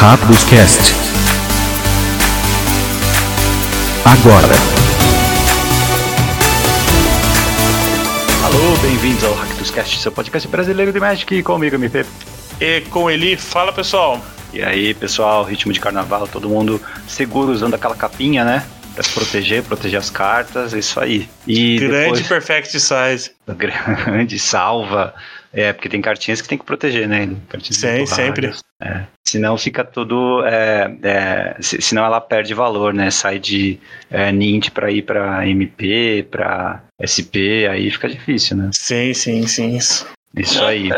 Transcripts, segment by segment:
Rápidos Cast. Agora. Alô, bem-vindos ao Rápidos Cast, seu podcast brasileiro de Magic, comigo, MP. E com ele, fala pessoal. E aí, pessoal, ritmo de carnaval, todo mundo seguro usando aquela capinha, né? Pra se proteger, proteger as cartas, isso aí. E Grande depois... Perfect Size. Grande, salva. É, porque tem cartinhas que tem que proteger, né? Cartinhas Sim, sempre. É. Senão fica tudo. É, é, senão ela perde valor, né? Sai de é, Nint para ir para MP, para SP, aí fica difícil, né? Sim, sim, sim. Isso aí.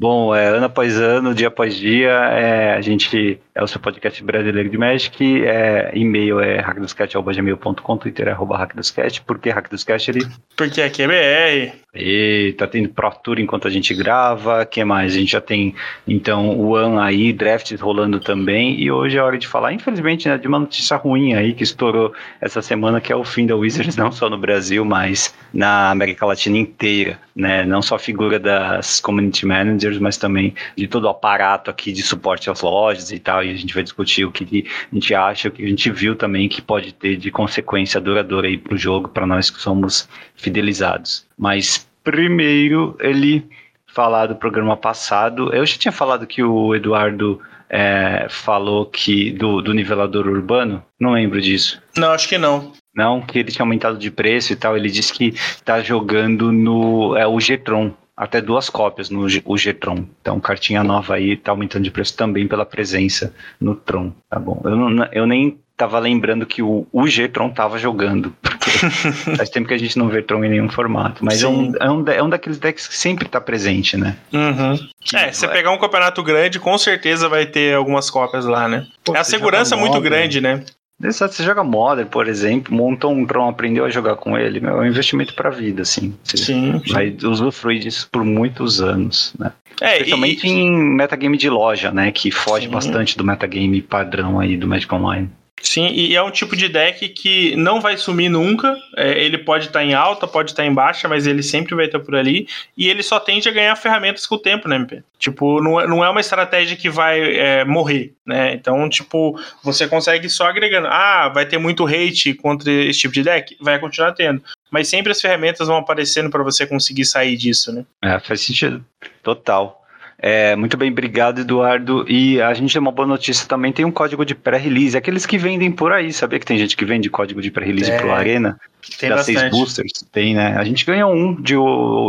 Bom, é, ano após ano, dia após dia, é, a gente é o seu podcast brasileiro de Magic, é, e-mail é hackdoscat.gmail.com, Twitter é arroba hackdoscat, por que hackdoscat ele? Porque aqui é BR. E tá tendo Pro Tour enquanto a gente grava, que mais? A gente já tem, então, o One aí, drafts rolando também, e hoje é hora de falar, infelizmente, né, de uma notícia ruim aí, que estourou essa semana, que é o fim da Wizards, não só no Brasil, mas na América Latina inteira, né, não só a figura das community managers, mas também de todo o aparato aqui de suporte às lojas e tal, e a gente vai discutir o que a gente acha, o que a gente viu também que pode ter de consequência duradoura aí para o jogo, para nós que somos fidelizados. Mas primeiro ele falar do programa passado, eu já tinha falado que o Eduardo é, falou que do, do nivelador urbano, não lembro disso. Não, acho que não. Não, que ele tinha aumentado de preço e tal. Ele disse que está jogando no é, o Getron, até duas cópias no o G-Tron. Então, cartinha nova aí tá aumentando de preço também pela presença no Tron, tá bom? Eu, não, eu nem tava lembrando que o, o G-Tron tava jogando, porque faz tempo que a gente não vê Tron em nenhum formato, mas é um, é, um, é um daqueles decks que sempre tá presente, né? Uhum. É, se você pegar um campeonato grande, com certeza vai ter algumas cópias lá, né? Pô, é a segurança muito grande, né? Exato, você joga Modern, por exemplo, montou um Tron, aprendeu a jogar com ele, meu, é um investimento para a vida, assim. Você sim, vai usufruir disso por muitos anos, né? É, Especialmente e... em metagame de loja, né? Que foge sim. bastante do metagame padrão aí do Magic Online. Sim, e é um tipo de deck que não vai sumir nunca. É, ele pode estar tá em alta, pode estar tá em baixa, mas ele sempre vai estar por ali. E ele só tende a ganhar ferramentas com o tempo, né, MP? Tipo, não, é, não é uma estratégia que vai é, morrer, né? Então, tipo, você consegue só agregando. Ah, vai ter muito hate contra esse tipo de deck? Vai continuar tendo. Mas sempre as ferramentas vão aparecendo para você conseguir sair disso, né? É, faz sentido. Total. É, muito bem, obrigado, Eduardo. E a gente tem uma boa notícia também: tem um código de pré-release. Aqueles que vendem por aí, sabia que tem gente que vende código de pré-release é, pro Arena? Tem das seis boosters? Tem, né? A gente ganhou um de,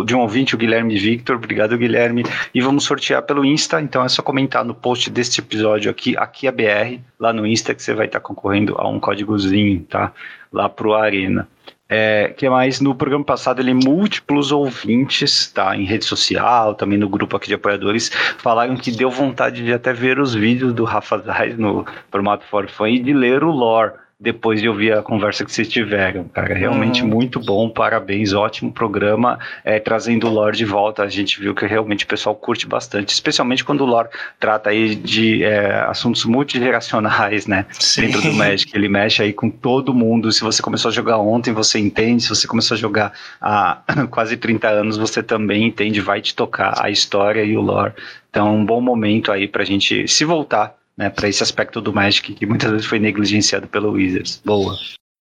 de um ouvinte, o Guilherme Victor. Obrigado, Guilherme. E vamos sortear pelo Insta. Então é só comentar no post deste episódio aqui, aqui a BR, lá no Insta, que você vai estar concorrendo a um códigozinho, tá? Lá pro Arena. É, que mais? No programa passado ele múltiplos ouvintes, tá, em rede social, também no grupo aqui de apoiadores, falaram que deu vontade de até ver os vídeos do Rafa Zais no formato for fun e de ler o lore depois de ouvir a conversa que vocês tiveram, cara. Realmente uhum. muito bom, parabéns, ótimo programa. É, trazendo o lore de volta, a gente viu que realmente o pessoal curte bastante, especialmente quando o lore trata aí de é, assuntos multigeracionais, né? Sim. Dentro do Magic. Ele mexe aí com todo mundo. Se você começou a jogar ontem, você entende. Se você começou a jogar há quase 30 anos, você também entende, vai te tocar a história e o lore. Então, um bom momento aí pra gente se voltar né, para esse aspecto do Magic que muitas vezes foi negligenciado pelo Wizards. Boa.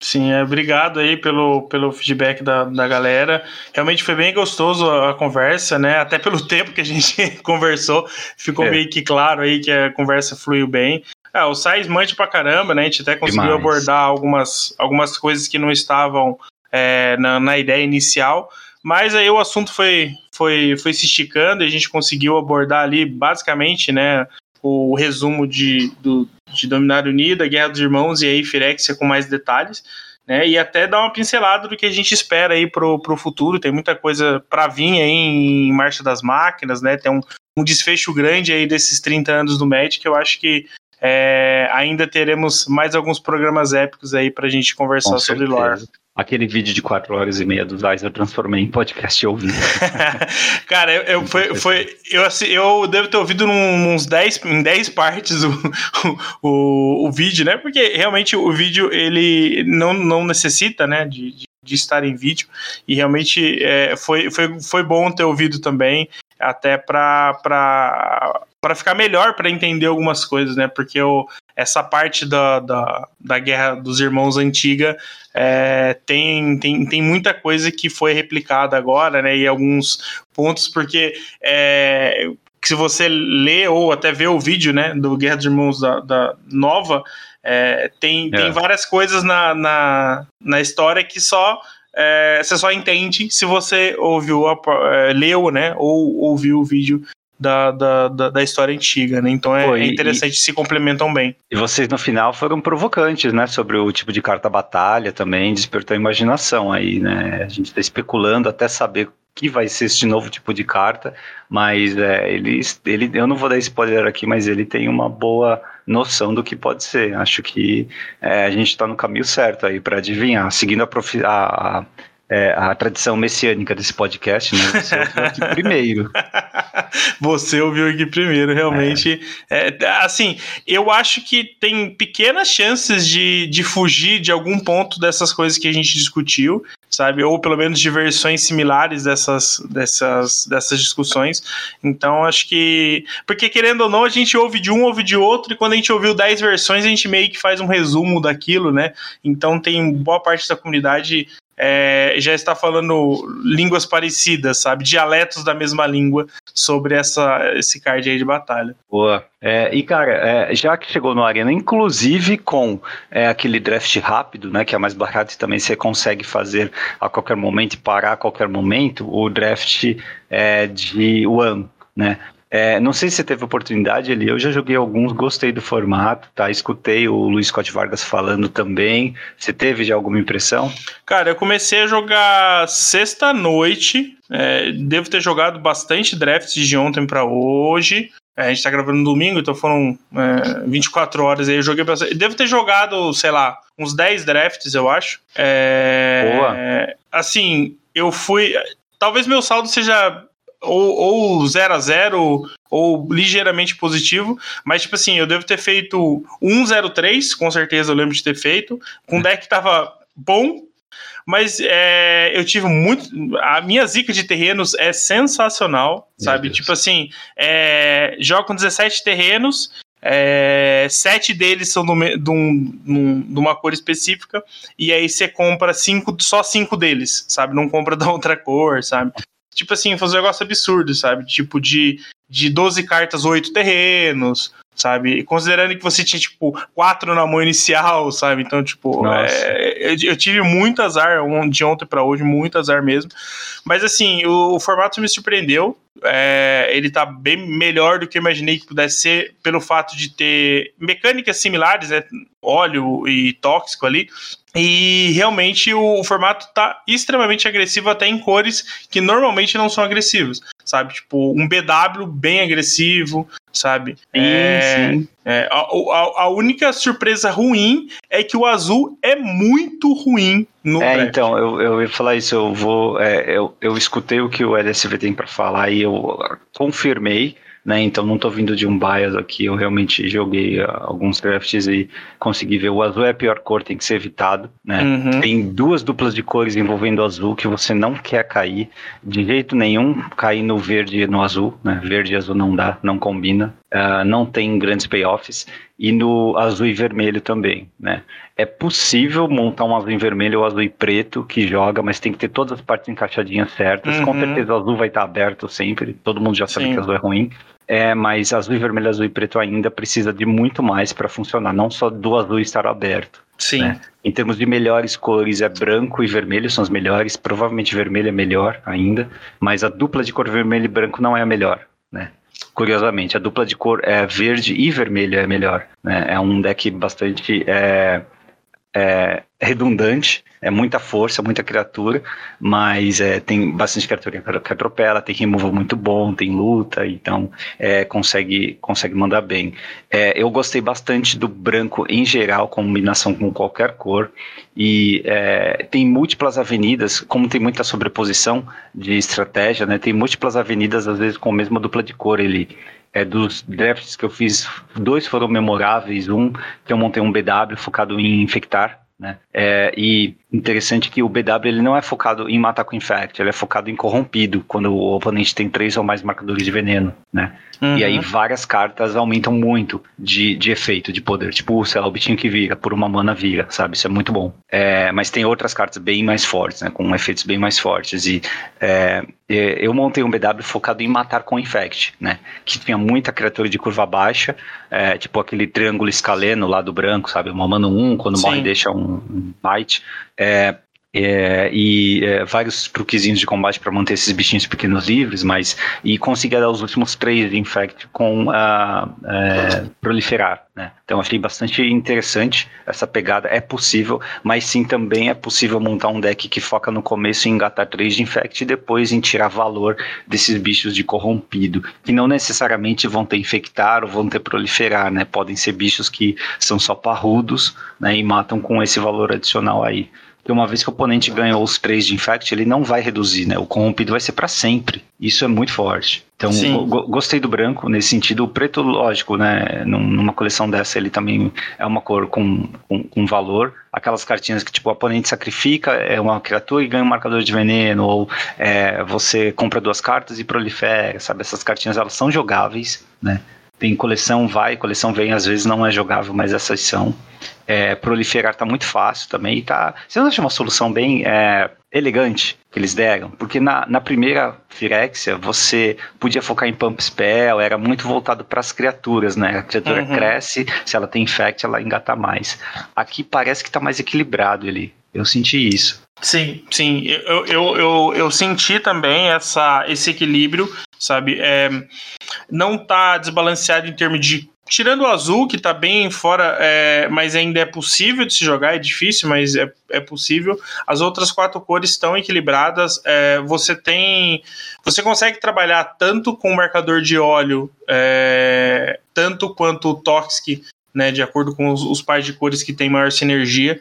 Sim, é, obrigado aí pelo, pelo feedback da, da galera. Realmente foi bem gostoso a, a conversa, né? Até pelo tempo que a gente conversou, ficou é. meio que claro aí que a conversa fluiu bem. É, o Sais mante pra caramba, né? A gente até conseguiu Demais. abordar algumas, algumas coisas que não estavam é, na, na ideia inicial. Mas aí o assunto foi, foi, foi se esticando e a gente conseguiu abordar ali basicamente, né, o resumo de, do, de Dominar Unida, Guerra dos Irmãos e aí Firexia com mais detalhes. Né, e até dar uma pincelada do que a gente espera aí pro, pro futuro. Tem muita coisa para vir aí em Marcha das Máquinas, né? Tem um, um desfecho grande aí desses 30 anos do Magic que eu acho que é, ainda teremos mais alguns programas épicos aí pra gente conversar sobre lore. Aquele vídeo de 4 horas e meia dos Zais eu transformei em podcast ouvindo. Cara, eu, eu, foi, foi, eu, assim, eu devo ter ouvido num, uns 10, em 10 partes o, o, o, vídeo, né? Porque realmente o vídeo ele não, não necessita né, de, de, de estar em vídeo. E realmente é, foi, foi, foi bom ter ouvido também, até para para ficar melhor para entender algumas coisas, né? Porque o, essa parte da, da, da Guerra dos Irmãos Antiga é, tem, tem, tem muita coisa que foi replicada agora, né? E alguns pontos, porque é, se você lê ou até vê o vídeo, né, do Guerra dos Irmãos da, da nova, é, tem, é. tem várias coisas na, na, na história que só é, você só entende se você ouviu, é, leu, né, ou ouviu o vídeo da, da, da, da, história antiga, né? Então é, Pô, é e, é interessante, e, se complementam bem. E vocês no final foram provocantes, né? Sobre o tipo de carta batalha também, despertou a imaginação aí, né? A gente está especulando até saber que vai ser esse novo tipo de carta, mas é, ele, ele, eu não vou dar spoiler aqui, mas ele tem uma boa noção do que pode ser. Acho que é, a gente está no caminho certo aí para adivinhar, seguindo a, profi a, a é, a tradição messiânica desse podcast, né? Você ouviu aqui primeiro. Você ouviu aqui primeiro, realmente. É. É, assim, eu acho que tem pequenas chances de, de fugir de algum ponto dessas coisas que a gente discutiu, sabe? Ou pelo menos de versões similares dessas, dessas, dessas discussões. Então, acho que. Porque, querendo ou não, a gente ouve de um, ouve de outro, e quando a gente ouviu 10 versões, a gente meio que faz um resumo daquilo, né? Então, tem boa parte da comunidade é, já está falando línguas parecidas, sabe? Dialetos da mesma língua sobre essa, esse card aí de batalha. Boa. É, e, cara, é, já que chegou no Arena, inclusive com é, aquele draft rápido, né? Que é mais barato e também você consegue fazer a qualquer momento e parar a qualquer momento, o draft é, de One, né? É, não sei se você teve oportunidade ali, eu já joguei alguns, gostei do formato, tá? Escutei o Luiz Scott Vargas falando também. Você teve já alguma impressão? Cara, eu comecei a jogar sexta-noite. É, devo ter jogado bastante drafts de ontem para hoje. É, a gente tá gravando no domingo, então foram é, 24 horas aí. Eu joguei bastante. Devo ter jogado, sei lá, uns 10 drafts, eu acho. É, Boa. Assim, eu fui. Talvez meu saldo seja ou, ou 0 a 0 ou ligeiramente positivo, mas tipo assim, eu devo ter feito 103, com certeza eu lembro de ter feito, com um deck que tava bom, mas é, eu tive muito. A minha zica de terrenos é sensacional, sabe? Tipo assim, é, jogo com 17 terrenos. É, sete deles são de, de uma cor específica, e aí você compra cinco, só cinco deles, sabe? Não compra da outra cor, sabe? Tipo assim, fazer um negócio absurdo, sabe? Tipo, de, de 12 cartas, 8 terrenos, sabe? Considerando que você tinha, tipo, 4 na mão inicial, sabe? Então, tipo, é, eu, eu, tive muito azar de ontem para hoje, muito azar mesmo. Mas, assim, o, o formato me surpreendeu. É, ele tá bem melhor do que eu imaginei que pudesse ser, pelo fato de ter mecânicas similares, né? Óleo e tóxico ali. E realmente o, o formato tá extremamente agressivo, até em cores que normalmente não são agressivas, sabe? Tipo, um BW bem agressivo, sabe? Sim, é, sim. É, a, a, a, única surpresa ruim é que o azul é muito ruim no É, draft. então, eu, eu ia falar isso, eu vou. É, eu, eu escutei o que o LSV tem para falar e eu confirmei né? Então não estou vindo de um bias aqui, eu realmente joguei uh, alguns drafts e consegui ver o azul é a pior cor, tem que ser evitado, né? Uhum. Tem duas duplas de cores envolvendo o azul que você não quer cair de jeito nenhum, cair no verde e no azul, né? Verde e azul não dá, não combina, uh, não tem grandes payoffs e no azul e vermelho também, né? É possível montar um azul e vermelho ou azul e preto que joga, mas tem que ter todas as partes encaixadinhas certas. Uhum. Com certeza o azul vai estar aberto sempre, todo mundo já sabe Sim. que azul é ruim. É, mas azul e vermelho, azul e preto ainda precisa de muito mais para funcionar, não só do azul estar aberto. Sim. Né? Em termos de melhores cores, é branco e vermelho são as melhores, provavelmente vermelho é melhor ainda, mas a dupla de cor vermelho e branco não é a melhor, né? Curiosamente, a dupla de cor é verde e vermelho é melhor. Né? É um deck bastante é, é, redundante, é muita força, muita criatura, mas é, tem bastante criatura que atropela, tem removal muito bom, tem luta, então é, consegue, consegue mandar bem. É, eu gostei bastante do branco em geral, combinação com qualquer cor, e é, tem múltiplas avenidas, como tem muita sobreposição de estratégia, né, tem múltiplas avenidas, às vezes com a mesma dupla de cor, ele é, dos drafts que eu fiz, dois foram memoráveis. Um que eu montei um BW focado em infectar, né? É, e interessante que o BW ele não é focado em matar com infect, ele é focado em corrompido, quando o oponente tem três ou mais marcadores de veneno, né? Uhum. E aí várias cartas aumentam muito de, de efeito, de poder. Tipo, sei lá, o bichinho que vira, por uma mana vira, sabe? Isso é muito bom. É, mas tem outras cartas bem mais fortes, né? Com efeitos bem mais fortes. E é, eu montei um BW focado em matar com infect, né? Que tinha muita criatura de curva baixa, é, tipo aquele triângulo escaleno lá do branco, sabe? Uma mana 1, quando Sim. morre deixa um, um bite. É, é, e é, vários truquezinhos de combate para manter esses bichinhos pequenos livres, mas e conseguir dar os últimos três de Infect com a é, proliferar. Né? Então achei bastante interessante essa pegada. É possível, mas sim também é possível montar um deck que foca no começo em engatar três de Infect e depois em tirar valor desses bichos de corrompido, que não necessariamente vão ter infectar ou vão ter proliferar, né? Podem ser bichos que são só parrudos né? e matam com esse valor adicional aí. Porque uma vez que o oponente ganhou os três de Infect, ele não vai reduzir, né? O corrompido vai ser para sempre. Isso é muito forte. Então, gostei do branco nesse sentido. O preto, lógico, né? Numa coleção dessa, ele também é uma cor com, com, com, valor. Aquelas cartinhas que, tipo, o oponente sacrifica, é uma criatura e ganha um marcador de veneno, ou é, você compra duas cartas e prolifera, sabe? Essas cartinhas, elas são jogáveis, né? Tem coleção vai, coleção vem, às vezes não é jogável, mas essas são. É, proliferar está muito fácil também. E tá, você não acha uma solução bem é, elegante que eles deram? Porque na, na primeira Firexia você podia focar em Pump Spell, era muito voltado para as criaturas, né? A criatura uhum. cresce, se ela tem Infect, ela engata mais. Aqui parece que está mais equilibrado ali. Eu senti isso. Sim, sim. Eu, eu, eu, eu senti também essa, esse equilíbrio, sabe? É, não tá desbalanceado em termos de. Tirando o azul, que tá bem fora, é, mas ainda é possível de se jogar, é difícil, mas é, é possível. As outras quatro cores estão equilibradas. É, você tem. Você consegue trabalhar tanto com o marcador de óleo, é, tanto quanto o Toxic, né? De acordo com os, os pares de cores que tem maior sinergia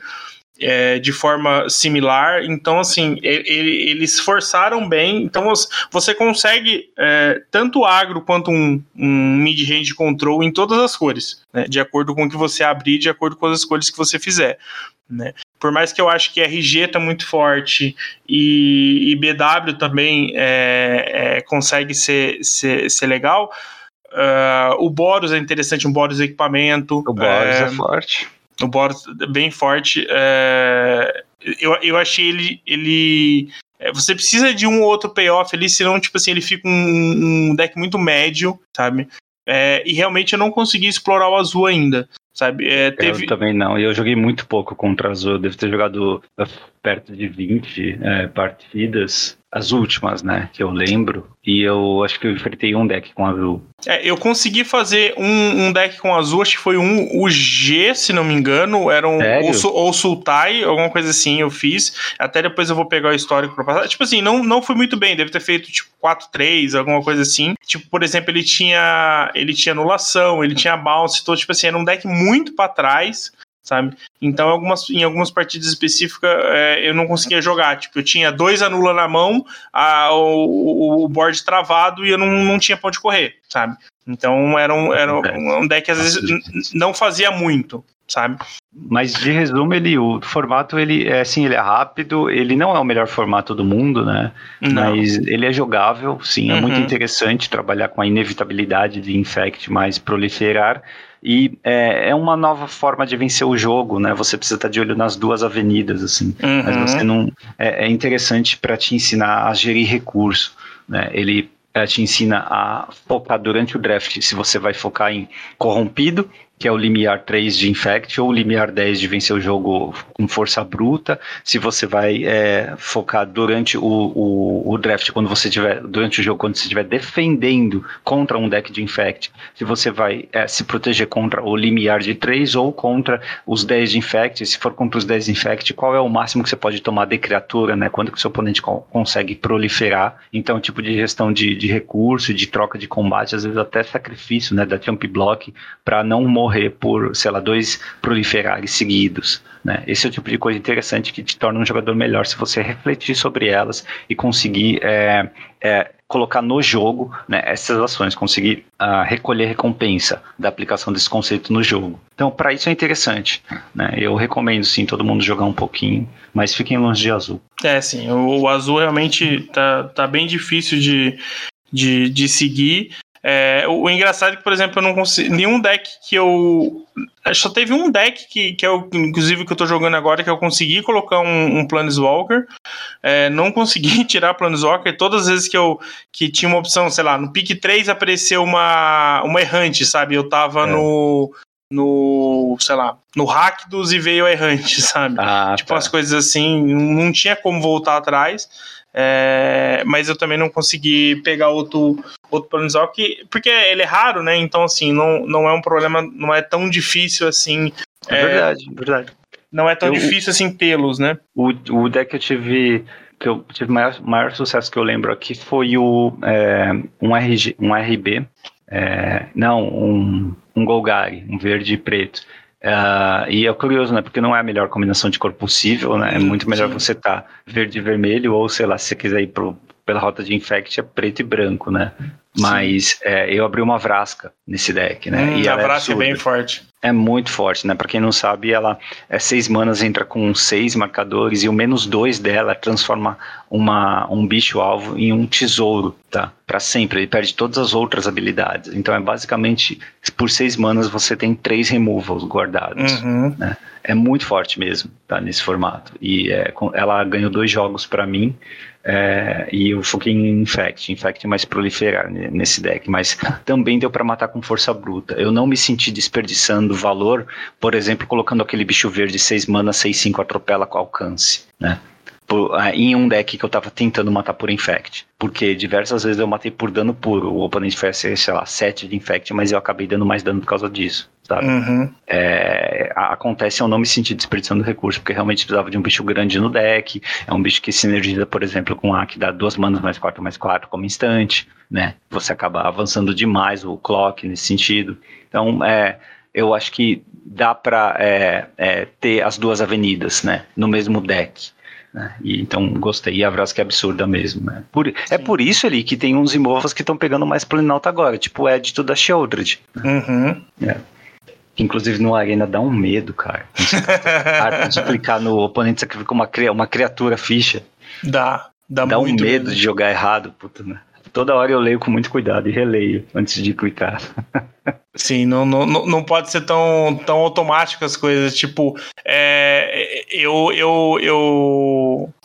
é, de forma similar. Então, assim, ele, eles forçaram bem. Então, você consegue é, tanto agro quanto um, um mid-range control em todas as cores, né, de acordo com o que você abrir, de acordo com as escolhas que você fizer. Né. Por mais que eu acho que RG tá muito forte e, e BW também é, é, consegue ser, ser, ser legal, uh, o Boros é interessante, um Boros equipamento. O Boros é, é forte. O Boros bem forte. É, eu, eu achei ele. ele é, você precisa de um ou outro payoff ali, senão, tipo assim, ele fica um, um deck muito médio, sabe? É, e realmente eu não consegui explorar o azul ainda, sabe? É, teve... Eu também não, e eu joguei muito pouco contra azul, eu devo ter jogado perto de 20 é, partidas, as últimas, né, que eu lembro, e eu acho que eu enfrentei um deck com azul. É, eu consegui fazer um, um, deck com azul, acho que foi um, o G, se não me engano, era um, ou, ou Sultai, alguma coisa assim, eu fiz. Até depois eu vou pegar o histórico pra passar. Tipo assim, não, não foi muito bem, deve ter feito tipo 4-3, alguma coisa assim. Tipo, por exemplo, ele tinha ele tinha anulação, ele tinha bounce, então, tipo assim, era um deck muito para trás sabe? Então, algumas, em algumas partidas específicas, é, eu não conseguia jogar. Tipo, eu tinha dois anula na mão, a, o, o board travado e eu não, não tinha pra onde correr, sabe? Então, era um, era um deck que às vezes não fazia muito, sabe? Mas de resumo, ele, o formato, ele é assim, ele é rápido, ele não é o melhor formato do mundo, né? Não. Mas ele é jogável, sim, é uhum. muito interessante trabalhar com a inevitabilidade de infect mais proliferar e é, é, uma nova forma de vencer o jogo, né? Você precisa estar de olho nas duas avenidas, assim. Uhum. Mas você não. É, é interessante para te ensinar a gerir recurso. Né? Ele te ensina a focar durante o draft se você vai focar em corrompido que é o limiar 3 de Infect, ou o limiar 10 de vencer o jogo com força bruta. Se você vai é, focar durante o, o, o, draft, quando você tiver, durante o jogo, quando você estiver defendendo contra um deck de Infect, se você vai é, se proteger contra o limiar de 3 ou contra os 10 de Infect, se for contra os 10 de Infect, qual é o máximo que você pode tomar de criatura, né? Quando que o seu oponente co consegue proliferar. Então, tipo de gestão de, de recurso, de troca de combate, às vezes até sacrifício, né? Da jump block, para não morrer morrer por, sei lá, dois proliferares seguidos. Né? Esse é o tipo de coisa interessante que te torna um jogador melhor se você refletir sobre elas e conseguir é, é, colocar no jogo né, essas ações, conseguir uh, recolher recompensa da aplicação desse conceito no jogo. Então, para isso é interessante. Né? Eu recomendo sim todo mundo jogar um pouquinho, mas fiquem longe de azul. É, sim, o, o azul realmente tá, tá bem difícil de, de, de seguir. É, o, o, engraçado é que, por exemplo, eu não consigo. Nenhum deck que eu. Só teve um deck que, que é o, inclusive, que eu tô jogando agora, que eu consegui colocar um, um Planeswalker. É, não consegui tirar Planeswalker. Todas as vezes que eu que tinha uma opção, sei lá, no pick 3 apareceu uma, uma errante, sabe? Eu tava é. no. No, sei lá, no Rakdos e veio a errante, sabe? Ah, tipo, tá. umas coisas assim, não tinha como voltar atrás. É, mas eu também não consegui pegar outro, outro Planeswalker, porque ele é raro, né? Então, assim, não, não é um problema, não é tão difícil assim. É, é verdade, verdade. Não é tão eu, difícil assim tê-los, né? O, o deck que eu tive que eu tive maior, maior sucesso que eu lembro aqui foi o é, um, RG, um RB, é, não, um, um Golgari, um verde e preto. Uh, e é curioso, né? Porque não é a melhor combinação de cor possível, né? É muito melhor Sim. você estar tá verde e vermelho, ou sei lá, se você quiser ir pro, pela rota de infect, é preto e branco, né? Mas é, eu abri uma Vrasca nesse deck, né? Hum, e a Vrasca é, é bem forte. É muito forte, né? Pra quem não sabe, ela é seis manas, entra com seis marcadores e o menos dois dela transforma uma, um bicho-alvo em um tesouro, tá? Pra sempre. Ele perde todas as outras habilidades. Então é basicamente, por seis manas você tem três removals guardados, uhum. né? É muito forte mesmo, tá? Nesse formato. E é, ela ganhou dois jogos para mim. É, e eu foquei em Infect, Infect é mais proliferar nesse deck, mas também deu para matar com força bruta. Eu não me senti desperdiçando valor, por exemplo, colocando aquele bicho verde 6 mana, 6, 5 atropela com alcance, né? Por, uh, em um deck que eu tava tentando matar por Infect. Porque diversas vezes eu matei por dano puro. O oponente fez, sei lá, 7 de Infect, mas eu acabei dando mais dano por causa disso sabe? Uhum. É, acontece eu não me sentir desperdiçando recurso, porque realmente precisava de um bicho grande no deck, é um bicho que sinergiza, por exemplo, com A, que dá duas manas mais quatro mais quatro como instante, né? Você acaba avançando demais o clock nesse sentido. Então, é, eu acho que dá para é, é, ter as duas avenidas, né? No mesmo deck. Né? E, então gostei. E a Vraska é absurda mesmo. Né? Por, é por isso ali que tem uns imóveis que estão pegando mais Planalto agora, tipo o Edito da Sheldred. Uhum. É. Que inclusive no Arena dá um medo, cara. de clicar no oponente sacrifica uma, uma criatura ficha. Dá. Dá, dá um medo, medo de jogar errado, puta, né? Toda hora eu leio com muito cuidado e releio antes de clicar. Sim, não, não, não pode ser tão, tão automático as coisas. Tipo, é, eu. eu, eu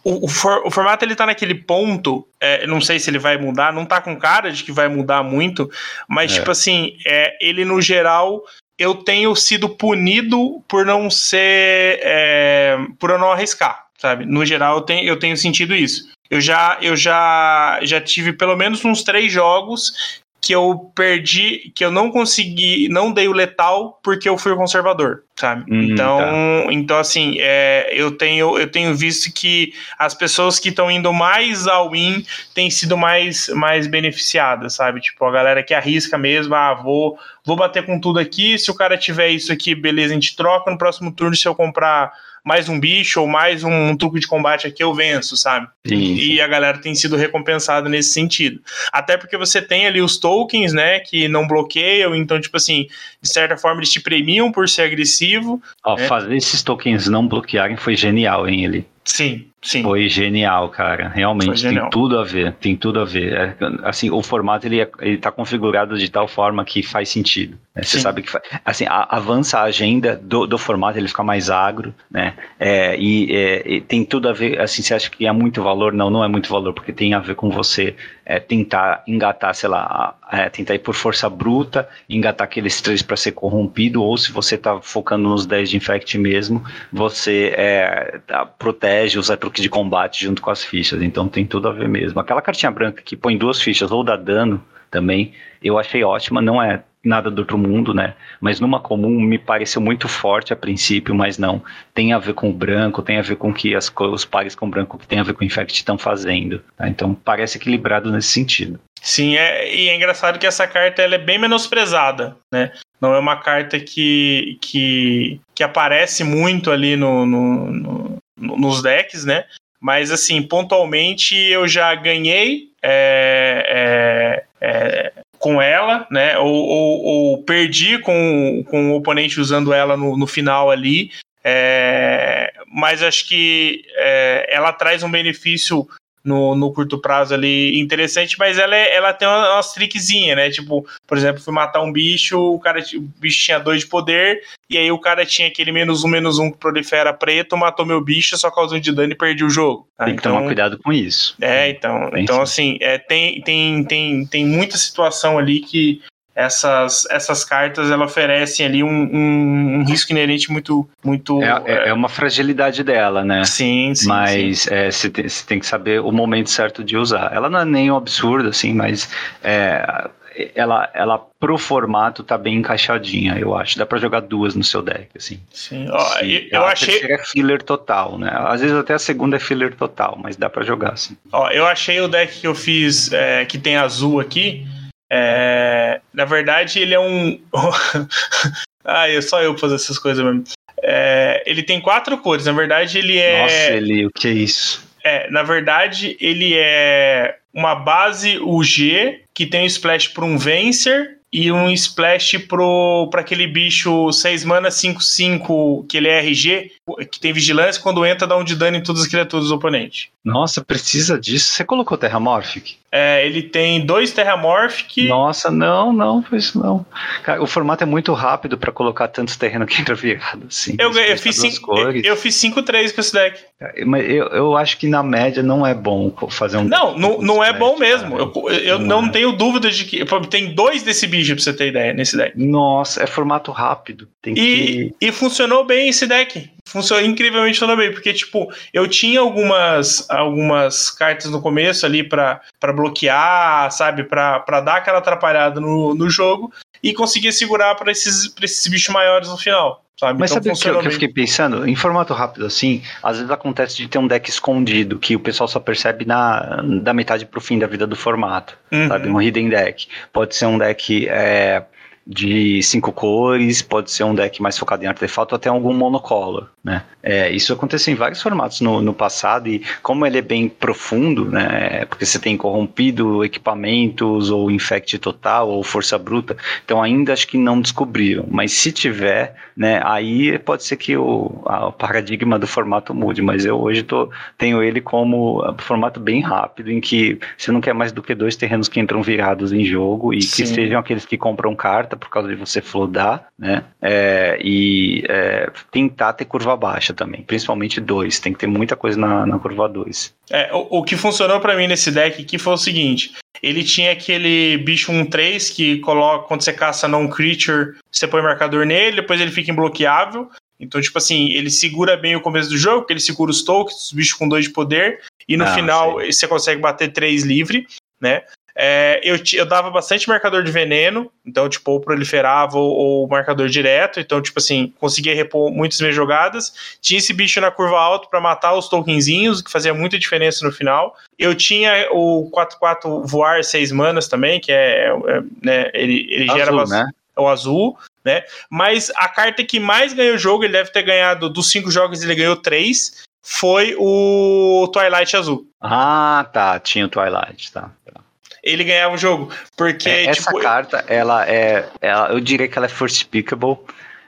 o, o, for, o, formato ele tá naquele ponto. É, não sei se ele vai mudar, não tá com cara de que vai mudar muito, mas, é. tipo assim, é, ele no geral eu tenho sido punido por não ser. É, por eu não arriscar, sabe? No geral, eu tenho, eu tenho sentido isso. Eu já, eu já, já tive pelo menos uns três jogos que eu perdi, que eu não consegui, não dei o letal porque eu fui o conservador, sabe? Hum, então, tá. então assim, é, eu tenho eu tenho visto que as pessoas que estão indo mais ao win têm sido mais mais beneficiadas, sabe? Tipo, a galera que arrisca mesmo, ah, vou vou bater com tudo aqui, se o cara tiver isso aqui, beleza, a gente troca no próximo turno se eu comprar mais um bicho ou mais um, um truque de combate aqui, eu venço, sabe? Sim. E a galera tem sido recompensada nesse sentido. Até porque você tem ali os tokens, né, que não bloqueiam, então, tipo assim, de certa forma eles te premiam por ser agressivo. Ó, né? fazer esses tokens não bloquearem foi genial, hein, ele. Sim, sim. Foi genial, cara. Realmente genial. tem tudo a ver. Tem tudo a ver. É, assim, o formato ele, é, ele tá configurado de tal forma que faz sentido. Né? Você sabe que assim a, avança a agenda do, do, formato, ele fica mais agro, né? É, e, é, e, tem tudo a ver. Assim, você acha que é muito valor? Não, não é muito valor, porque tem a ver com você é, tentar engatar, sei lá, é, tentar ir por força bruta, engatar aqueles três para ser corrompido, ou se você tá focando nos 10 de infect mesmo, você é, tá, protege, usa truque de combate junto com as fichas. Então tem tudo a ver mesmo. Aquela cartinha branca que põe duas fichas ou dá dano também, eu achei ótima, não é nada do outro mundo, né? Mas numa comum me pareceu muito forte a princípio, mas não. Tem a ver com o branco, tem a ver com que as, os pares com branco que tem a ver com o Infect estão fazendo. Tá? Então parece equilibrado nesse sentido. Sim, é, e é engraçado que essa carta ela é bem menosprezada, né? Não é uma carta que, que, que aparece muito ali no, no, no nos decks, né? Mas assim, pontualmente eu já ganhei é, é, é, com ela, né? Ou, ou, ou, perdi com, com o oponente usando ela no, no final ali. É, mas acho que é, ela traz um benefício no, no curto prazo ali interessante, mas ela, é, ela tem umas trickzinhas, né? Tipo, por exemplo, fui matar um bicho, o cara o bicho tinha dois de poder, e aí o cara tinha aquele menos um, menos um que prolifera preto, matou meu bicho, só causou de dano e perdi o jogo. Tá? Tem que então, tomar cuidado com isso. É, então, então assim, é, tem, tem, tem, tem muita situação ali que essas, essas cartas ela oferecem ali um, um, um, risco inerente muito. muito é, é, é, uma fragilidade dela, né? Sim, sim. Mas é, você tem, tem, que saber o momento certo de usar. Ela não é nem um absurdo, assim, mas é, ela, ela pro formato tá bem encaixadinha, eu acho. Dá para jogar duas no seu deck, assim. Sim. Ó, eu, eu a achei. é filler total, né? Às vezes até a segunda é filler total, mas dá para jogar, assim. Ó, eu achei o deck que eu fiz é, que tem azul aqui. É, na verdade, ele é um. ah, eu, só eu fazer essas coisas mesmo. É, ele tem quatro cores. Na verdade, ele é. Nossa, ele, o que é isso? É, na verdade, ele é uma base UG que tem um splash para um Vencer e um splash pro para aquele bicho 6 mana 5/5 que ele é RG, que tem vigilância quando entra dá um de dano em todas as criaturas do oponente. Nossa, precisa disso. Você colocou Terramorphic? É, ele tem dois Terramorphic. Nossa, não, não, foi isso não. Cara, o formato é muito rápido para colocar tantos terrenos que entra virado, assim. Eu, eu, fiz cinco, eu, eu, fiz 5-3 com esse deck. Mas eu, eu acho que na média não é bom fazer um. Não, não, não é bom mesmo. Eu, eu não, não é. tenho dúvida de que. Tem dois desse bicho pra você ter ideia nesse deck. Nossa, é formato rápido. Tem e, que... e funcionou bem esse deck funcionou incrivelmente funcionou bem, porque, tipo, eu tinha algumas, algumas cartas no começo ali para bloquear, sabe, para dar aquela atrapalhada no, no jogo e conseguia segurar para esses, pra esses bichos maiores no final. Sabe? Mas então, sabe o que, eu, que eu fiquei pensando? Em formato rápido assim, às vezes acontece de ter um deck escondido que o pessoal só percebe na, da metade pro fim da vida do formato, uhum. sabe? Um hidden deck. Pode ser um deck é, de cinco cores, pode ser um deck mais focado em artefato, até algum monocolor, né? É, isso aconteceu em vários formatos no, no, passado e como ele é bem profundo, né? Porque você tem corrompido equipamentos ou infect total ou força bruta, então ainda acho que não descobriram, mas se tiver, né? Aí pode ser que o, a, o paradigma do formato mude, mas eu hoje tô, tenho ele como formato bem rápido, em que você não quer mais do que dois terrenos que entram virados em jogo e Sim. que sejam aqueles que compram carta por causa de você flodar, né? É, e é, tentar ter curva baixa também, principalmente dois. Tem que ter muita coisa na, na curva 2. É, o, o, que funcionou para mim nesse deck aqui foi o seguinte: ele tinha aquele bicho 1-3 que coloca quando você caça non-creature, você põe marcador nele, depois ele fica imbloqueável. Então, tipo assim, ele segura bem o começo do jogo, porque ele segura os tokens, os bichos com dois de poder, e no ah, final sei. você consegue bater três livre, né? É, eu, eu dava bastante marcador de veneno, então, tipo, ou proliferava ou, ou, marcador direto, então, tipo assim, conseguia repor muitas minhas jogadas. Tinha esse bicho na curva alta para matar os tokenzinhos, que fazia muita diferença no final. Eu tinha o 4-4 voar 6 manas também, que é, é né, ele, ele azul, gera né? o azul, né? Mas a carta que mais ganhou o jogo, ele deve ter ganhado dos cinco jogos, ele ganhou três, foi o Twilight Azul. Ah, tá, tinha o Twilight, tá. Ele ganhava o jogo. Porque, é, essa tipo, carta, ela é. Ela, eu diria que ela é first pickable.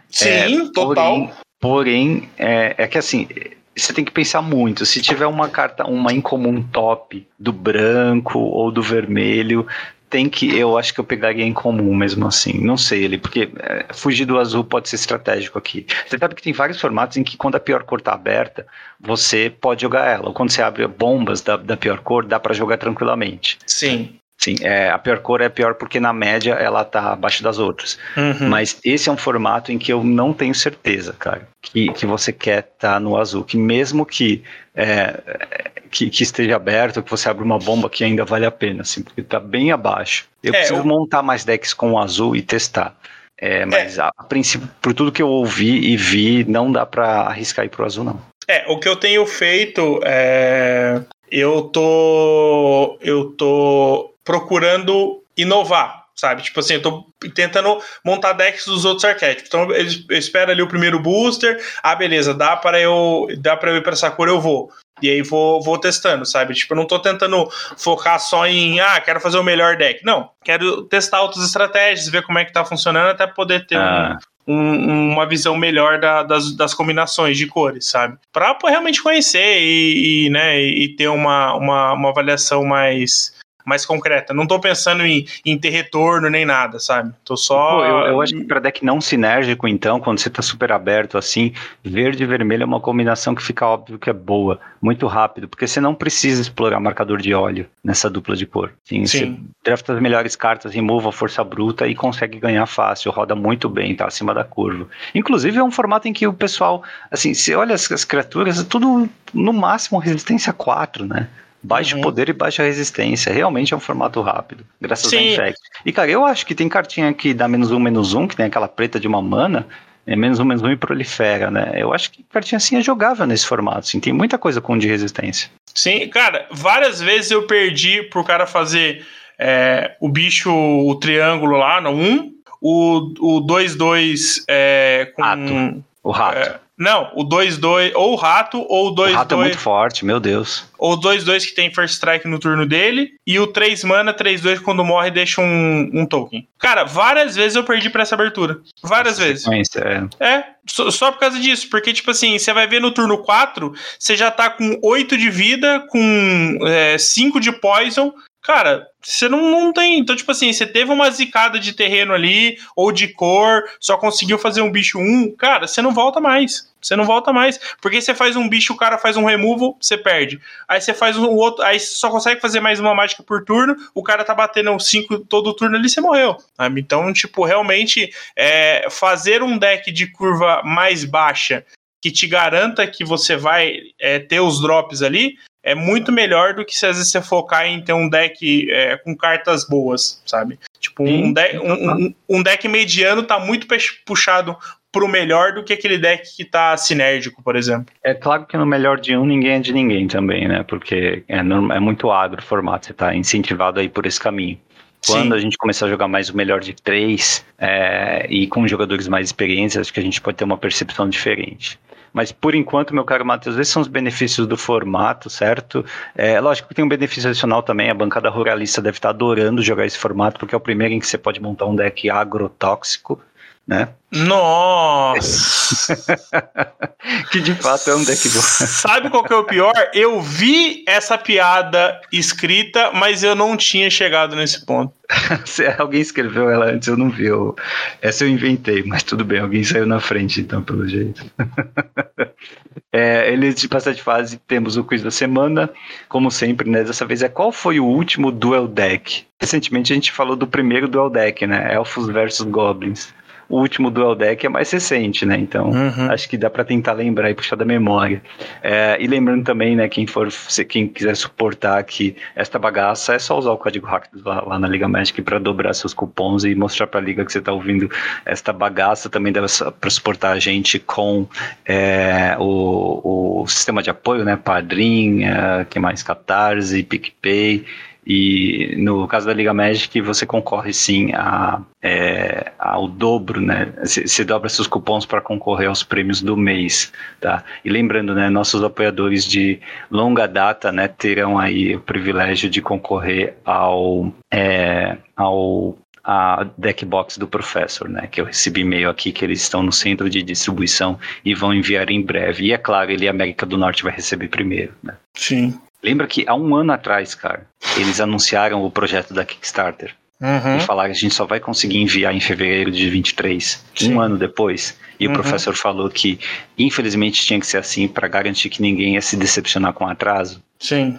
Sim, é, total. Porém, porém é, é que assim. Você tem que pensar muito. Se tiver uma carta, uma incomum top do branco ou do vermelho, tem que, eu acho que eu pegaria em comum mesmo assim. Não sei ele, porque é, fugir do azul pode ser estratégico aqui. Você sabe que tem vários formatos em que quando a pior cor tá aberta, você pode jogar ela. Ou quando você abre bombas da, da pior cor, dá para jogar tranquilamente. Sim. Sim, é, a pior cor é pior porque na média ela tá abaixo das outras. Uhum. Mas esse é um formato em que eu não tenho certeza, cara, que, que você quer estar tá no azul. Que mesmo que, é, que, que, esteja aberto, que você abra uma bomba que ainda vale a pena, assim, porque tá bem abaixo. Eu é, preciso eu... montar mais decks com o azul e testar. É, mas é. A, a, princípio, por tudo que eu ouvi e vi, não dá para arriscar ir pro azul, não. É, o que eu tenho feito é. Eu tô. Eu tô procurando inovar. sabe? Tipo assim, eu tô tentando montar decks dos outros arquétipos. Então eu espero ali o primeiro booster. Ah, beleza, dá para eu dá para eu ir para essa cor, eu vou. E aí vou, vou testando, sabe? Tipo, eu não tô tentando focar só em, ah, quero fazer o melhor deck. Não, quero testar outras estratégias, ver como é que tá funcionando, até poder ter ah. um, um, uma visão melhor da, das, das combinações de cores, sabe? Pra realmente conhecer e, e né, e ter uma, uma, uma avaliação mais mais concreta. Não tô pensando em, em ter retorno nem nada, sabe? Tô só. Pô, eu, eu, acho que para deck não sinérgico, então, quando você tá super aberto assim, verde e vermelho é uma combinação que fica óbvio que é boa, muito rápido, porque você não precisa explorar marcador de óleo nessa dupla de cor. Sim, Sim. Você drafta as melhores cartas, remova a força bruta e consegue ganhar fácil, roda muito bem, tá acima da curva. Inclusive é um formato em que o pessoal, assim, você olha as, as criaturas, é tudo no máximo resistência 4, né? Baixo uhum. poder e baixa resistência. Realmente é um formato rápido, graças Sim. a Infect. E, cara, eu acho que tem cartinha que dá menos um, menos um, que tem aquela preta de uma mana, é menos um, menos um e prolifera, né? Eu acho que cartinha assim é jogável nesse formato, assim, tem muita coisa com de resistência. Sim, cara, várias vezes eu perdi pro cara fazer é, o bicho, o triângulo lá no 1, o 2-2 é, com. Rato. O rato. É, não, o 2-2, ou o rato, ou o 2-2. O rato é muito forte, meu Deus. Ou o 2-2 que tem first strike no turno dele, e o 3 mana, 3-2 quando morre deixa um, um token. Cara, várias vezes eu perdi pra essa abertura. Várias vezes. É, é só, só, por causa disso, porque, tipo assim, você vai ver no turno 4, você já tá com 8 de vida, com 5 é, de poison, Cara, você não, não tem. Então, tipo assim, você teve uma zicada de terreno ali, ou de cor, só conseguiu fazer um bicho 1, um, cara, você não volta mais. Você não volta mais. Porque você faz um bicho, o cara faz um removal, você perde. Aí você faz um outro. Aí só consegue fazer mais uma mágica por turno, o cara tá batendo 5 todo turno ali, você morreu. Então, tipo, realmente, é, fazer um deck de curva mais baixa que te garanta que você vai é, ter os drops ali, é muito melhor do que se às vezes você focar em ter um deck é, com cartas boas, sabe? Tipo, um, deck, um, um, deck mediano tá muito puxado pro melhor do que aquele deck que tá sinérgico, por exemplo. É claro que no melhor de um ninguém é de ninguém também, né? Porque é, é muito agro o formato, você tá incentivado aí por esse caminho. Quando Sim. a gente começar a jogar mais o melhor de três é, e com jogadores mais experientes, acho que a gente pode ter uma percepção diferente. Mas por enquanto, meu caro Matheus, esses são os benefícios do formato, certo? É, lógico que tem um benefício adicional também, a bancada ruralista deve estar adorando jogar esse formato, porque é o primeiro em que você pode montar um deck agrotóxico, né? Nossa! que de fato é um deck bom. Sabe qual que é o pior? Eu vi essa piada escrita, mas eu não tinha chegado nesse ponto. alguém escreveu ela antes, eu não vi. Eu, essa eu inventei, mas tudo bem, alguém saiu na frente, então, pelo jeito. é, eles de passar de fase, temos o quiz da semana, como sempre, né? Dessa vez é qual foi o último duel deck? Recentemente a gente falou do primeiro duel deck, né? Elfos versus Goblins o último Dual Deck é mais recente, né? Então, uhum. acho que dá para tentar lembrar e puxar da memória. É, e lembrando também, né, quem for, quem quiser suportar aqui esta bagaça, é só usar o código hack lá, lá na Liga Magic para dobrar seus cupons e mostrar para a liga que você está ouvindo esta bagaça. Também deve para suportar a gente com é, o, o sistema de apoio, né? Padrim, é, que mais? Catarse, PicPay. E no caso da Liga Magic, você concorre sim a, é, ao dobro, né? Se, dobra seus cupons para concorrer aos prêmios do mês, tá? E lembrando, né, nossos apoiadores de longa data, né, terão aí o privilégio de concorrer ao, é, ao a deckbox do professor, né? Que eu recebi e-mail aqui que eles estão no centro de distribuição e vão enviar em breve. E é claro, ele América do Norte vai receber primeiro, né? Sim. Lembra que há um ano atrás, cara, eles anunciaram o projeto da Kickstarter. Uhum. E falaram que a gente só vai conseguir enviar em fevereiro de 23, Sim. um ano depois. E uhum. o professor falou que, infelizmente, tinha que ser assim para garantir que ninguém ia se decepcionar com atraso. Sim.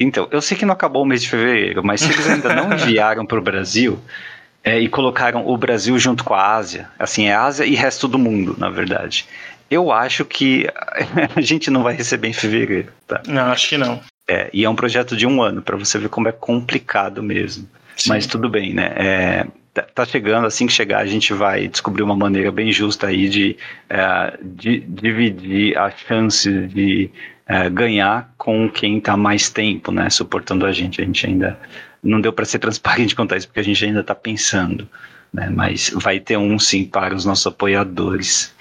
Então, eu sei que não acabou o mês de fevereiro, mas se eles ainda não enviaram para o Brasil é, e colocaram o Brasil junto com a Ásia, assim, é Ásia e resto do mundo, na verdade. Eu acho que a gente não vai receber em fevereiro. Tá? Não, acho que não. É, e é um projeto de um ano, para você ver como é complicado mesmo. Sim. Mas tudo bem, né? É, tá, tá chegando, assim que chegar, a gente vai descobrir uma maneira bem justa aí de, é, de dividir a chance de é, ganhar com quem está mais tempo, né? Suportando a gente. A gente ainda não deu para ser transparente quanto a isso, porque a gente ainda está pensando. Né? Mas vai ter um sim para os nossos apoiadores.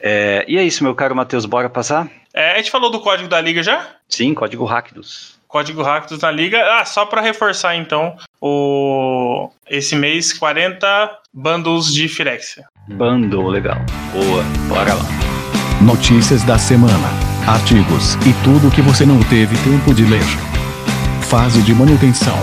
É, e é isso, meu caro Matheus, bora passar? É, a gente falou do código da liga já? Sim, código Rakdos. Código Rakdos na liga. Ah, só para reforçar então, o esse mês 40 bundles de Firexia. Bundle, legal. Boa, bora lá. Notícias da semana, artigos e tudo que você não teve tempo de ler. Fase de manutenção.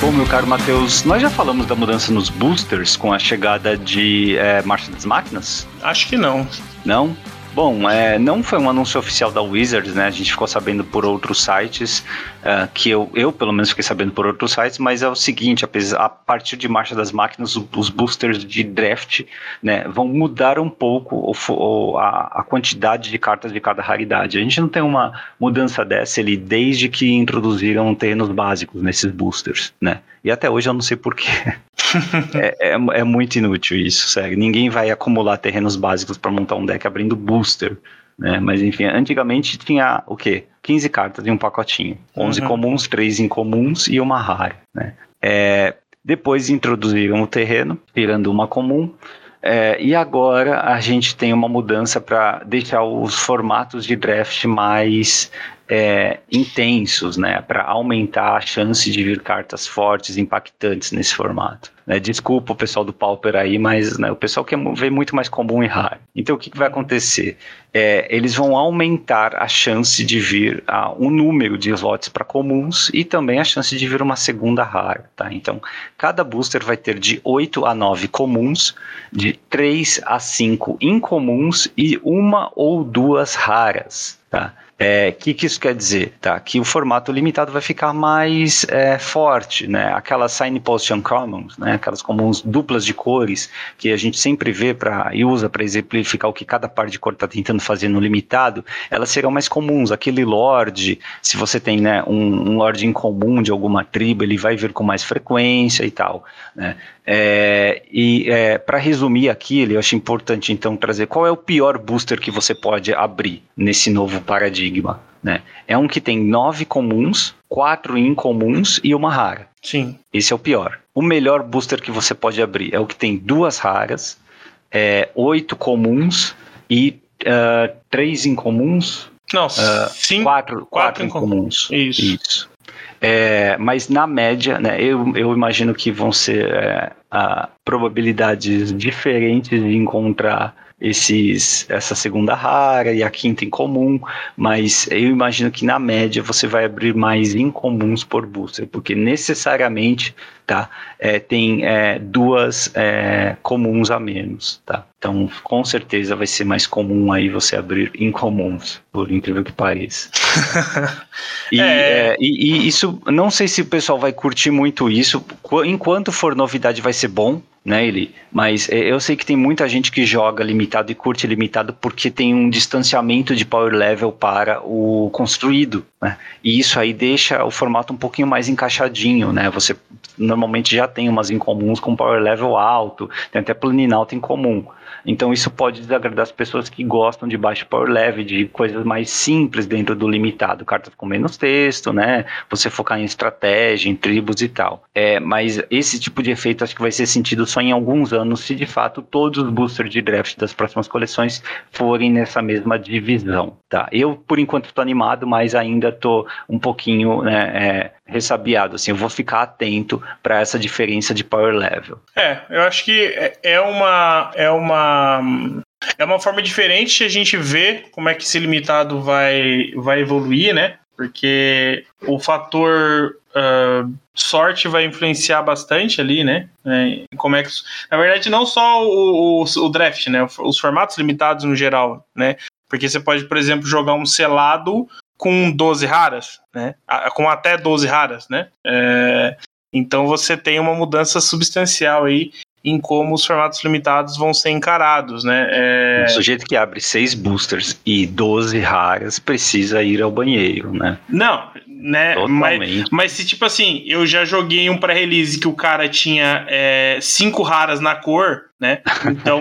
Bom, meu caro Matheus, nós já falamos da mudança nos boosters com a chegada de é, Marcha das Máquinas? Acho que não. Não? Bom, é, não foi um anúncio oficial da Wizards, né? A gente ficou sabendo por outros sites, uh, que eu, eu pelo menos fiquei sabendo por outros sites, mas é o seguinte, a partir de Marcha das Máquinas, os boosters de draft né, vão mudar um pouco o, a, a, quantidade de cartas de cada raridade. A gente não tem uma mudança dessa ali desde que introduziram terrenos básicos nesses boosters, né? E até hoje eu não sei porquê. é, é, é, muito inútil isso, sério. Ninguém vai acumular terrenos básicos para montar um deck abrindo booster. Né? Mas enfim, antigamente tinha o quê? 15 cartas em um pacotinho. 11 uhum. comuns, 3 incomuns e uma rara. Né? É, depois introduziram o terreno, tirando uma comum. É, e agora a gente tem uma mudança para deixar os formatos de draft mais é, intensos, né, para aumentar a chance de vir cartas fortes, impactantes nesse formato. Né, desculpa o pessoal do Pauper aí, mas né, o pessoal quer ver muito mais comum e raro. Então o que, que vai acontecer? É, eles vão aumentar a chance de vir a, um número de slots para comuns e também a chance de vir uma segunda rara. Tá? Então cada booster vai ter de 8 a 9 comuns, de 3 a 5 incomuns e uma ou duas raras. Tá? O é, que, que isso quer dizer? Tá? Que o formato limitado vai ficar mais é, forte, né? Aquelas signpost uncommons, né? aquelas comuns duplas de cores que a gente sempre vê pra, e usa para exemplificar o que cada par de cor está tentando fazer no limitado, elas serão mais comuns. Aquele Lorde, se você tem né, um, um incomum de alguma tribo, ele vai vir com mais frequência e tal. Né? É, e é, para resumir aqui, eu acho importante então trazer qual é o pior booster que você pode abrir nesse novo paradigma. Né? É um que tem nove comuns, quatro incomuns e uma rara. Sim. Esse é o pior. O melhor booster que você pode abrir é o que tem duas raras, é, oito comuns e uh, três incomuns. Não, uh, cinco, quatro, quatro, quatro incomuns. Isso. Isso. É, mas na média, né, eu, eu imagino que vão ser é, probabilidades diferentes de encontrar esses, essa segunda rara e a quinta em comum, mas eu imagino que na média você vai abrir mais incomuns por booster, porque necessariamente tá, é, tem é, duas é, comuns a menos. Tá? Então, com certeza vai ser mais comum aí você abrir incomuns, por incrível que pareça. e, é. é... e, e, isso, não sei se o pessoal vai curtir muito isso. Enquanto for novidade, vai ser bom, né, ele. Mas é, eu sei que tem muita gente que joga limitado e curte limitado porque tem um distanciamento de power level para o construído, né? E isso aí deixa o formato um pouquinho mais encaixadinho, né? Você normalmente já tem umas incomuns com power level alto, tem até planinalto em comum. Então isso pode desagradar as pessoas que gostam de baixo power level, de coisas mais simples dentro do limitado, cartas com menos texto, né? Você focar em estratégia, em tribos e tal. É, mas esse tipo de efeito acho que vai ser sentido só em alguns anos, se de fato todos os boosters de draft das próximas coleções forem nessa mesma divisão, tá? Eu por enquanto estou animado, mas ainda estou um pouquinho né, é, ressabiado, assim, eu vou ficar atento para essa diferença de power level. É, eu acho que é, é uma é uma é uma forma diferente de a gente ver como é que esse limitado vai vai evoluir, né? Porque o fator uh, sorte vai influenciar bastante ali, né? É, como é que, na verdade, não só o, o, o draft, né? Os formatos limitados no geral, né? Porque você pode, por exemplo, jogar um selado com 12 raras, né? Com até 12 raras, né? É, então você tem uma mudança substancial aí em como os formatos limitados vão ser encarados, né? É... O sujeito que abre seis boosters e 12 raras precisa ir ao banheiro, né? Não, né? Mas, mas, se tipo assim, eu já joguei um pré-release que o cara tinha é, cinco raras na cor, né? Então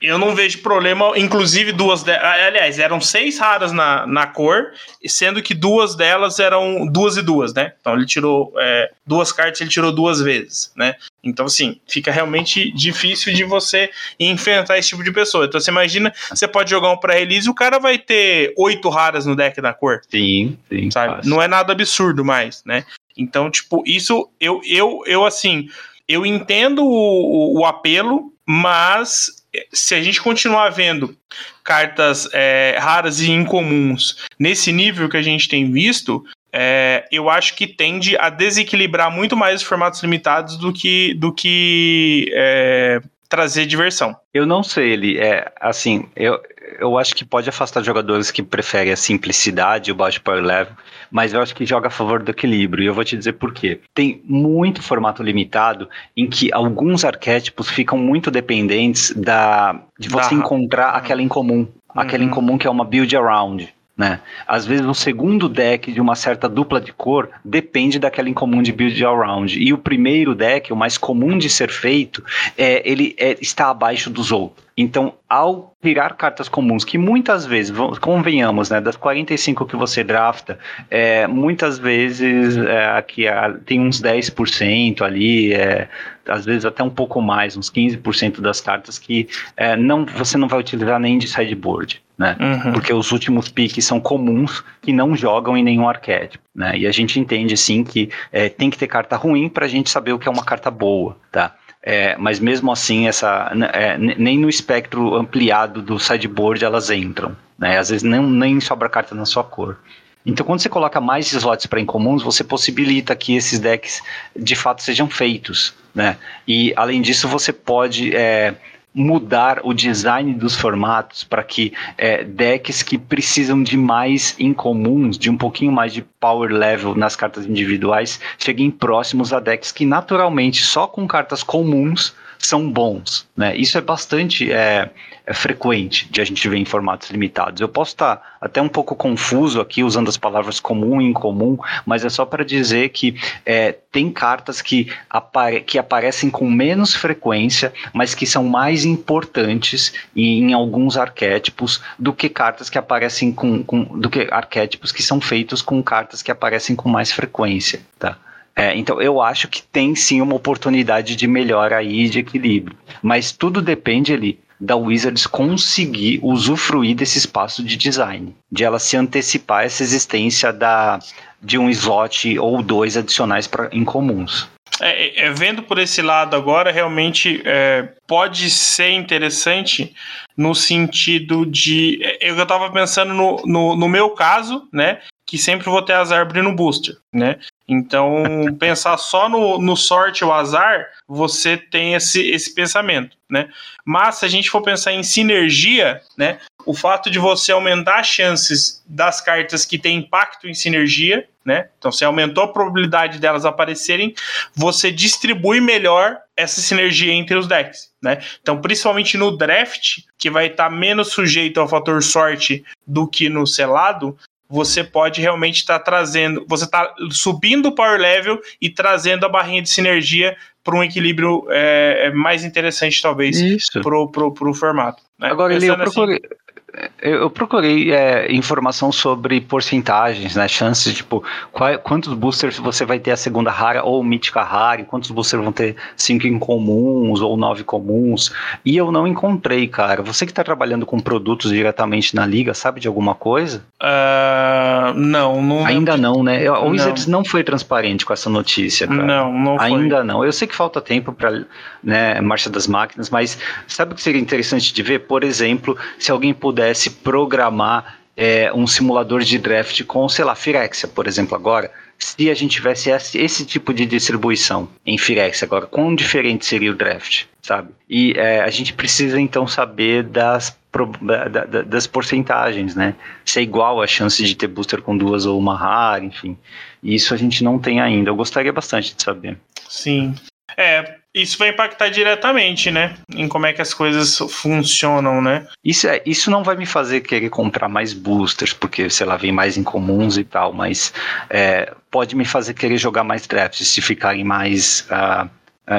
Eu não vejo problema, inclusive duas delas. Aliás, eram seis raras na, na cor, sendo que duas delas eram duas e duas, né? Então ele tirou é, duas cartas, ele tirou duas vezes, né? Então, assim, fica realmente difícil de você enfrentar esse tipo de pessoa. Então, você imagina, você pode jogar um pré-release e o cara vai ter oito raras no deck da cor. Sim, sim. Sabe? Não é nada absurdo mais, né? Então, tipo, isso eu, eu, eu assim, eu entendo o, o apelo, mas se a gente continuar vendo cartas é, raras e incomuns nesse nível que a gente tem visto, é, eu acho que tende a desequilibrar muito mais os formatos limitados do que, do que é, trazer diversão. Eu não sei, ele é assim, eu, eu acho que pode afastar jogadores que preferem a simplicidade o baixo power level, mas eu acho que joga a favor do equilíbrio, e eu vou te dizer por quê. Tem muito formato limitado em que alguns arquétipos ficam muito dependentes da de você da... encontrar aquela incomum, uhum. aquela incomum que é uma build around. Né? Às vezes o segundo deck de uma certa dupla de cor depende daquela incomum de build around. E o primeiro deck, o mais comum de ser feito, é, ele é, está abaixo dos outros. Então, ao tirar cartas comuns, que muitas vezes, convenhamos, né, das 45 que você drafta, é, muitas vezes é, aqui tem uns 10% ali, é, às vezes até um pouco mais, uns 15% das cartas que é, não, você não vai utilizar nem de sideboard. Né? Uhum. Porque os últimos piques são comuns que não jogam em nenhum arquétipo. Né? E a gente entende sim que é, tem que ter carta ruim para a gente saber o que é uma carta boa. Tá? É, mas mesmo assim, essa, é, nem no espectro ampliado do sideboard elas entram. Né? Às vezes nem, nem sobra carta na sua cor. Então, quando você coloca mais slots para incomuns, você possibilita que esses decks de fato sejam feitos. Né? E além disso, você pode é, mudar o design dos formatos para que é, decks que precisam de mais incomuns, de um pouquinho mais de power level nas cartas individuais, cheguem próximos a decks que naturalmente só com cartas comuns são bons. Né? Isso é bastante é, é frequente de a gente ver em formatos limitados. Eu posso estar até um pouco confuso aqui usando as palavras comum e incomum, mas é só para dizer que é, tem cartas que, apare que aparecem com menos frequência, mas que são mais importantes em, em alguns arquétipos do que cartas que aparecem com, com do que arquétipos que são feitos com cartas que aparecem com mais frequência. Tá? É, então eu acho que tem sim uma oportunidade de melhora aí de equilíbrio. Mas tudo depende ali da Wizards conseguir usufruir desse espaço de design, de ela se antecipar essa existência da, de um slot ou dois adicionais pra, incomuns. É, é, vendo por esse lado agora, realmente é, pode ser interessante no sentido de. É, eu estava pensando no, no, no, meu caso, né? Que sempre vou ter as árvores no booster, né? Então, pensar só no, no sorte ou azar, você tem esse, esse pensamento, né? Mas se a gente for pensar em sinergia, né? O fato de você aumentar as chances das cartas que têm impacto em sinergia, né? Então, você aumentou a probabilidade delas aparecerem, você distribui melhor essa sinergia entre os decks, né? Então, principalmente no draft, que vai estar tá menos sujeito ao fator sorte do que no selado, você pode realmente estar tá trazendo, você está subindo o power level e trazendo a barrinha de sinergia para um equilíbrio é, é, mais interessante, talvez, para o formato. Né? Agora, ele, eu procurei, assim, eu procurei é, informação sobre porcentagens, né? Chances, tipo, qual, quantos boosters você vai ter a segunda rara ou mítica rara, quantos boosters vão ter cinco incomuns ou nove comuns. E eu não encontrei, cara. Você que está trabalhando com produtos diretamente na liga, sabe de alguma coisa? Uh, não, não. Ainda não, né? O Wizards não. não foi transparente com essa notícia, cara. Não, não foi. Ainda não. Eu sei que falta tempo para né, marcha das máquinas, mas sabe o que seria interessante de ver? Por exemplo, se alguém puder pudesse programar é, um simulador de draft com, sei lá, Firexia, por exemplo, agora, se a gente tivesse esse, esse tipo de distribuição em Firexia agora, quão diferente seria o draft, sabe? E é, a gente precisa então saber das, da, da, das porcentagens, né? Se é igual a chance de ter booster com duas ou uma rara, enfim. Isso a gente não tem ainda. Eu gostaria bastante de saber. Sim. É, isso vai impactar diretamente, né? Em como é que as coisas funcionam, né? Isso, é, isso não vai me fazer querer comprar mais boosters, porque, sei lá, vem mais incomuns e tal, mas é, pode me fazer querer jogar mais drafts se ficarem mais. Uh,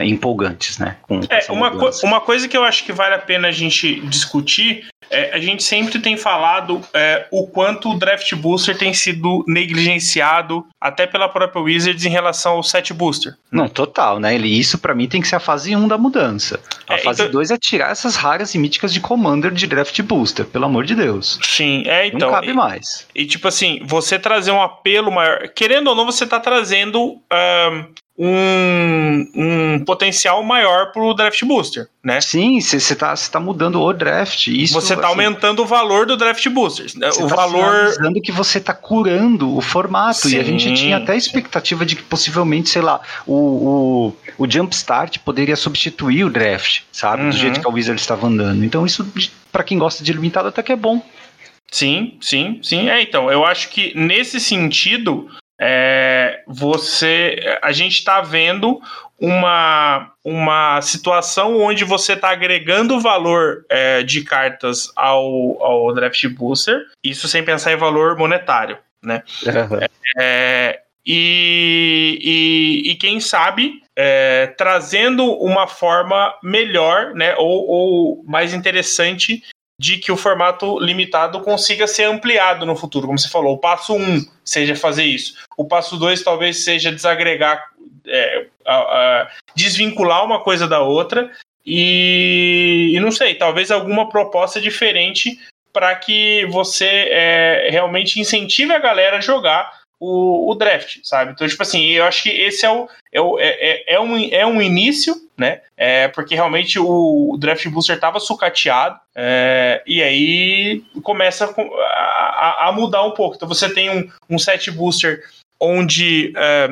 empolgantes, né? Com, é, uma, co uma coisa que eu acho que vale a pena a gente discutir é, a gente sempre tem falado é, o quanto o Draft Booster tem sido negligenciado até pela própria Wizards em relação ao set booster. Não, total, né? Ele, isso para mim tem que ser a fase 1 da mudança. A é, fase então... 2 é tirar essas raras e míticas de Commander de Draft Booster, pelo amor de Deus. Sim, é então. Não cabe e, mais. E tipo assim, você trazer um apelo maior. Querendo ou não, você tá trazendo um, um potencial maior para o draft booster, né? Sim, você está tá mudando o draft. Isso, você está assim, aumentando o valor do draft booster. Né? O tá valor. que você está curando o formato. Sim. E a gente tinha até a expectativa de que possivelmente, sei lá, o, o, o Jumpstart poderia substituir o draft, sabe? Uhum. Do jeito que a Wizard estava andando. Então, isso, para quem gosta de limitado, até que é bom. Sim, sim, sim. É, então, eu acho que nesse sentido, é, você, a gente está vendo uma, uma situação onde você está agregando valor é, de cartas ao, ao draft booster, isso sem pensar em valor monetário, né? É, e, e, e, quem sabe é, trazendo uma forma melhor, né, ou, ou mais interessante de que o formato limitado consiga ser ampliado no futuro. Como você falou, o passo 1 um seja fazer isso. O passo 2 talvez seja desagregar, é, a, a, desvincular uma coisa da outra. E, e, não sei, talvez alguma proposta diferente para que você é, realmente incentive a galera a jogar o, o, draft, sabe? Então, tipo assim, eu acho que esse é, o, é, o, é, é, é um, é um início, né? É, porque realmente o, o draft booster estava sucateado, é, e aí começa a, a, mudar um pouco. Então, você tem um, um set booster onde é,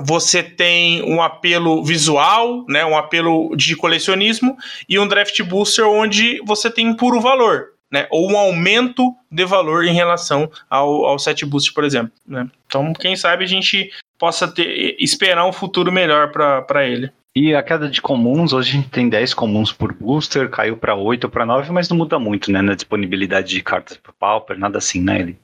você tem um apelo visual, né, um apelo de colecionismo, e um draft booster onde você tem puro valor né? Ou um aumento de valor em relação ao, ao set boost, por exemplo. Né? Então, quem sabe a gente possa ter, esperar um futuro melhor para ele. E a queda de comuns, hoje a gente tem 10 comuns por booster, caiu para 8 ou para 9, mas não muda muito, né? Na disponibilidade de cartas para Pauper, nada assim, né? Ele.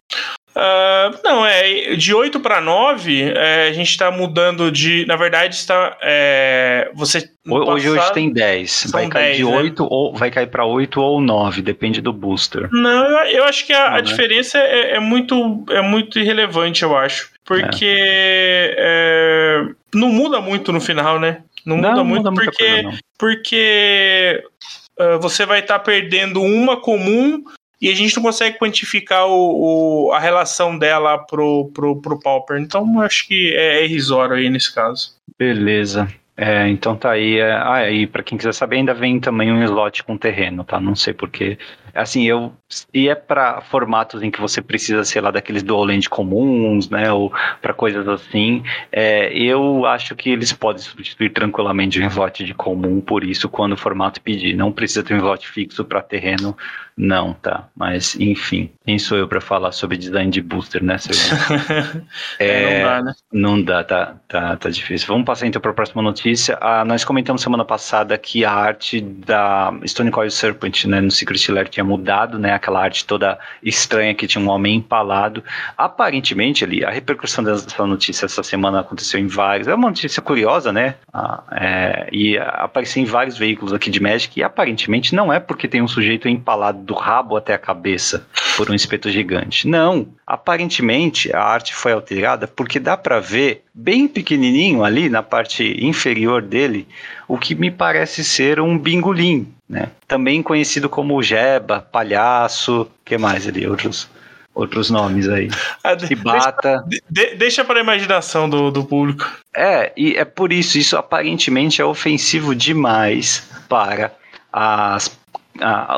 Uh, não, é de 8 para 9, é, a gente está mudando de. Na verdade, está. É, você. Hoje, passado, hoje tem 10. Vai cair 10, de 8 né? ou vai cair para 8 ou 9, depende do booster. Não, eu, eu acho que a, não, a né? diferença é, é, muito, é muito irrelevante, eu acho. Porque é. É, não muda muito no final, né? Não, não muda muito muda porque, coisa, porque uh, você vai estar tá perdendo uma comum e a gente não consegue quantificar o, o, a relação dela pro, pro, pro Pauper. Então acho que é, é irrisório aí nesse caso. Beleza. É, então tá aí. É, ah, e para quem quiser saber, ainda vem também um slot com terreno, tá? Não sei porquê. Assim, eu. E é para formatos em que você precisa, sei lá, daqueles dual land comuns, né? Ou para coisas assim. É, eu acho que eles podem substituir tranquilamente o slot de comum por isso quando o formato pedir. Não precisa ter um slot fixo para terreno, não, tá? Mas, enfim, quem sou eu para falar sobre design de booster, né, é, não dá, né? Não dá, tá, tá, tá difícil. Vamos passar então para a próxima notícia. Ah, nós comentamos semana passada que a arte da Stone Coil Serpent, né, no Secret Lair tinha mudado, né? Aquela arte toda estranha que tinha um homem empalado. Aparentemente, ali, a repercussão dessa notícia essa semana aconteceu em vários. É uma notícia curiosa, né? Ah, é, e apareceu em vários veículos aqui de Magic. E aparentemente não é porque tem um sujeito empalado do rabo até a cabeça por um espeto gigante. Não. Aparentemente a arte foi alterada porque dá para ver bem pequenininho ali na parte inferior dele o que me parece ser um bingolim, né? Também conhecido como Jeba, Palhaço, que mais ali? Outros, outros nomes aí. Ah, Ibata. Deixa, deixa para a imaginação do, do público. É, e é por isso, isso aparentemente é ofensivo demais para as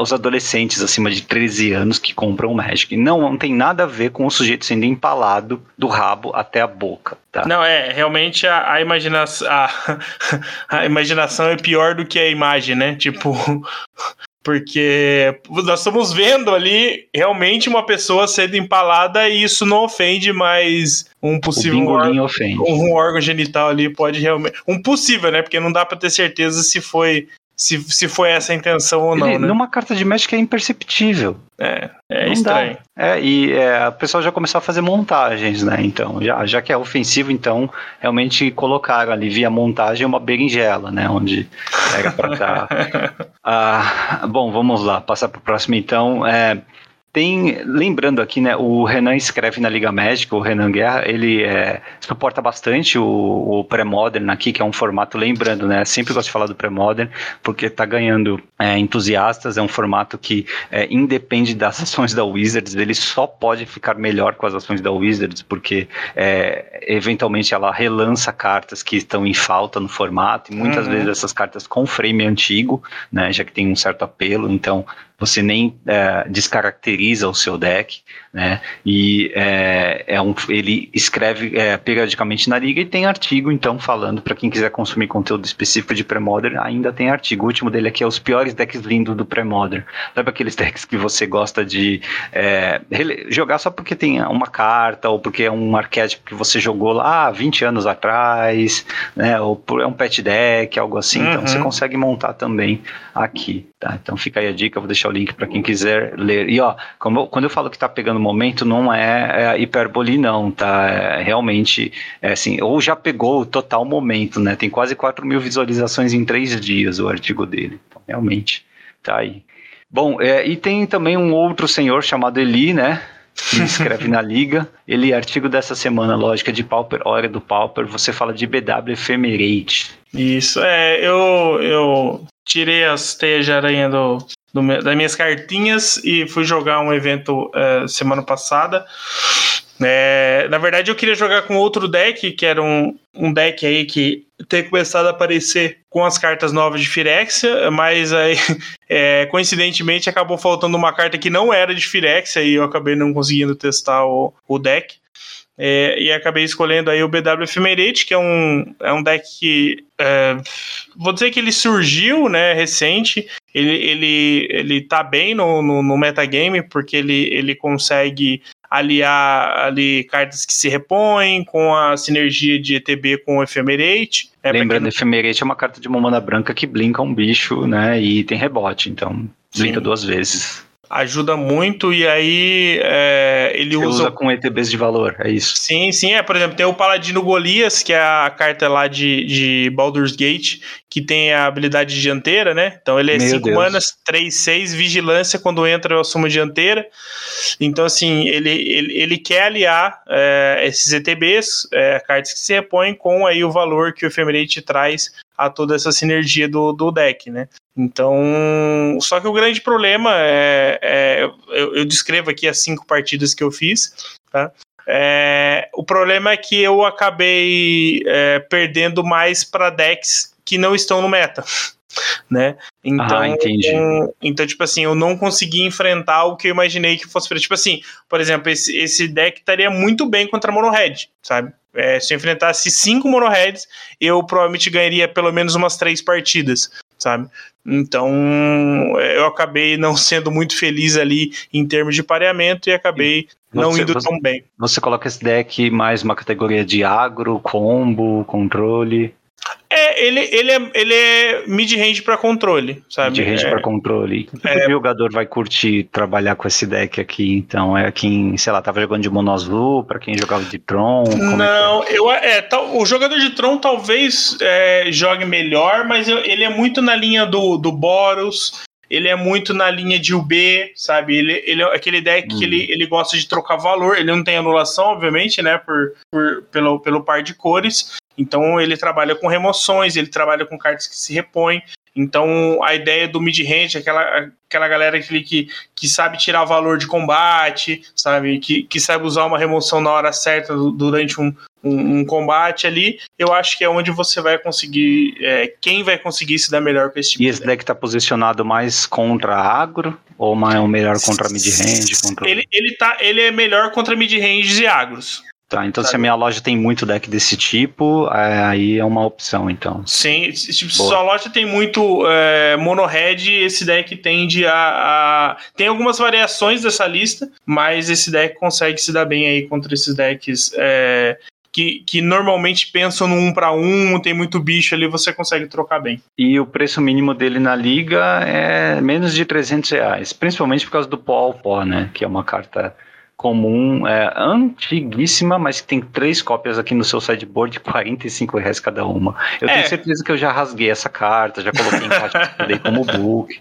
os adolescentes acima de 13 anos que compram Magic. Não, não tem nada a ver com o sujeito sendo empalado do rabo até a boca. Tá? Não, é, realmente a, a, imagina a, a imaginação é pior do que a imagem, né? Tipo, porque nós estamos vendo ali realmente uma pessoa sendo empalada e isso não ofende, mas um possível órgão, ofende. um órgão genital ali pode realmente um possível, né? Porque não dá para ter certeza se foi se, se foi essa a intenção ou não. Ele, né? Numa carta de Magic é imperceptível. É, é não estranho. Dá. É, e é, o pessoal já começou a fazer montagens, né? Então, já, já que é ofensivo, então, realmente colocaram ali via montagem uma berinjela, né? Onde era pra dar. ah, bom, vamos lá, passar pro próximo então. É, tem, lembrando aqui, né, o Renan escreve na Liga Médica, o Renan Guerra, ele é, suporta bastante o, o pré-modern aqui, que é um formato, lembrando, né, sempre gosto de falar do pré-modern, porque está ganhando é, entusiastas, é um formato que é, independe das ações da Wizards, ele só pode ficar melhor com as ações da Wizards, porque é, eventualmente ela relança cartas que estão em falta no formato, e muitas uhum. vezes essas cartas com frame antigo, né, já que tem um certo apelo, então você nem é, descaracteriza o seu deck, né? E é, é um, ele escreve é, periodicamente na liga e tem artigo, então, falando para quem quiser consumir conteúdo específico de Premodern, ainda tem artigo. O último dele aqui é os piores decks lindos do Premodern. Sabe aqueles decks que você gosta de é, jogar só porque tem uma carta ou porque é um arquétipo que você jogou lá 20 anos atrás, né? Ou é um pet deck, algo assim. Uhum. Então você uhum. consegue montar também aqui, tá? Então fica aí a dica, vou deixar o link para quem quiser ler. E ó, como, quando eu falo que tá pegando momento, não é, é hiperbole não, tá? É realmente, é assim, ou já pegou o total momento, né? Tem quase 4 mil visualizações em três dias o artigo dele. Então, realmente, tá aí. Bom, é, e tem também um outro senhor chamado Eli, né? que escreve na liga. Ele, artigo dessa semana, lógica de Pauper, hora do Pauper, você fala de BW Ephemerate. Isso, é, eu, eu tirei as teias de aranha do, do, das minhas cartinhas e fui jogar um evento é, semana passada. É, na verdade, eu queria jogar com outro deck, que era um, um deck aí que tem começado a aparecer com as cartas novas de Firexia, mas aí, é, coincidentemente, acabou faltando uma carta que não era de Firexia e eu acabei não conseguindo testar o, o deck. É, e acabei escolhendo aí o BW Ephemerate, que é um, é um deck que. É, vou dizer que ele surgiu, né, recente. Ele, ele, ele tá bem no, no, no metagame, porque ele, ele consegue aliar ali cartas que se repõem com a sinergia de ETB com o Ephemerate. É, Lembrando, porque... Ephemerate é uma carta de uma mana branca que blinka um bicho, né, e tem rebote, então blinka Sim. duas vezes ajuda muito e aí é, ele usa... usa com ETBs de valor, é isso? Sim, sim, é, por exemplo, tem o Paladino Golias, que é a carta lá de, de Baldur's Gate, que tem a habilidade dianteira, né? Então ele é 5 manas, 3, 6, vigilância, quando entra eu assumo dianteira. Então, assim, ele, ele, ele quer aliar é, esses ETBs, é, cartas que se repõem, com aí o valor que o Ephemerate traz a toda essa sinergia do, do deck, né? Então, só que o grande problema é, é eu, eu, descrevo aqui as cinco partidas que eu fiz, tá? É, o problema é que eu acabei é, perdendo mais para decks que não estão no meta, né? Então, ah, entendi. então, tipo assim, eu não consegui enfrentar o que eu imaginei que fosse. Tipo assim, por exemplo, esse, esse deck estaria muito bem contra Mono Red, sabe? É, se eu enfrentasse cinco Mono Reds, eu provavelmente ganharia pelo menos umas três partidas, sabe? Então eu acabei não sendo muito feliz ali em termos de pareamento e acabei você, não indo você, tão bem. Você coloca esse deck mais uma categoria de agro, combo, controle? É, ele, ele é, ele é mid-range para controle, sabe? Mid-range é, para controle. É, o jogador vai curtir trabalhar com esse deck aqui, então? É quem, sei lá, tava jogando de mono azul, para quem jogava de Tron? É é? Não, é eu, é, tal, o jogador de Tron talvez é, jogue melhor, mas eu, ele é muito na linha do, do Boros, ele é muito na linha de UB, sabe? Ele, ele é aquele deck hum. que ele, ele gosta de trocar valor, ele não tem anulação, obviamente, né? Por, por, pelo, pelo par de cores, então ele trabalha com remoções, ele trabalha com cartas que se repõem. Então a ideia do mid-range, aquela, aquela galera que, que, que sabe tirar valor de combate, sabe? Que, que sabe usar uma remoção na hora certa durante um, um, um combate ali, eu acho que é onde você vai conseguir. É, quem vai conseguir se dar melhor com esse tipo E esse deck está posicionado mais contra agro ou mais, melhor contra mid-range? Contra... Ele, ele, tá, ele é melhor contra mid-range e agros. Tá, então se a minha loja tem muito deck desse tipo, é, aí é uma opção, então. Sim, tipo, se sua loja tem muito é, mono red, esse deck tende a, a, Tem algumas variações dessa lista, mas esse deck consegue se dar bem aí contra esses decks é, que, que normalmente pensam no um para um, tem muito bicho ali, você consegue trocar bem. E o preço mínimo dele na liga é menos de 300 reais, principalmente por causa do pó ao pó, né? Que é uma carta comum, é antiguíssima, mas que tem três cópias aqui no seu sideboard de 45 reais cada uma. Eu é. tenho certeza que eu já rasguei essa carta, já coloquei em caixa como book.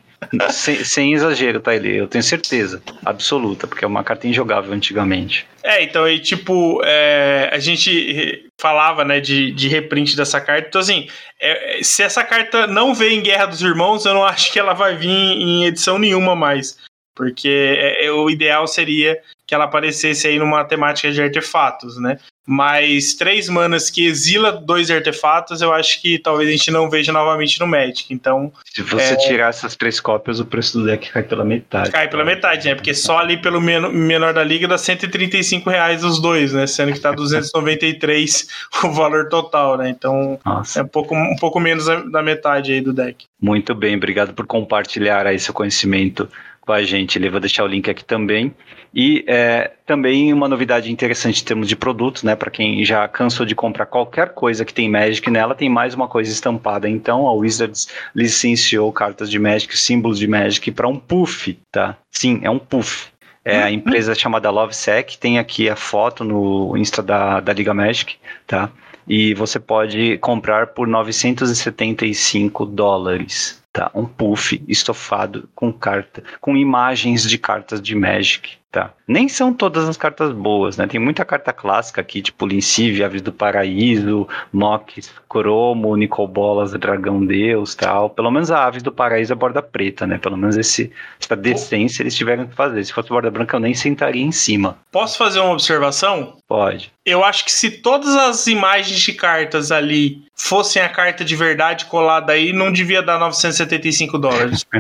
Sem, sem, exagero, tá, ele? Eu tenho certeza absoluta, porque é uma carta injogável antigamente. É, então, e tipo, é, a gente falava, né, de, de reprint dessa carta. Então, assim, é, se essa carta não veio em Guerra dos Irmãos, eu não acho que ela vai vir em edição nenhuma mais. Porque é, é, o ideal seria que ela aparecesse aí numa temática de artefatos, né? Mas três manas que exila dois artefatos, eu acho que talvez a gente não veja novamente no Magic. Então. Se você é... tirar essas três cópias, o preço do deck cai pela metade. Cai pela metade, né? Porque só ali pelo menor da liga dá 135 reais os dois, né? Sendo que tá 293 o valor total, né? Então Nossa. é um pouco, um pouco menos da metade aí do deck. Muito bem, obrigado por compartilhar aí seu conhecimento com a gente. Ele vai deixar o link aqui também. E é, também uma novidade interessante em termos de produtos, né? Para quem já cansou de comprar qualquer coisa que tem Magic nela, tem mais uma coisa estampada. Então a Wizards licenciou cartas de Magic, símbolos de Magic para um puff, tá? Sim, é um puff. É a uhum. empresa chamada LoveSec, tem aqui a foto no Insta da, da Liga Magic, tá? E você pode comprar por 975 dólares tá? Um puff estofado com carta, com imagens de cartas de Magic, tá? Nem são todas as cartas boas, né? Tem muita carta clássica aqui, tipo Lincive, Aves do Paraíso, Nox, Cromo, Nicobolas, Dragão Deus, tal. Pelo menos a Aves do Paraíso é borda preta, né? Pelo menos esse, essa decência eles tiveram que fazer. Se fosse borda branca, eu nem sentaria em cima. Posso fazer uma observação? Pode. Eu acho que se todas as imagens de cartas ali fossem a carta de verdade colada aí, não devia dar 975 dólares.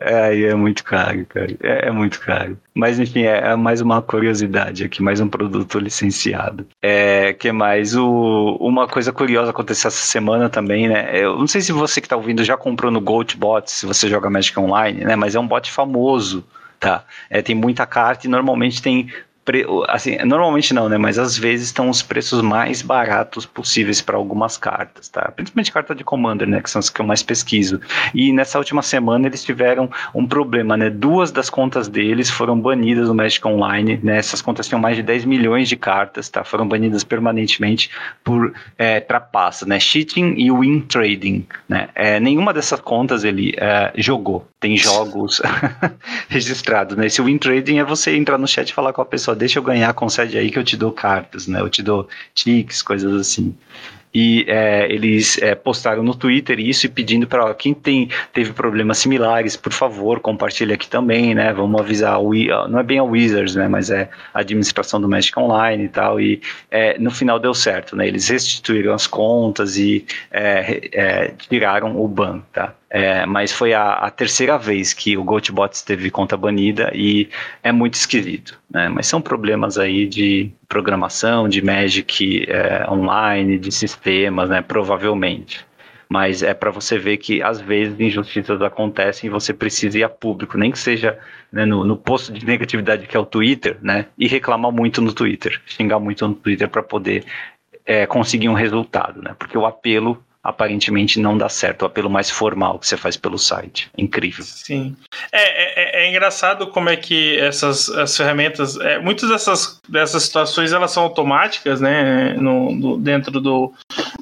é, é muito caro, cara. É, é muito caro. Mas enfim, é, é, mais uma curiosidade aqui, mais um produto licenciado. É, que mais? O, uma coisa curiosa aconteceu essa semana também, né? Eu não sei se você que está ouvindo já comprou no Goldbot, se você joga Magic Online, né? Mas é um bot famoso tá? É, tem muita carta e normalmente tem assim, normalmente não, né? Mas às vezes estão os preços mais baratos possíveis para algumas cartas, tá? Principalmente carta de Commander, né? Que são as que eu mais pesquiso. E nessa última semana eles tiveram um problema, né? Duas das contas deles foram banidas no Magic Online, né? Essas contas tinham mais de 10 milhões de cartas, tá? Foram banidas permanentemente por é, trapaça, né? Cheating e win trading, né? É, nenhuma dessas contas ele é, jogou. Tem jogos registrados, né? Esse win trading é você entrar no chat e falar com a pessoa deixa eu ganhar, concede aí que eu te dou cartas, né? Eu te dou tickets, coisas assim. E é, eles é, postaram no Twitter isso e pedindo para quem tem, teve problemas similares, por favor, compartilhe aqui também, né? Vamos avisar, não é bem a Wizards, né? Mas é a administração do Magic Online e tal. E é, no final deu certo, né? Eles restituíram as contas e é, é, tiraram o ban, tá? É, mas foi a, a, terceira vez que o GoToBots teve conta banida e é muito esquisito. Né? Mas são problemas aí de programação, de Magic é, online, de sistemas, né? provavelmente. Mas é para você ver que às vezes injustiças acontecem e você precisa ir a público, nem que seja né, no, no posto de negatividade que é o Twitter, né? E reclamar muito no Twitter, xingar muito no Twitter para poder é, conseguir um resultado, né? Porque o apelo aparentemente não dá certo. O apelo mais formal que você faz pelo site. Incrível. Sim. É, é, é engraçado como é que essas as ferramentas. É, muitas dessas, dessas situações elas são automáticas, né? No, no dentro do,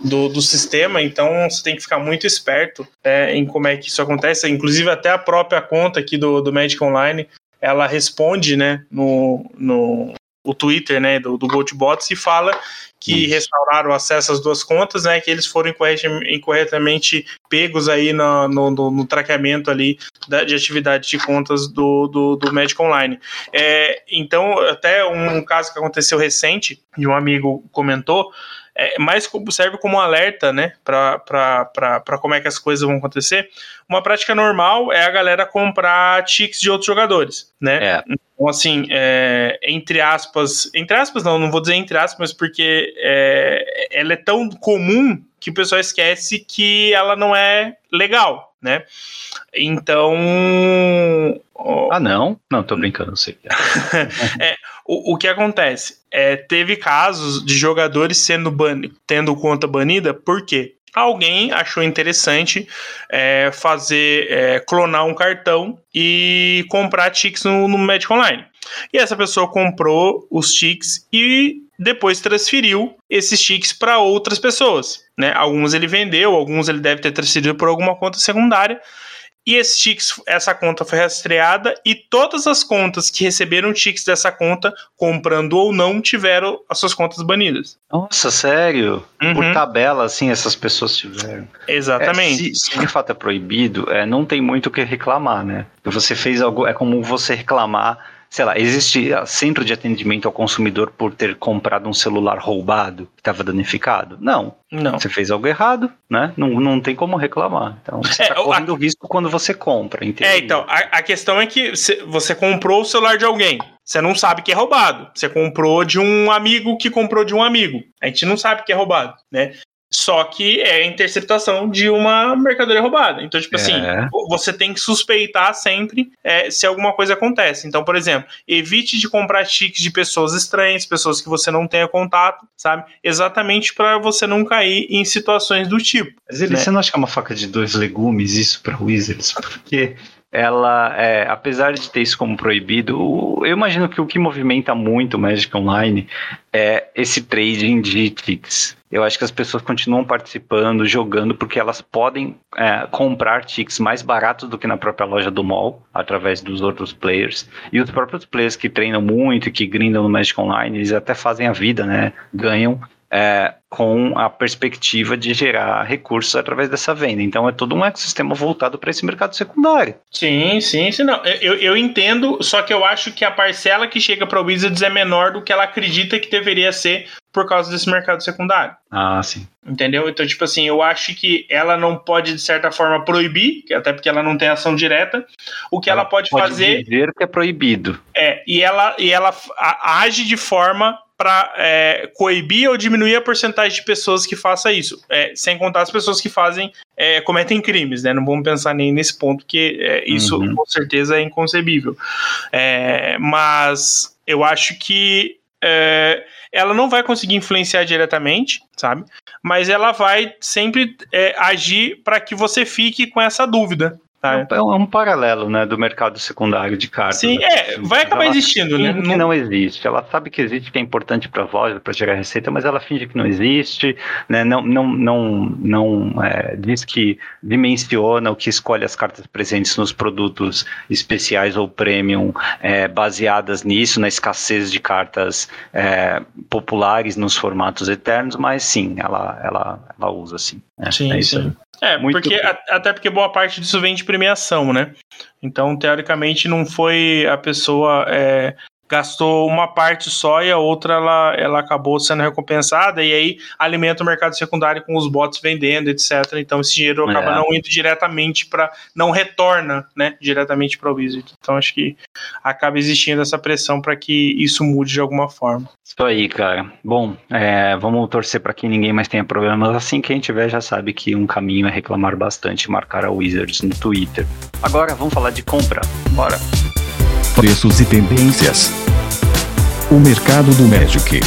do, do, sistema, então você tem que ficar muito esperto é, em como é que isso acontece. Inclusive, até a própria conta aqui do, do Magic Online ela responde né, no, no, o Twitter né, do, do GoToBots e fala que restauraram o acesso às duas contas, né, que eles foram incorretamente pegos aí no, no, no traqueamento ali da, de atividade de contas do, do, do Magic Online. É, então, até um caso que aconteceu recente, e um amigo comentou, é, mais serve como um alerta, né, para como é que as coisas vão acontecer. Uma prática normal é a galera comprar tickets de outros jogadores, né? É. Então, assim, é, entre aspas, entre aspas não, não vou dizer entre aspas, porque é, ela é tão comum que o pessoal esquece que ela não é legal, né? Então. Ah, não? Não, tô brincando, não sei. é, o, o que acontece? É, teve casos de jogadores sendo ban tendo conta banida, por quê? Alguém achou interessante é, fazer é, clonar um cartão e comprar tics no, no Magic Online. E essa pessoa comprou os tics e depois transferiu esses tics para outras pessoas. Né? Alguns ele vendeu, alguns ele deve ter transferido por alguma conta secundária. E esse Tix, essa conta foi rastreada e todas as contas que receberam Tix dessa conta, comprando ou não, tiveram as suas contas banidas. Nossa, sério? Uhum. Por tabela, assim, essas pessoas tiveram. Exatamente. É, se, se, de fato é proibido, é, não tem muito o que reclamar, né? Você fez algo, é como você reclamar sei lá, existe centro de atendimento ao consumidor por ter comprado um celular roubado que estava danificado? Não. Não. Você fez algo errado, né? Não, não tem como reclamar. Então, você está é, correndo a... risco quando você compra. É, então, a, a questão é que você comprou o celular de alguém. Você não sabe que é roubado. Você comprou de um amigo que comprou de um amigo. A gente não sabe que é roubado, né? Só que é a interceptação de uma mercadoria roubada. Então, tipo assim, é. assim, você tem que suspeitar sempre é, se alguma coisa acontece. Então, por exemplo, evite de comprar tickets de pessoas estranhas, pessoas que você não tenha contato, sabe? Exatamente para você não cair em situações do tipo. Mas ele, né? você não acha que é uma faca de dois legumes isso para Wizards? Porque ela, é, apesar de ter isso como proibido, eu imagino que o que movimenta muito o Magic Online é esse trading de ticks. Eu acho que as pessoas continuam participando, jogando, porque elas podem é, comprar ticks mais baratos do que na própria loja do mall, através dos outros players. E os próprios players que treinam muito e que grindam no Magic Online, eles até fazem a vida, né? Ganham é, com a perspectiva de gerar recursos através dessa venda. Então é todo um ecossistema voltado para esse mercado secundário. Sim, sim, sim. Não. Eu, eu entendo, só que eu acho que a parcela que chega para o Wizards é menor do que ela acredita que deveria ser por causa desse mercado secundário. Ah, sim. Entendeu? Então, tipo assim, eu acho que ela não pode, de certa forma, proibir, até porque ela não tem ação direta. O que ela, ela pode, pode fazer. dizer que é proibido. É, e ela, e ela age de forma para é, coibir ou diminuir a porcentagem de pessoas que faça isso, é, sem contar as pessoas que fazem é, cometem crimes, né? Não vamos pensar nem nesse ponto que é, isso uhum. com certeza é inconcebível. É, mas eu acho que é, ela não vai conseguir influenciar diretamente, sabe? Mas ela vai sempre agir para que você fique com essa dúvida, Tá. É, um, é um paralelo, né, do mercado secundário de cartas. Sim, né? é, vai acabar ela existindo, né? Que não existe. Ela sabe que existe, que é importante para a loja, para gerar receita, mas ela finge que não existe, né? Não, não, não, não é, diz que dimensiona o que escolhe as cartas presentes nos produtos especiais ou premium, é, baseadas nisso, na escassez de cartas é, populares nos formatos eternos, mas sim, ela, ela, ela usa sim. Né? Sim, é sim. É, Muito porque, até porque boa parte disso vem de premiação, né? Então, teoricamente, não foi a pessoa é, gastou uma parte só e a outra ela, ela acabou sendo recompensada e aí alimenta o mercado secundário com os bots vendendo, etc. Então esse dinheiro acaba é. não indo diretamente para não retorna, né, diretamente para o Wizard. Então acho que acaba existindo essa pressão para que isso mude de alguma forma. Isso aí, cara. Bom, é, vamos torcer para que ninguém mais tenha problemas assim. Quem tiver já sabe que um caminho é reclamar bastante e marcar a Wizards no Twitter. Agora vamos falar de compra. Bora preços e tendências. O mercado do Magic.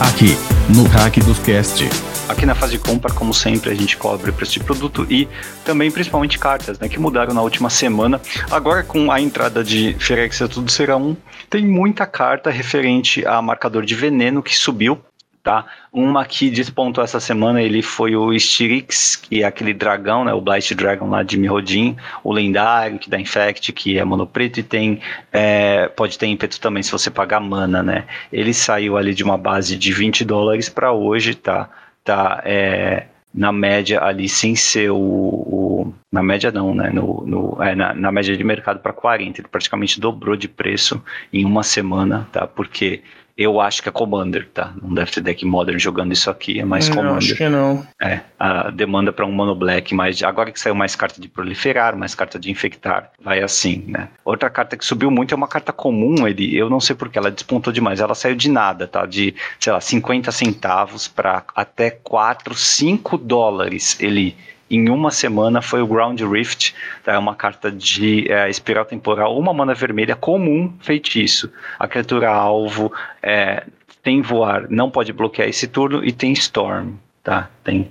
Aqui, no Hack dos Cast. Aqui na fase de compra, como sempre, a gente cobre preço de produto e também principalmente cartas, né, que mudaram na última semana. Agora com a entrada de Ferex Tudo Será Um, tem muita carta referente a marcador de veneno que subiu tá? Uma que despontou essa semana, ele foi o Styrix, que é aquele dragão, né? O Blight Dragon lá de Mirrodin, o lendário, que dá Infect, que é mono preto e tem, é, pode ter ímpeto também se você pagar mana, né? Ele saiu ali de uma base de 20 dólares para hoje, tá? Tá, é, na média ali sem ser o, o, na média não, né, no, no é, na, na, média de mercado para 40, ele praticamente dobrou de preço em uma semana, tá? Porque eu acho que é Commander, tá? Não deve ter deck Modern jogando isso aqui, é mais não, Commander. Acho que não. É, a demanda para um Mono Black, mas agora que saiu mais carta de proliferar, mais carta de infectar, vai assim, né? Outra carta que subiu muito é uma carta comum, ele, eu não sei porque ela despontou demais, ela saiu de nada, tá? De, sei lá, 50 centavos para até 4, 5 dólares ele em uma semana foi o Ground Rift, tá? é uma carta de é, espiral temporal, uma mana vermelha comum feitiço. A criatura alvo é, tem voar, não pode bloquear esse turno e tem Storm, tá? Tem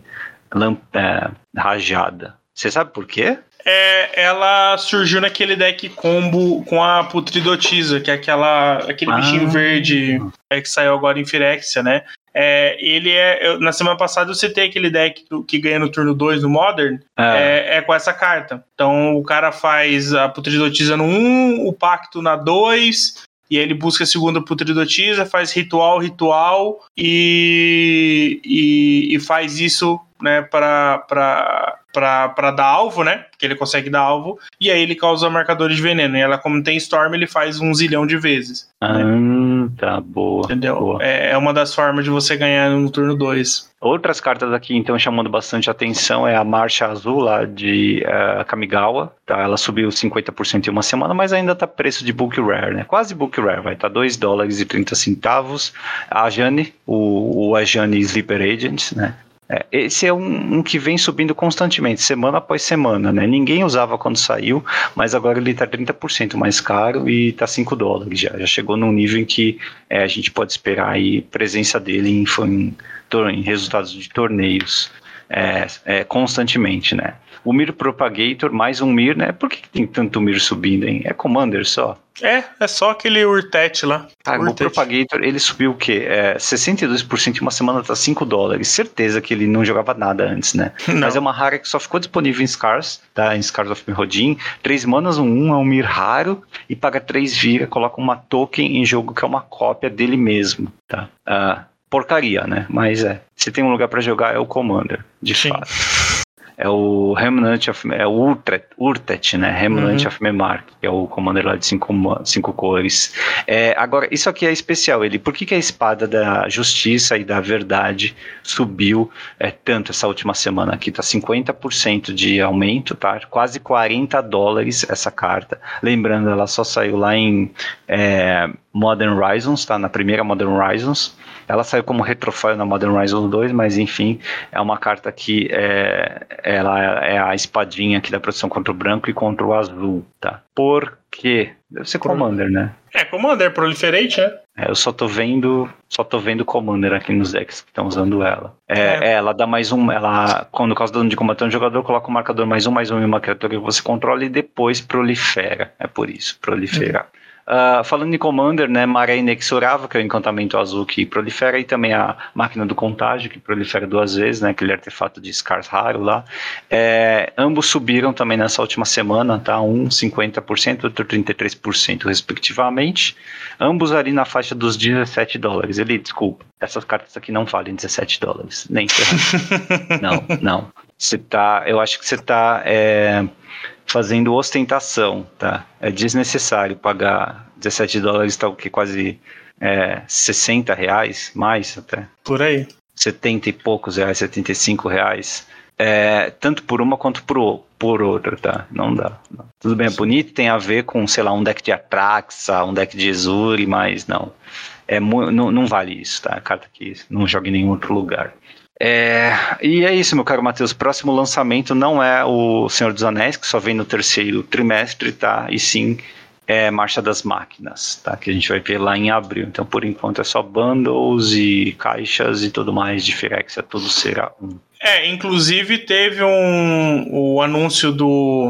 lamp, é, rajada. Você sabe por quê? É, ela surgiu naquele deck combo com a Putridotisa, que é aquela, aquele ah. bichinho verde é, que saiu agora em Firexia, né? É, ele é. Eu, na semana passada eu citei aquele deck que ganha no turno 2 do Modern. É. é. É, com essa carta. Então o cara faz a Putridotisa no 1, um, o Pacto na 2. E aí ele busca a segunda Putridotisa, faz ritual, ritual e, e, e faz isso né, para para dar alvo, né? Porque ele consegue dar alvo, e aí ele causa marcadores de veneno. E ela, como tem Storm, ele faz um zilhão de vezes. Ah, né? tá, boa. Entendeu? Boa. É, é uma das formas de você ganhar no turno 2. Outras cartas aqui, então, chamando bastante atenção é a Marcha Azul lá de uh, Kamigawa. Tá? Ela subiu 50% em uma semana, mas ainda tá preço de Book Rare, né? Quase Book Rare, vai estar tá 2 dólares e 30 centavos. A Jane, o, o Ajane Sleeper Agent, né? É, esse é um, um, que vem subindo constantemente, semana após semana, né? Ninguém usava quando saiu, mas agora ele está 30% mais caro e está 5 dólares já. Já chegou num nível em que é, a gente pode esperar aí presença dele em, em, em resultados de torneios é, é, constantemente, né? O Mir Propagator, mais um Mir, né? Por que, que tem tanto Mir subindo, hein? É Commander só? É, é só aquele Urtet lá. Ah, o Propagator, ele subiu o quê? É, 62% em uma semana tá 5 dólares. Certeza que ele não jogava nada antes, né? Não. Mas é uma rara que só ficou disponível em Scars, tá? Em Scars of Mirrodin. 3 manas, um 1 um, é um Mir raro e paga 3 vira, coloca uma token em jogo que é uma cópia dele mesmo, tá? Uh, porcaria, né? Mas é. Se tem um lugar para jogar, é o Commander, de Sim. fato é o Remnant of é o Urtet, Urtet né? Remnant uhum. of Memark, que é o commander lá de cinco, cinco cores. É, agora, isso aqui é especial. Ele, por que, que a espada da justiça e da verdade subiu é, tanto essa última semana aqui? Tá 50% de aumento, tá? Quase 40 dólares essa carta. Lembrando, ela só saiu lá em é, Modern Horizons, tá? Na primeira Modern Horizons. Ela saiu como retrofile na Modern Horizon 2, mas enfim, é uma carta que é, ela é a espadinha aqui da proteção contra o branco e contra o azul, tá? Por quê? Deve ser Commander, né? É, Commander, Proliferate, né? É, eu só tô vendo, só tô vendo Commander aqui nos decks que estão usando ela. É, é. é, ela dá mais um, ela, quando causa dano de combate um jogador, coloca o um marcador mais um, mais um em uma criatura que você controla e depois prolifera. É por isso, proliferar. Uhum. Uh, falando em Commander, né, Maré Inexorável, que é o encantamento azul que prolifera, e também a Máquina do Contágio, que prolifera duas vezes, né, aquele artefato de Scars raro lá. É, ambos subiram também nessa última semana, tá? Um 50%, outro 33%, respectivamente. Ambos ali na faixa dos 17 dólares. Ele, desculpa, essas cartas aqui não valem 17 dólares, nem Não, não. Você tá, eu acho que você tá. É, fazendo ostentação, tá? É desnecessário pagar 17 dólares, tá o que quase é, 60 reais, mais até. Por aí. 70 e poucos reais, 75 reais. É, tanto por uma quanto por, por outra, tá? Não dá. Não. Tudo bem, é bonito, tem a ver com, sei lá, um deck de Atraxa, um deck de Ezuri, mas não. É, não, não vale isso, tá? Carta que não joga em nenhum outro lugar. É, e é isso, meu caro Matheus. Próximo lançamento não é o Senhor dos Anéis, que só vem no terceiro trimestre, tá? E sim é Marcha das Máquinas, tá? Que a gente vai ver lá em abril. Então, por enquanto, é só bundles e caixas e tudo mais de Firexia, tudo será um. É, inclusive teve um o anúncio do.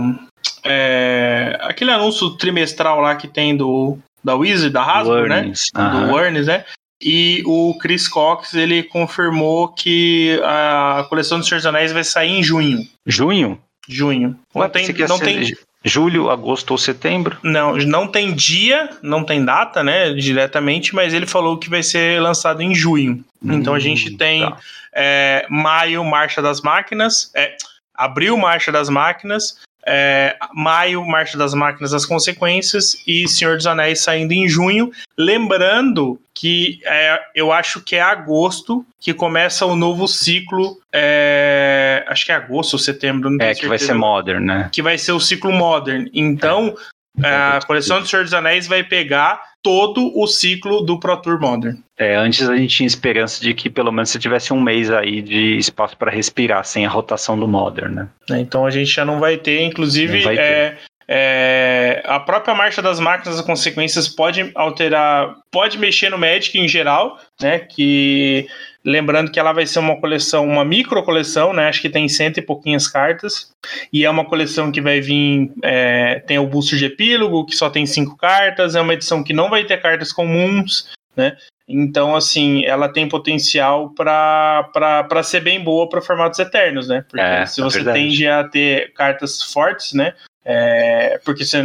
É, aquele anúncio trimestral lá que tem do da Wizard, da Hasbro, né? Do Warnes, né? E o Chris Cox ele confirmou que a coleção dos Senhor dos Anéis vai sair em junho. Junho? Junho. Não Ué, tem, não tem julho, agosto ou setembro? Não, não tem dia, não tem data, né, diretamente, mas ele falou que vai ser lançado em junho. Hum, então a gente tem tá. é, maio, Marcha das Máquinas, é, abril, Marcha das Máquinas, é, maio, Marcha das Máquinas, as consequências, e Senhor dos Anéis saindo em junho. Lembrando que é, eu acho que é agosto que começa o novo ciclo. É, acho que é agosto ou setembro, não É, que vai ser Modern, né? Que vai ser o ciclo Modern. Então. A coleção do Senhor dos Anéis vai pegar todo o ciclo do Pro Tour Modern. É, antes a gente tinha esperança de que pelo menos você tivesse um mês aí de espaço para respirar sem a rotação do Modern, né? É, então a gente já não vai ter, inclusive vai ter. É, é, a própria marcha das máquinas, as consequências pode alterar, pode mexer no Magic em geral, né? Que Lembrando que ela vai ser uma coleção, uma micro coleção, né? Acho que tem cento e pouquinhas cartas. E é uma coleção que vai vir. É, tem o booster de epílogo, que só tem cinco cartas. É uma edição que não vai ter cartas comuns, né? Então, assim, ela tem potencial para ser bem boa para formatos eternos, né? Porque é, se é você é tende a ter cartas fortes, né? É, porque você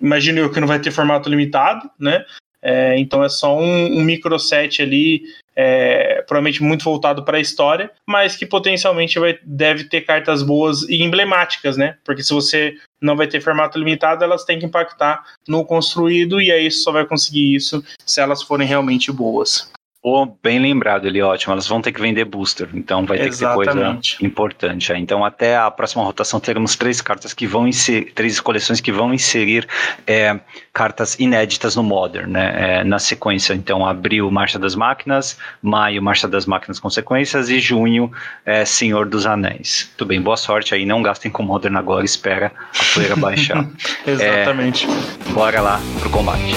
imagina eu que não vai ter formato limitado, né? É, então é só um, um micro set ali é, provavelmente muito voltado para a história, mas que potencialmente vai, deve ter cartas boas e emblemáticas, né? Porque se você não vai ter formato limitado, elas têm que impactar no construído, e aí só vai conseguir isso se elas forem realmente boas. Oh, bem lembrado, ele ótimo. Elas vão ter que vender booster, então vai ter Exatamente. que ter coisa importante. Então, até a próxima rotação teremos três cartas que vão inserir, três coleções que vão inserir é, cartas inéditas no Modern, né? É, na sequência, então, abril, Marcha das Máquinas, maio, Marcha das Máquinas Consequências e junho, é, Senhor dos Anéis. Tudo bem, boa sorte aí. Não gastem com Modern agora, espera a poeira baixar. Exatamente. É, bora lá pro combate.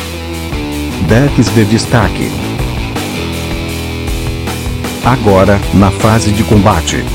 Decks de destaque agora na fase de combate.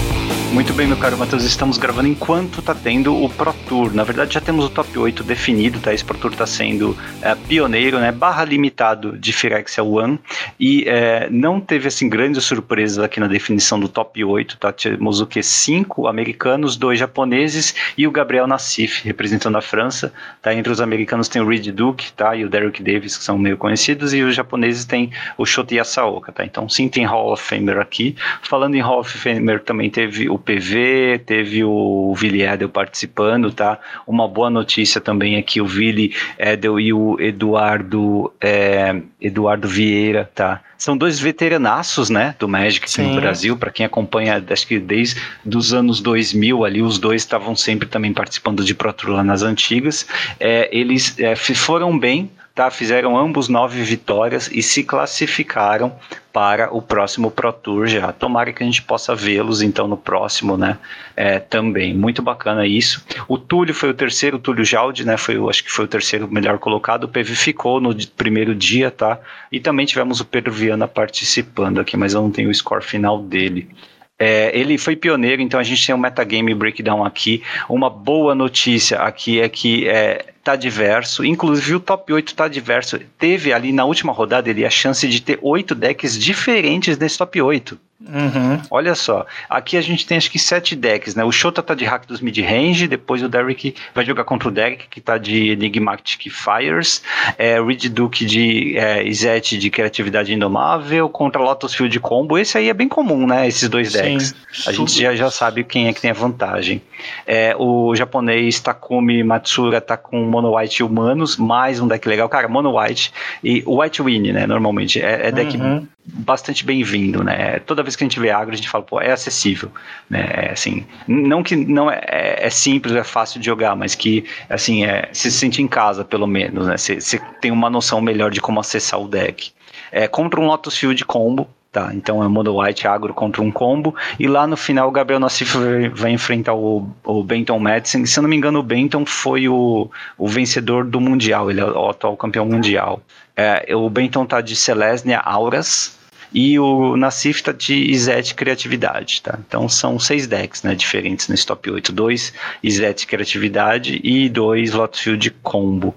Muito bem, meu caro Matheus, estamos gravando enquanto tá tendo o Pro Tour. Na verdade, já temos o top 8 definido, tá? Esse Pro Tour tá sendo é, pioneiro, né? Barra limitado de Phyrexia One. E é, não teve, assim, grandes surpresas aqui na definição do top 8, tá? O que? Cinco americanos, dois japoneses e o Gabriel Nassif, representando a França, tá? Entre os americanos tem o Reed Duke, tá? E o Derek Davis, que são meio conhecidos, e os japoneses tem o Shota Yasaoka, tá? Então, sim, tem Hall of Famer aqui. Falando em Hall of Famer, também teve o PV, teve o Vili Edel participando, tá? Uma boa notícia também é que o Vili Edel e o Eduardo, é, Eduardo Vieira, tá? São dois veteranaços, né, do Magic aqui no Brasil, para quem acompanha, acho que desde os anos 2000 ali, os dois estavam sempre também participando de Pro Tour nas antigas. É, eles é, foram bem, tá? Fizeram ambos nove vitórias e se classificaram para o próximo Pro Tour já. Tomara que a gente possa vê-los então no próximo, né? É, também. Muito bacana isso. O Túlio foi o terceiro, o Túlio Jaldi, né? Foi, acho que foi o terceiro melhor colocado. O PV ficou no primeiro dia, tá? E também tivemos o Pedro Viana participando aqui, mas eu não tenho o score final dele. É, ele foi pioneiro, então a gente tem um metagame breakdown aqui. Uma boa notícia aqui é que é, tá diverso, inclusive o top 8 tá diverso. Teve ali na última rodada ele a chance de ter oito decks diferentes nesse top 8. Uhum. Olha só, aqui a gente tem acho que sete decks, né? O Shota tá de hack dos mid-range, depois o Derek vai jogar contra o Derek, que tá de Enigmatic Fires, é, Reed Duke de é, Izete de Criatividade Indomável, contra Lotus Field Combo. Esse aí é bem comum, né? Esses dois decks. Sim. A gente já, já sabe quem é que tem a vantagem. É, o japonês Takumi Matsura tá com Mono White Humanos, mais um deck legal. Cara, Mono White e White Win, né? Normalmente. É, é deck uhum. bastante bem-vindo, né? Toda vez que a gente vê agro, a gente fala, pô, é acessível, né? É, assim, não que não é, é, é, simples, é fácil de jogar, mas que, assim, é, se sente em casa, pelo menos, né? Você tem uma noção melhor de como acessar o deck. É, contra um Lotus Field combo, Tá, então é Mono White agro contra um combo. E lá no final o Gabriel Nassif vai, enfrentar o, o Benton Madison. Se eu não me engano, o Benton foi o, o vencedor do Mundial. Ele é o atual campeão mundial. É, o Benton tá de Celestia Auras e o Nassif tá de Izete Criatividade, tá? Então são seis decks, né, diferentes nesse top 8. Dois Izete Criatividade e dois Lotfield Combo.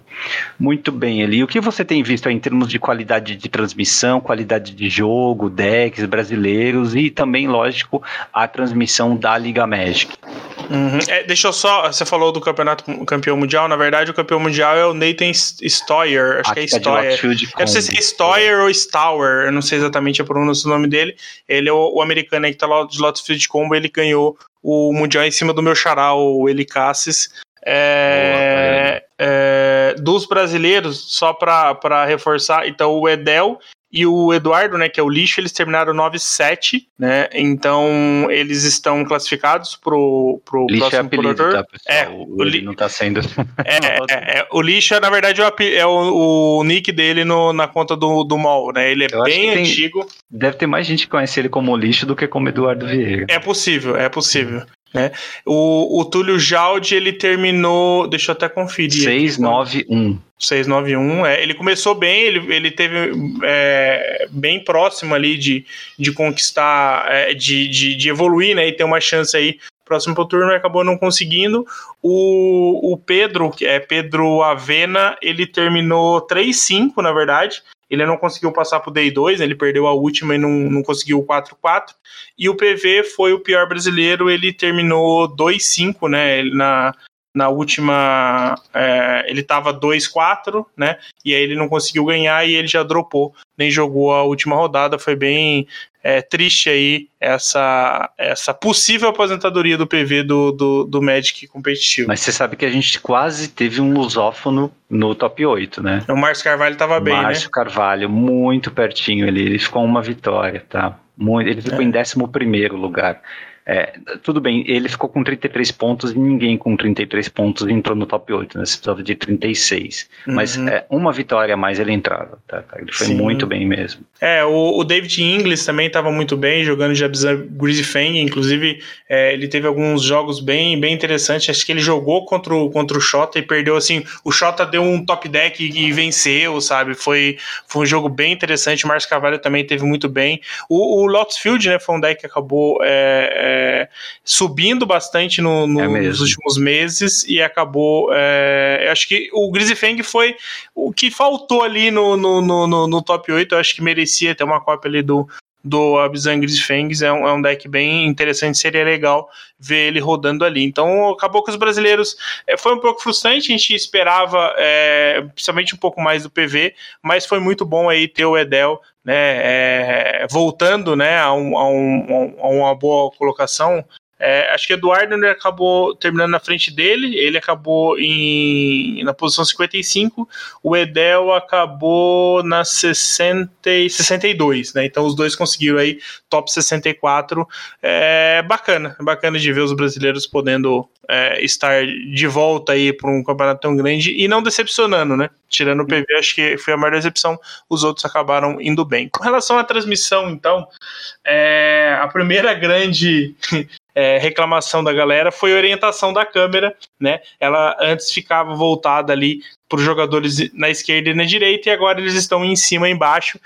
Muito bem, Eli. O que você tem visto em termos de qualidade de transmissão, qualidade de jogo, decks brasileiros e também, lógico, a transmissão da Liga Magic? Uhum. É, deixa eu só. Você falou do campeonato campeão mundial. Na verdade, o campeão mundial é o Nathan Stoyer. Acho que é Stoyer. Eu não sei se é Stoyer ou Stower. Eu não sei exatamente a pronúncia do nome dele. Ele é o, o americano aí que tá lá de Lotus Field Combo. Ele ganhou o mundial em cima do meu xará, o Eli Cassis. É, é, é, dos brasileiros, só para reforçar, então o Edel e o Eduardo, né, que é o lixo, eles terminaram 9-7, né? Então eles estão classificados pro, pro lixo próximo é apelido, produtor. tá, é, o li... não tá sendo. É, é, é, o lixo, na verdade, é o, o nick dele no, na conta do, do MOL, né? Ele é Eu bem antigo. Tem, deve ter mais gente que conhece ele como lixo do que como Eduardo Vieira. É possível, é possível. Né? O, o Túlio Jaldi, ele terminou. Deixa eu até conferir. 691. 691. É, ele começou bem, ele, ele teve é, bem próximo ali de, de conquistar, é, de, de, de, evoluir, né? E ter uma chance aí próximo pro turno acabou não conseguindo. O, o Pedro, que é Pedro Avena, ele terminou 3-5, na verdade. Ele não conseguiu passar pro Day 2, ele perdeu a última e não, não conseguiu o 4-4. E o PV foi o pior brasileiro, ele terminou 2-5, né? Na, na última. É, ele tava 2-4, né? E aí ele não conseguiu ganhar e ele já dropou, nem jogou a última rodada. Foi bem é, triste aí essa, essa possível aposentadoria do PV do, do, do Magic competitivo. Mas você sabe que a gente quase teve um lusófono no top 8, né? O Márcio Carvalho tava bem, Márcio né? Márcio Carvalho, muito pertinho ali. Ele ficou uma vitória, tá? Muito, ele ficou é. em 11 primeiro lugar. É, tudo bem, ele ficou com 33 pontos e ninguém com 33 pontos entrou no top 8, né? Você precisava de 36. Uhum. Mas é, uma vitória a mais ele entrava, tá? Ele foi Sim. muito bem mesmo. É, o, o David Inglis também estava muito bem, jogando de Greasy Fang, inclusive é, ele teve alguns jogos bem, bem interessantes. Acho que ele jogou contra o, contra o Shota e perdeu assim. O Shota deu um top deck e, e venceu, sabe? Foi, foi um jogo bem interessante. O Marcos Cavalho também teve muito bem. O, o Lotsfield, né? Foi um deck que acabou. É, é, subindo bastante no, no, é nos últimos meses e acabou. É, acho que o Grisifeng foi o que faltou ali no, no, no, no, top 8. Eu acho que merecia ter uma cópia ali do, do Abzan Grisfangs é um, é um deck bem interessante, seria legal ver ele rodando ali. Então acabou que os brasileiros é, foi um pouco frustrante, a gente esperava é, principalmente um pouco mais do PV, mas foi muito bom aí ter o Edel né, é, voltando né, a, um, a, um, a, uma boa colocação. É, acho que Eduardo acabou terminando na frente dele, ele acabou em, na posição 55, o Edel acabou na 60, 62, né? Então os dois conseguiram aí top 64. É bacana, bacana de ver os brasileiros podendo é, estar de volta aí para um campeonato tão grande e não decepcionando, né? Tirando o PV, acho que foi a maior decepção, os outros acabaram indo bem. Com relação à transmissão, então, é, a primeira grande é, reclamação da galera foi orientação da câmera, né? Ela antes ficava voltada ali para os jogadores na esquerda e na direita, e agora eles estão em cima e embaixo.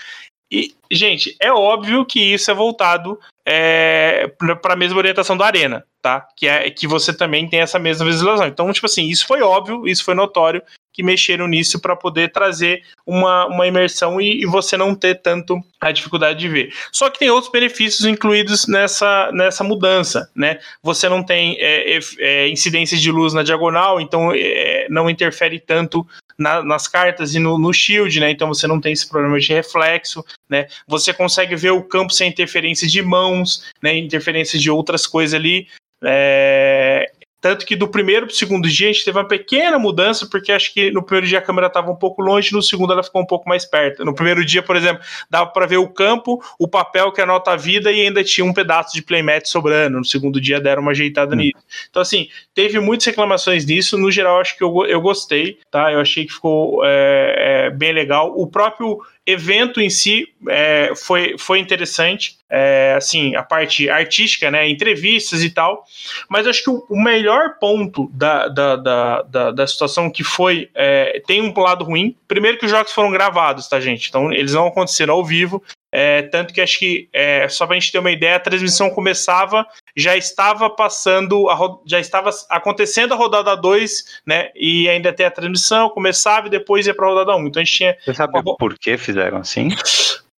E, gente, é óbvio que isso é voltado é, para a mesma orientação da arena, tá? Que é que você também tem essa mesma visualização. Então, tipo assim, isso foi óbvio, isso foi notório, que mexeram nisso para poder trazer uma, uma imersão e, e, você não ter tanto a dificuldade de ver. Só que tem outros benefícios incluídos nessa, nessa mudança, né? Você não tem é, é, incidência de luz na diagonal, então é, não interfere tanto na, nas cartas e no, no, shield, né? Então você não tem esse problema de reflexo, né? Você consegue ver o campo sem interferência de mãos, né? Interferência de outras coisas ali. É, tanto que do primeiro para o segundo dia a gente teve uma pequena mudança, porque acho que no primeiro dia a câmera estava um pouco longe, no segundo ela ficou um pouco mais perto. No primeiro dia, por exemplo, dava para ver o campo, o papel que anota a vida e ainda tinha um pedaço de playmat sobrando. No segundo dia deram uma ajeitada hum. nisso. Então, assim, teve muitas reclamações nisso. No geral, acho que eu, eu gostei, tá? Eu achei que ficou é, é, bem legal. O próprio evento em si é, foi, foi interessante, é, assim, a parte artística, né, entrevistas e tal, mas acho que o, melhor ponto da, da, da, da, da situação que foi, é, tem um lado ruim, primeiro que os jogos foram gravados, tá, gente, então eles não aconteceram ao vivo, é, tanto que acho que, é, só para a gente ter uma ideia, a transmissão começava, já estava passando, já estava acontecendo a rodada 2, né? E ainda tem a transmissão, começava e depois ia para a rodada 1. Um. Então a gente tinha. Você sabe por que fizeram assim?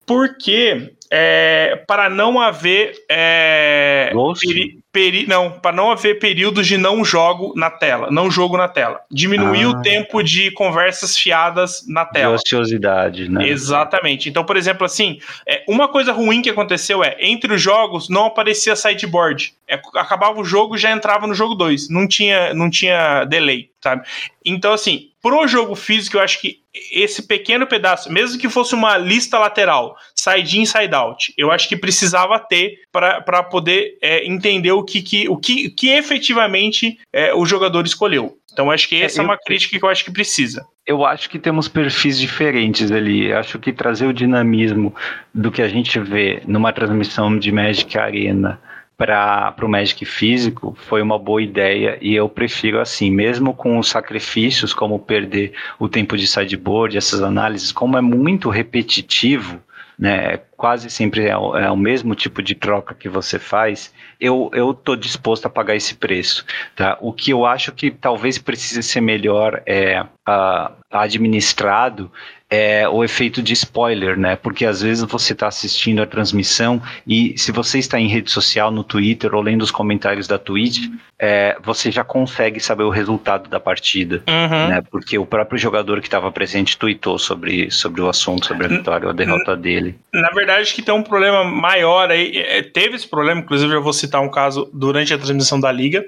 Porque é, para não haver é, peri, peri, não para não haver períodos de não jogo na tela, não jogo na tela, diminuir ah. o tempo de conversas fiadas na tela. De ociosidade, né? Exatamente. Então, por exemplo, assim, é, uma coisa ruim que aconteceu é entre os jogos não aparecia sideboard. É, acabava o jogo já entrava no jogo 2, não tinha não tinha delay, sabe? Então, assim, pro jogo físico, eu acho que esse pequeno pedaço, mesmo que fosse uma lista lateral, side in, side out, eu acho que precisava ter para poder é, entender o que, que, o que, que efetivamente é, o jogador escolheu. Então acho que essa é, eu, é uma crítica que eu acho que precisa. Eu acho que temos perfis diferentes ali. Acho que trazer o dinamismo do que a gente vê numa transmissão de Magic Arena para o Magic físico foi uma boa ideia e eu prefiro assim, mesmo com os sacrifícios como perder o tempo de sideboard, essas análises, como é muito repetitivo, né, quase sempre é o, é o, mesmo tipo de troca que você faz, eu eu tô disposto a pagar esse preço, tá? O que eu acho que talvez precise ser melhor é uh, administrado é o efeito de spoiler, né? Porque às vezes você está assistindo a transmissão e se você está em rede social, no Twitter ou lendo os comentários da Twitch, é, você já consegue saber o resultado da partida, uhum. né? Porque o próprio jogador que estava presente tweetou sobre, sobre o assunto, sobre a vitória ou a derrota dele. Na verdade, que tem um problema maior aí, é, teve esse problema, inclusive eu vou citar um caso durante a transmissão da liga.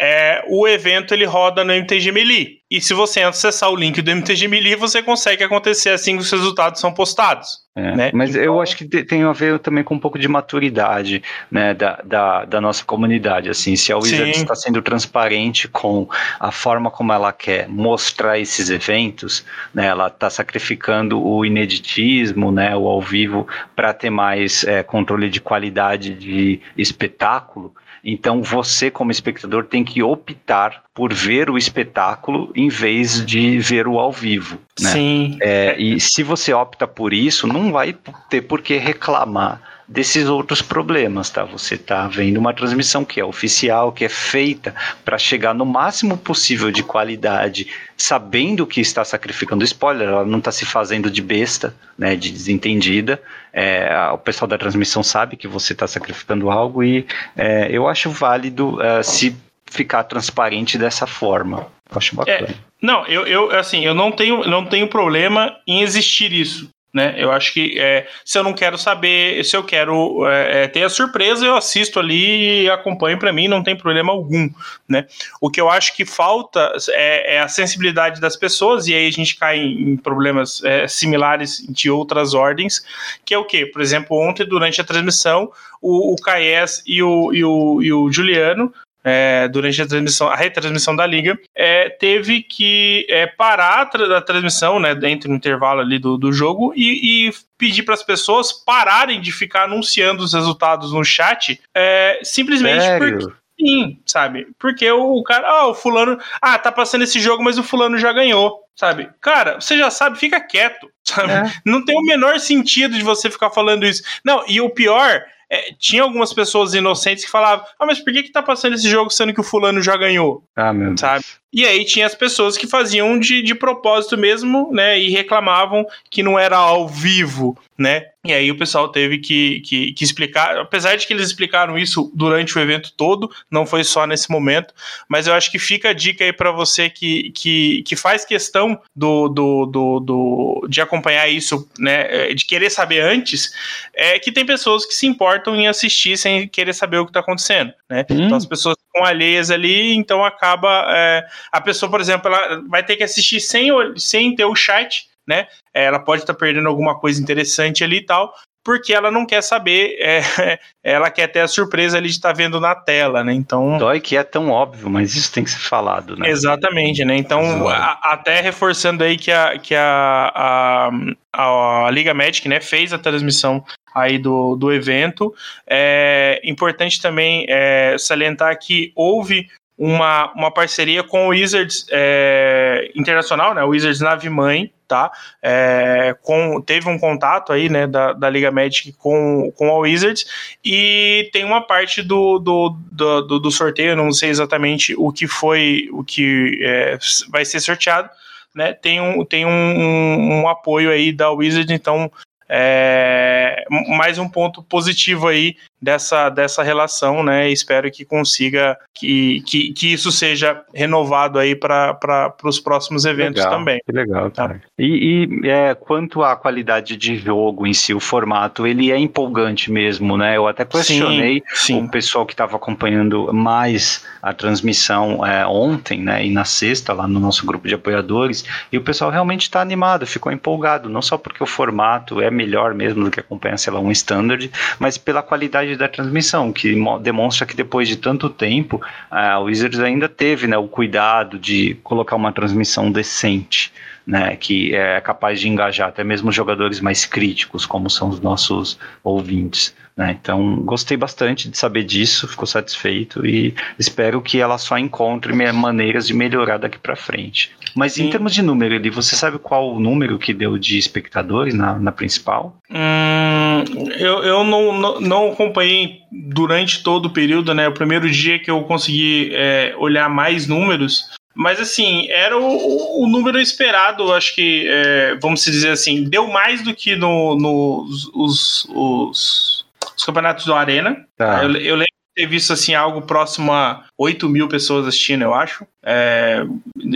É, o evento ele roda no MTG Melee. E se você acessar o link do MTG Melee, você consegue acontecer assim que os resultados são postados. É, né? Mas então... eu acho que tem a ver também com um pouco de maturidade né, da, da, da nossa comunidade. Assim, se a Wizards está sendo transparente com a forma como ela quer mostrar esses eventos, né, ela está sacrificando o ineditismo, né, o ao vivo, para ter mais é, controle de qualidade de espetáculo. Então você, como espectador, tem que optar por ver o espetáculo em vez de ver o ao vivo. Né? Sim. É, e se você opta por isso, não vai ter por que reclamar desses outros problemas, tá? Você está vendo uma transmissão que é oficial, que é feita para chegar no máximo possível de qualidade, sabendo que está sacrificando spoiler, ela não está se fazendo de besta, né, de desentendida. É, o pessoal da transmissão sabe que você está sacrificando algo e é, eu acho válido é, se ficar transparente dessa forma. Eu acho bacana. É, não, eu, eu assim, eu não tenho, não tenho problema em existir isso né? Eu acho que é, se eu não quero saber, se eu quero é, é ter a surpresa, eu assisto ali e acompanho para mim, não tem problema algum, né? O que eu acho que falta é, é a sensibilidade das pessoas, e aí a gente cai em, problemas é, similares de outras ordens, que é o que? Por exemplo, ontem, durante a transmissão, o, o Caes e o, e, o, e o Juliano é, durante a transmissão, a retransmissão da liga, é, teve que é, parar a, tra a, transmissão, né, dentro do intervalo ali do, do jogo e, e pedir para as pessoas pararem de ficar anunciando os resultados no chat, é, simplesmente Sério? porque Sim, sabe? Porque o, cara, ah, o fulano, ah, tá passando esse jogo, mas o fulano já ganhou, sabe? Cara, você já sabe, fica quieto, sabe? É. Não tem o menor sentido de você ficar falando isso. Não, e o pior é, tinha algumas pessoas inocentes que falavam: Ah, mas por que, que tá passando esse jogo sendo que o fulano já ganhou? Ah, meu sabe? E aí tinha as pessoas que faziam de, de propósito mesmo, né? E reclamavam que não era ao vivo, né? E aí o pessoal teve que, que, que, explicar, apesar de que eles explicaram isso durante o evento todo, não foi só nesse momento, mas eu acho que fica a dica aí para você que, que, que faz questão do, do, do, do, de acompanhar isso, né, de querer saber antes, é que tem pessoas que se importam em assistir sem querer saber o que está acontecendo, né? Hum. Então as pessoas ficam alheias ali, então acaba, é, a pessoa, por exemplo, ela vai ter que assistir sem, sem ter o chat, né? Ela pode estar tá perdendo alguma coisa interessante ali e tal, porque ela não quer saber, é, ela quer ter a surpresa ali de estar tá vendo na tela, né? Então. Dói que é tão óbvio, mas isso tem que ser falado, né? Exatamente, né? Então, a, até reforçando aí que a, que a, a, a Liga Magic né, fez a transmissão aí do, do evento. É importante também é, salientar que houve uma, uma parceria com o Wizards é, Internacional, né, o Wizards Nave Mãe, tá? É, com, teve um contato aí, né, da, da Liga Magic com, com a Wizards e tem uma parte do, do, do, do sorteio, não sei exatamente o que foi, o que é, vai ser sorteado, né? Tem um, tem um, um, um apoio aí da Wizards, então é, mais um ponto positivo aí dessa, dessa relação, né? Espero que consiga que, que, que isso seja renovado aí para os próximos eventos legal, também. Que legal, tá? E, e é, quanto à qualidade de jogo em si, o formato, ele é empolgante mesmo, né? Eu até questionei sim, sim. o pessoal que estava acompanhando mais a transmissão é, ontem, né? E na sexta, lá no nosso grupo de apoiadores, e o pessoal realmente está animado, ficou empolgado, não só porque o formato é melhor mesmo do que acompanha, sei lá, um standard, mas pela qualidade da transmissão, que demonstra que depois de tanto tempo, a Wizards ainda teve né, o cuidado de colocar uma transmissão decente né, que é capaz de engajar até mesmo jogadores mais críticos, como são os nossos ouvintes. Né? Então, gostei bastante de saber disso, ficou satisfeito e espero que ela só encontre maneiras de melhorar daqui para frente. Mas Sim. em termos de número ali, você sabe qual o número que deu de espectadores na, na principal? Hum, eu eu não, não, não, acompanhei durante todo o período, né? O primeiro dia que eu consegui é, olhar mais números mas assim, era o, o número esperado, acho que, é, vamos dizer assim, deu mais do que no, no os, os, os, campeonatos do Arena. Tá. Eu, eu, lembro ter visto assim, algo próximo a 8 mil pessoas assistindo, eu acho. É,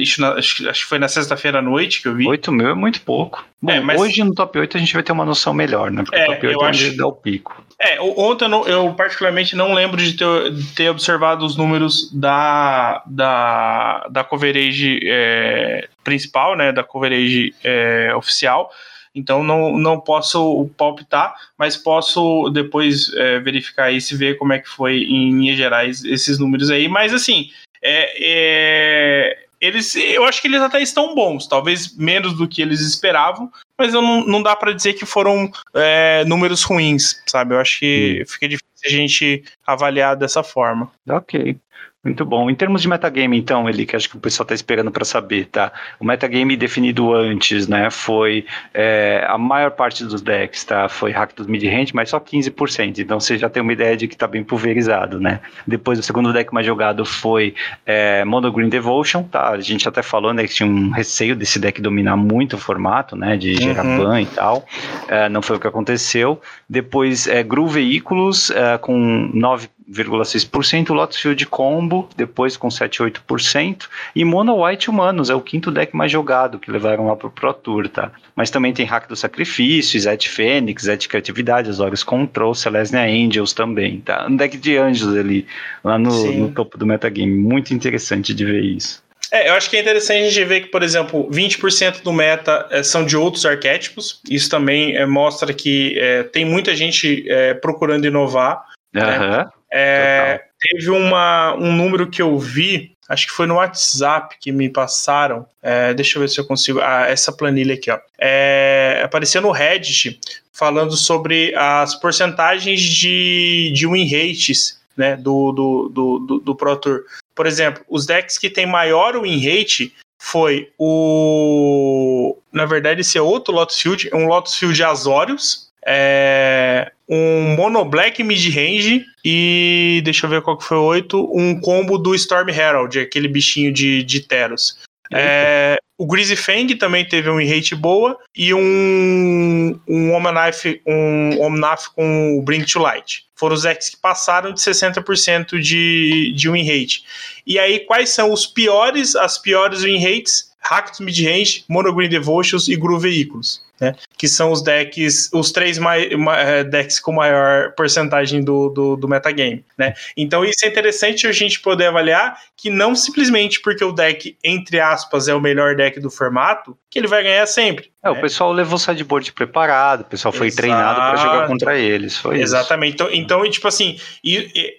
acho, acho que foi na sexta-feira à noite que eu vi. 8 mil é muito pouco. Bom, é, mas... Hoje no top 8 a gente vai ter uma noção melhor, né? Porque é, o top 8 eu é onde acho... dá o pico. É, ontem eu, não, eu, particularmente não lembro de ter, de ter, observado os números da, da, da coverage é, principal, né, da coverage é, oficial, então não, não posso palpitar, mas posso depois é, verificar e se ver como é que foi em linhas gerais esses números aí, mas assim, é, é eles, eu acho que eles até estão bons, talvez menos do que eles esperavam, mas eu não, não dá para dizer que foram é, números ruins, sabe? Eu acho que hum. fica difícil a gente avaliar dessa forma. Ok. Muito bom. Em termos de metagame, então, ele que acho que o pessoal está esperando para saber, tá? O metagame definido antes, né, foi é, a maior parte dos decks, tá? Foi hack dos mid-range, mas só 15%. Então você já tem uma ideia de que está bem pulverizado, né? Depois o segundo deck mais jogado foi é, Mono Green Devotion, tá? A gente até falou, né, que tinha um receio desse deck dominar muito o formato, né, de gerar uhum. ban e tal. É, não foi o que aconteceu. Depois é, Gru Veículos é, com 9 0,6%, Lotus Field Combo, depois com 7,8%, e Mono White Humanos, é o quinto deck mais jogado que levaram lá pro Pro Tour, tá? Mas também tem Hack do Sacrifício, Zet Fênix, Zet Criatividade, Azorius Control, Celestia Angels também, tá? Um deck de anjos ali, lá no, no topo do metagame, muito interessante de ver isso. É, eu acho que é interessante a gente ver que, por exemplo, 20% do meta é, são de outros arquétipos. Isso também é, mostra que é, tem muita gente procurando inovar. Uhum. Né? É, teve uma, um número que eu vi, acho que foi no WhatsApp que me passaram. É, deixa eu ver se eu consigo. Ah, essa planilha aqui, ó. É, apareceu no Reddit falando sobre as porcentagens de, de win rates né, do, do, do, do, do Pro Tour. Por exemplo, os decks que tem maior win rate foi o. Na verdade, esse é outro Lotus Field, um Lotus Field Azorius. É, um Mono Black mid-range e deixa eu ver qual que foi o 8, um combo do Storm Herald, aquele bichinho de, de Teros. É, o Greasy Fang também teve um rate boa e um um Omnath um Omnath com o Bring to Light. Foram os decks que passaram de 60% de, de win rate. E aí, quais são os piores, as piores win rates? Hacked Midrange, Mono Green Devotions e Groove Veículos né? Que são os decks, os três mai, eh, decks com maior porcentagem do, do, do, metagame, né? Então isso é interessante a gente poder avaliar que não simplesmente porque o deck, entre aspas, é o melhor deck do formato, que ele vai ganhar sempre. É, né? o pessoal levou o sideboard preparado, o pessoal foi Exato. treinado para jogar contra eles, foi Exatamente. Isso. Então, então, tipo assim, e, e,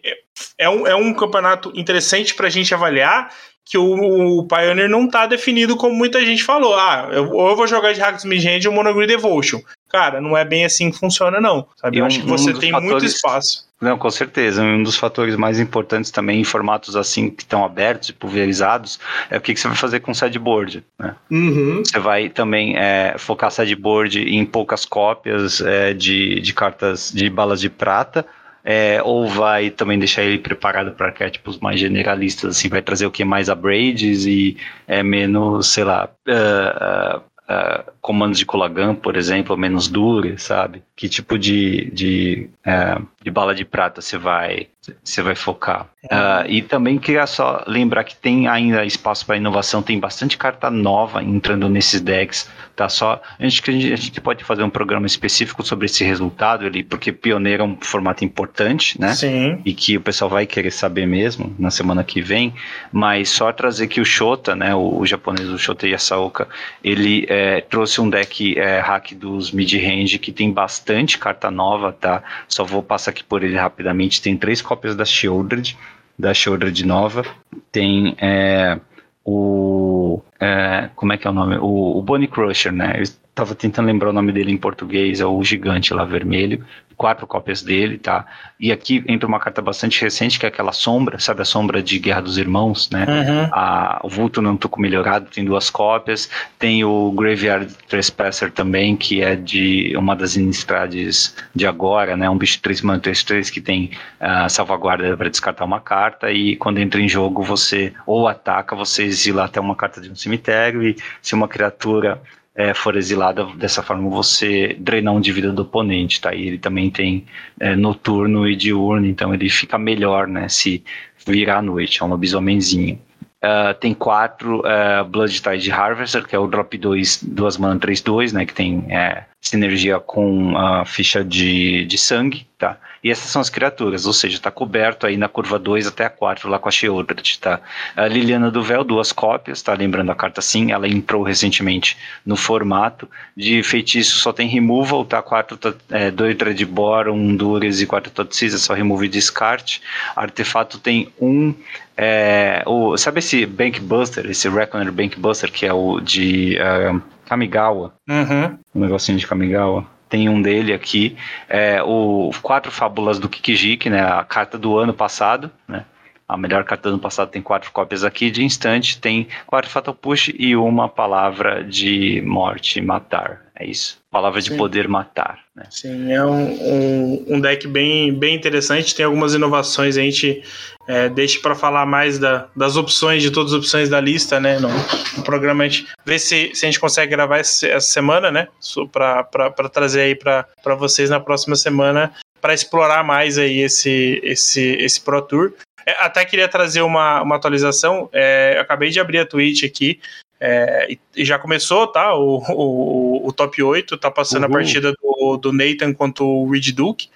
é, um, é um campeonato interessante para a gente avaliar que o, o Pioneer não tá definido como muita gente falou. Ah, eu, ou eu vou jogar de Hacks Midrange ou Monogrid Devotion. Cara, não é bem assim que funciona, não. Sabe? Eu um, acho que você um tem fatores... muito espaço. Não, com certeza. Um dos fatores mais importantes também em formatos assim que estão abertos e pulverizados é o que, que você vai fazer com o sideboard. Né? Uhum. Você vai também é, focar sideboard em poucas cópias é, de, de cartas de balas de prata é, ou vai também deixar ele preparado para arquétipos mais generalistas, assim, vai trazer o que mais abrades e é menos, sei lá, uh, uh, uh, comandos de Kulagan, por exemplo, menos dura, sabe? Que tipo de, de, é, de bala de prata você vai, você vai focar. Uh, e também queria só lembrar que tem ainda espaço para inovação, tem bastante carta nova entrando nesses decks, tá? Só a gente, a gente pode fazer um programa específico sobre esse resultado ali, porque pioneiro é um formato importante, né? Sim. E que o pessoal vai querer saber mesmo na semana que vem, mas só trazer que o Shota, né, o, o japonês, o Shota Yasaoka, ele é, trouxe um deck é, hack dos mid-range que tem bastante carta nova, tá? Só vou passar aqui por ele rapidamente. Tem três cópias da Shieldred, da Shieldred nova. Tem é, o. É, como é que é o nome? O, o Bonnie Crusher, né? Eu estava tentando lembrar o nome dele em português, é o gigante lá vermelho quatro cópias dele, tá? E aqui entra uma carta bastante recente, que é aquela sombra, sabe a sombra de Guerra dos Irmãos, né? Uhum. A, o Vulto não Tuco melhorado tem duas cópias. Tem o Graveyard Trespasser também, que é de uma das Innistrades de agora, né? Um bicho 3 mana 3 3 que tem uh, salvaguarda para descartar uma carta e quando entra em jogo você ou ataca, você exila até uma carta de um cemitério e se uma criatura é, for exilada, dessa forma você drenar um de vida do oponente, tá? E ele também tem é, noturno e diurno, então ele fica melhor, né? Se virar à noite, é um lobisomemzinho. Uh, tem quatro uh, Blood Tide Harvester, que é o drop 2, duas mana 3-2, né? Que tem é, sinergia com a ficha de, de sangue, tá? E essas são as criaturas, ou seja, está coberto aí na curva 2 até a 4 lá com a Sheoldred, tá? A Liliana do Véu, duas cópias, tá? Lembrando a carta sim, ela entrou recentemente no formato. De feitiço só tem removal, tá? 4, é, 2 Dreadbore, 1 um Dures e 4 Totsis, é só remove e descarte. Artefato tem um é, o, sabe esse Bank Buster, esse Reckoner Bank Buster, que é o de uh, Kamigawa? Uhum. Um negocinho de Kamigawa tem um dele aqui, é, o Quatro Fábulas do Kikijiki, né, a carta do ano passado, né, a melhor carta do ano passado tem quatro cópias aqui, de instante tem quatro Fatal Push e uma palavra de morte, matar, é isso. Palavra de Sim. poder matar. Né? Sim, é um, um, um, deck bem, bem interessante, tem algumas inovações, a gente é, deixa para falar mais da, das opções, de todas as opções da lista, né? No, no programa a gente vê se, se a gente consegue gravar essa, essa semana, né? Para trazer aí para vocês na próxima semana para explorar mais aí esse, esse, esse Pro Tour. É, até queria trazer uma, uma atualização. É, eu acabei de abrir a Twitch aqui. É, e já começou, tá? O, o, o top 8 tá passando Uhul. a partida do, do Nathan contra o Reed Duke.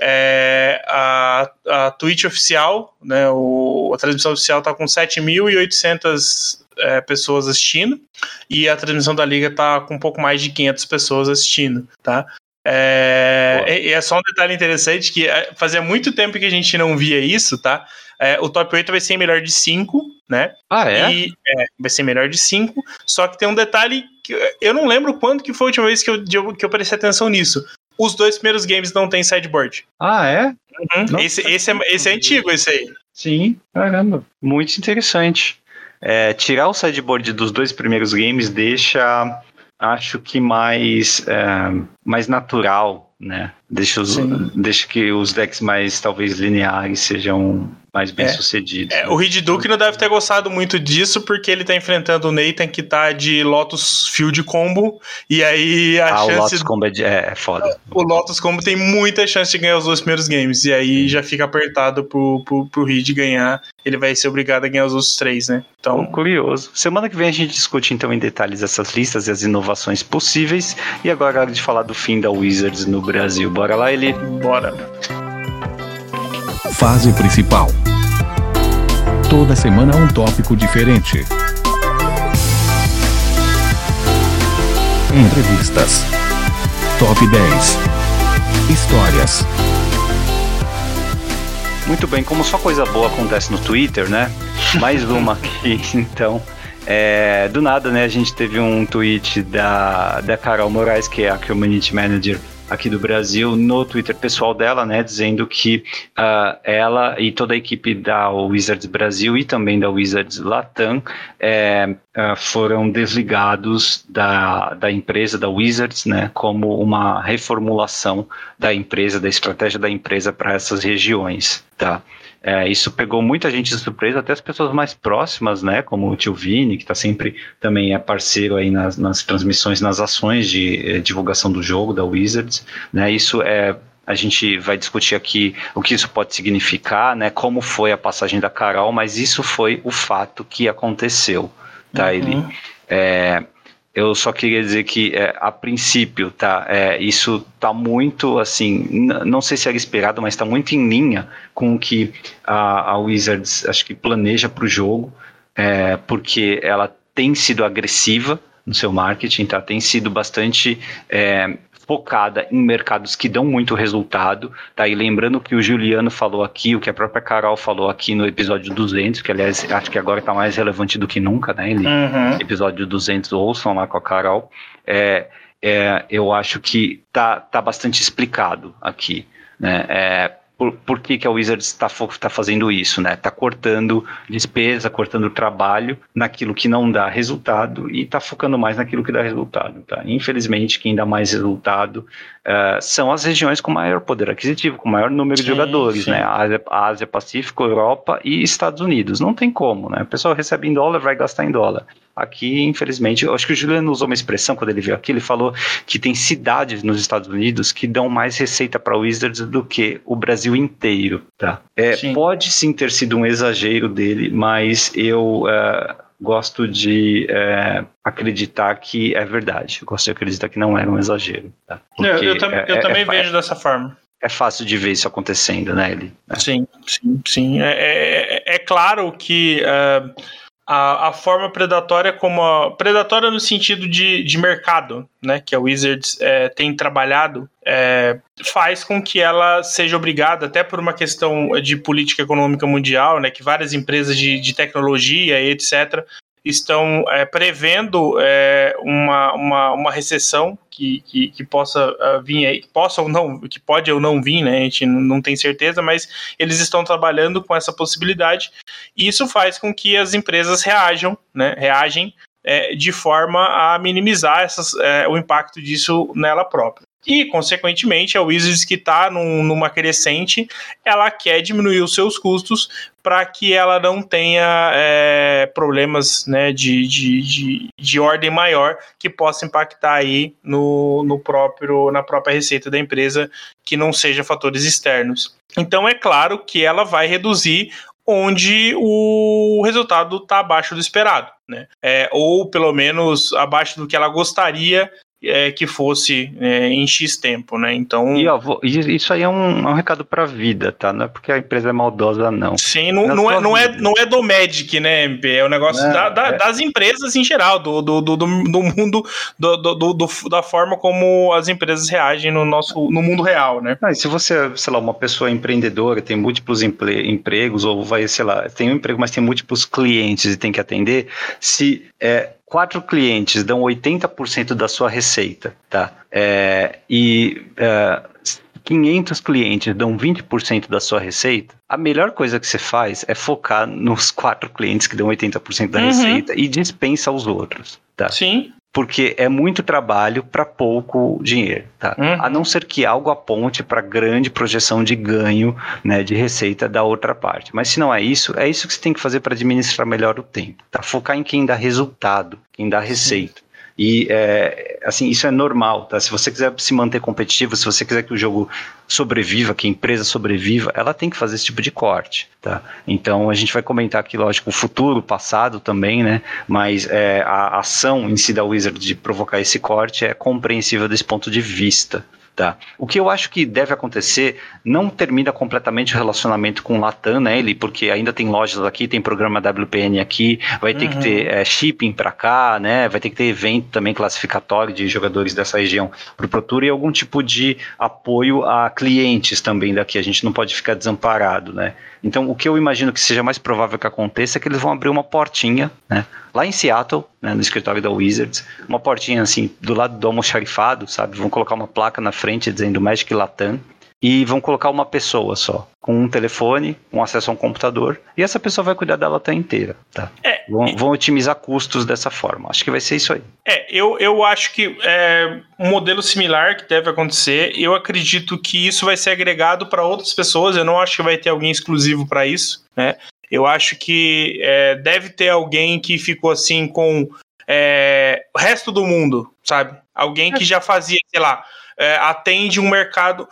É, a, a Twitch oficial, né? O, a transmissão oficial tá com 7.800 é, pessoas assistindo e a transmissão da liga tá com um pouco mais de 500 pessoas assistindo, tá? É, e é só um detalhe interessante que é, fazia muito tempo que a gente não via isso, tá? É, o top 8 vai ser melhor de 5, né? Ah, é? E, é, vai ser melhor de 5. Só que tem um detalhe que eu não lembro quando que foi a última vez que eu, que eu prestei atenção nisso. Os dois primeiros games não tem sideboard. Ah, é? Uhum. Esse, esse, é, esse é antigo, esse aí. Sim, caramba. Muito interessante. É, tirar o sideboard dos dois primeiros games deixa acho que mais, é, mais natural, né? Deixa, os, deixa que os decks mais talvez lineares sejam mais bem é. sucedidos. É, o Reed Duke não deve ter gostado muito disso, porque ele tá enfrentando o Nathan que tá de Lotus Field Combo, e aí a ah, chance. O Lotus Combo é, de, é, é, foda. O Lotus Combo tem muita chance de ganhar os dois primeiros games, e aí já fica apertado pro, pro, pro Reed ganhar. Ele vai ser obrigado a ganhar os outros três, né? Então. curioso. Semana que vem a gente discute então em detalhes essas listas e as inovações possíveis. E agora é hora de falar do fim da Wizards no Brasil. Bora lá, ele. Bora. Fase principal. Toda semana um tópico diferente. Entrevistas. Top 10. Histórias. Muito bem, como só coisa boa acontece no Twitter, né? Mais uma aqui, então. É, do nada, né? A gente teve um tweet da, da Carol Moraes, que é a Community Manager aqui do Brasil no Twitter pessoal dela, né, dizendo que uh, ela e toda a equipe da Wizards Brasil e também da Wizards Latam é, uh, foram desligados da, da empresa, da Wizards, né, como uma reformulação da empresa, da estratégia da empresa para essas regiões, tá? É, isso pegou muita gente de surpresa, até as pessoas mais próximas, né? Como o tio Vini, que está sempre também é parceiro aí nas, nas transmissões, nas ações de eh, divulgação do jogo da Wizards, né? Isso é a gente vai discutir aqui o que isso pode significar, né? Como foi a passagem da Carol, mas isso foi o fato que aconteceu, tá? Uhum. Ele, é, eu só queria dizer que, é, a princípio, tá, é, isso tá muito, assim, não sei se era esperado, mas está muito em linha com o que a, a Wizards, acho que planeja para o jogo, é, porque ela tem sido agressiva no seu marketing, tá? Tem sido bastante é, focada em mercados que dão muito resultado, tá? E lembrando que o Juliano falou aqui, o que a própria Carol falou aqui no episódio 200, que aliás acho que agora está mais relevante do que nunca, né? Ele, uhum. Episódio 200, ouçam lá com a Carol. É, é, eu acho que tá, tá bastante explicado aqui, né? É, por, por que, que a Wizards está tá fazendo isso, né? Está cortando despesa, cortando trabalho naquilo que não dá resultado e está focando mais naquilo que dá resultado, tá? Infelizmente, quem dá mais resultado uh, são as regiões com maior poder aquisitivo, com maior número sim, de jogadores, sim. né? Ásia, Ásia Pacífico, Europa e Estados Unidos. Não tem como, né? O pessoal recebe em dólar, vai gastar em dólar. Aqui, infelizmente, eu acho que o Juliano usou uma expressão quando ele veio aqui, ele falou que tem cidades nos Estados Unidos que dão mais receita para Wizards do que o Brasil inteiro, tá? É, sim. Pode sim ter sido um exagero dele, mas eu uh, gosto de uh, acreditar que é verdade. Eu gosto de acreditar que não era um exagero, tá? eu, eu, tam é, eu também é, vejo dessa forma é fácil de ver isso acontecendo, né, Eli? Sim, sim, sim. É, é, é claro que uh, a, a forma predatória como a, predatória no sentido de, de mercado, né, que a Wizards é, tem trabalhado, é, faz com que ela seja obrigada, até por uma questão de política econômica mundial, né, que várias empresas de, de tecnologia e etc estão é, prevendo é, uma, uma, uma recessão que, que, que possa uh, vir aí, que possa ou não, que pode ou não vir, né? A gente não tem certeza, mas eles estão trabalhando com essa possibilidade. E isso faz com que as empresas reajam, né? Reagem é, de forma a minimizar essas, é, o impacto disso nela própria. E, consequentemente, a Wizards que está num, numa crescente, ela quer diminuir os seus custos para que ela não tenha é, problemas né, de, de, de, de, ordem maior que possa impactar aí no, no próprio, na própria receita da empresa, que não seja fatores externos. Então é claro que ela vai reduzir onde o resultado está abaixo do esperado, né? É, ou pelo menos abaixo do que ela gostaria é, que fosse é, em X tempo, né? Então. E ó, isso aí é um, é um recado para a vida, tá? Não é porque a empresa é maldosa, não. Sim, não, não, é, não, é, não é do Magic, né, MP? É o um negócio da, da, é. das empresas em geral, do, do, do, do mundo, do, do, do, da forma como as empresas reagem no nosso no mundo real, né? Ah, se você, sei lá, uma pessoa empreendedora, tem múltiplos empregos, ou vai, sei lá, tem um emprego, mas tem múltiplos clientes e tem que atender, se é, quatro clientes dão 80% da sua receita, tá? É, e é, 500 clientes dão 20% da sua receita, a melhor coisa que você faz é focar nos quatro clientes que dão 80% da uhum. receita e dispensa os outros, tá? Sim porque é muito trabalho para pouco dinheiro, tá? Uhum. A não ser que algo aponte para grande projeção de ganho, né, de receita da outra parte. Mas se não é isso, é isso que você tem que fazer para administrar melhor o tempo, tá? Focar em quem dá resultado, quem dá receita. E é, assim, isso é normal, tá? Se você quiser se manter competitivo, se você quiser que o jogo sobreviva, que a empresa sobreviva, ela tem que fazer esse tipo de corte, tá? Então a gente vai comentar aqui, lógico, o futuro, o passado também, né? Mas é, a ação em si da Wizard de provocar esse corte é compreensível desse ponto de vista, Tá. O que eu acho que deve acontecer, não termina completamente o relacionamento com o Latam, né, ele, porque ainda tem lojas aqui, tem programa WPN aqui, vai ter uhum. que ter é, shipping para cá, né, vai ter que ter evento também classificatório de jogadores dessa região para o Pro Tour e algum tipo de apoio a clientes também daqui, a gente não pode ficar desamparado, né. Então, o que eu imagino que seja mais provável que aconteça é que eles vão abrir uma portinha, né? Lá em Seattle, né, no escritório da Wizards, uma portinha assim, do lado do almoxarifado, sabe? Vão colocar uma placa na frente dizendo Magic Latam e vão colocar uma pessoa só, com um telefone, um acesso a um computador, e essa pessoa vai cuidar da Latam inteira, tá? É, vão, vão, otimizar custos dessa forma. Acho que vai ser isso aí. É, eu, eu acho que é um modelo similar que deve acontecer. Eu acredito que isso vai ser agregado para outras pessoas. Eu não acho que vai ter alguém exclusivo para isso, né? Eu acho que é, deve ter alguém que ficou assim com é, o resto do mundo, sabe? Alguém que já fazia, sei lá, é, atende um mercado.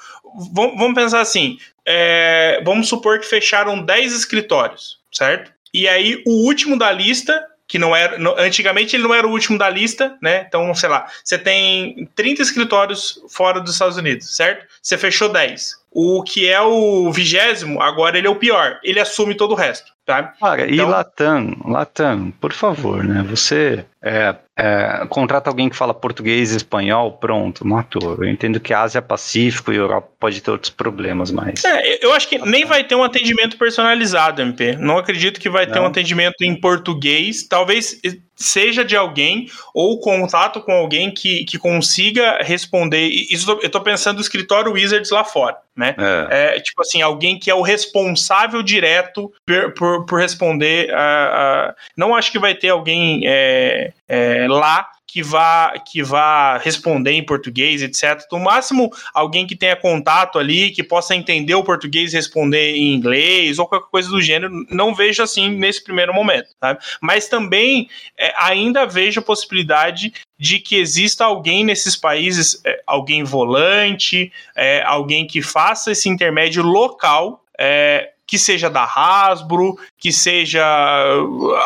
Vamos pensar assim: é, vamos supor que fecharam 10 escritórios, certo? E aí o último da lista, que não era. Antigamente ele não era o último da lista, né? Então, sei lá, você tem 30 escritórios fora dos Estados Unidos, certo? Você fechou 10. O que é o vigésimo, agora ele é o pior. Ele assume todo o resto, tá? Cara, então... e Latam, Latam, por favor, né? Você é, é, contrata alguém que fala português e espanhol, pronto, matou. Eu entendo que Ásia, Pacífico e Europa pode ter outros problemas, mas. É, eu acho que nem vai ter um atendimento personalizado, MP. Não acredito que vai Não. ter um atendimento em português. Talvez seja de alguém ou contato com alguém que, que consiga responder. Isso eu estou pensando no escritório Wizards lá fora, né? É. é. tipo assim, alguém que é o responsável direto por, por, por responder. A, a, Não acho que vai ter alguém é, é, lá que vá que vá responder em português, etc. No máximo, alguém que tenha contato ali, que possa entender o português e responder em inglês ou qualquer coisa do gênero. Não vejo assim nesse primeiro momento, sabe? Mas também é, ainda vejo a possibilidade de que exista alguém nesses países, é, alguém volante, é, alguém que faça esse intermédio local é, que seja da Hasbro, que seja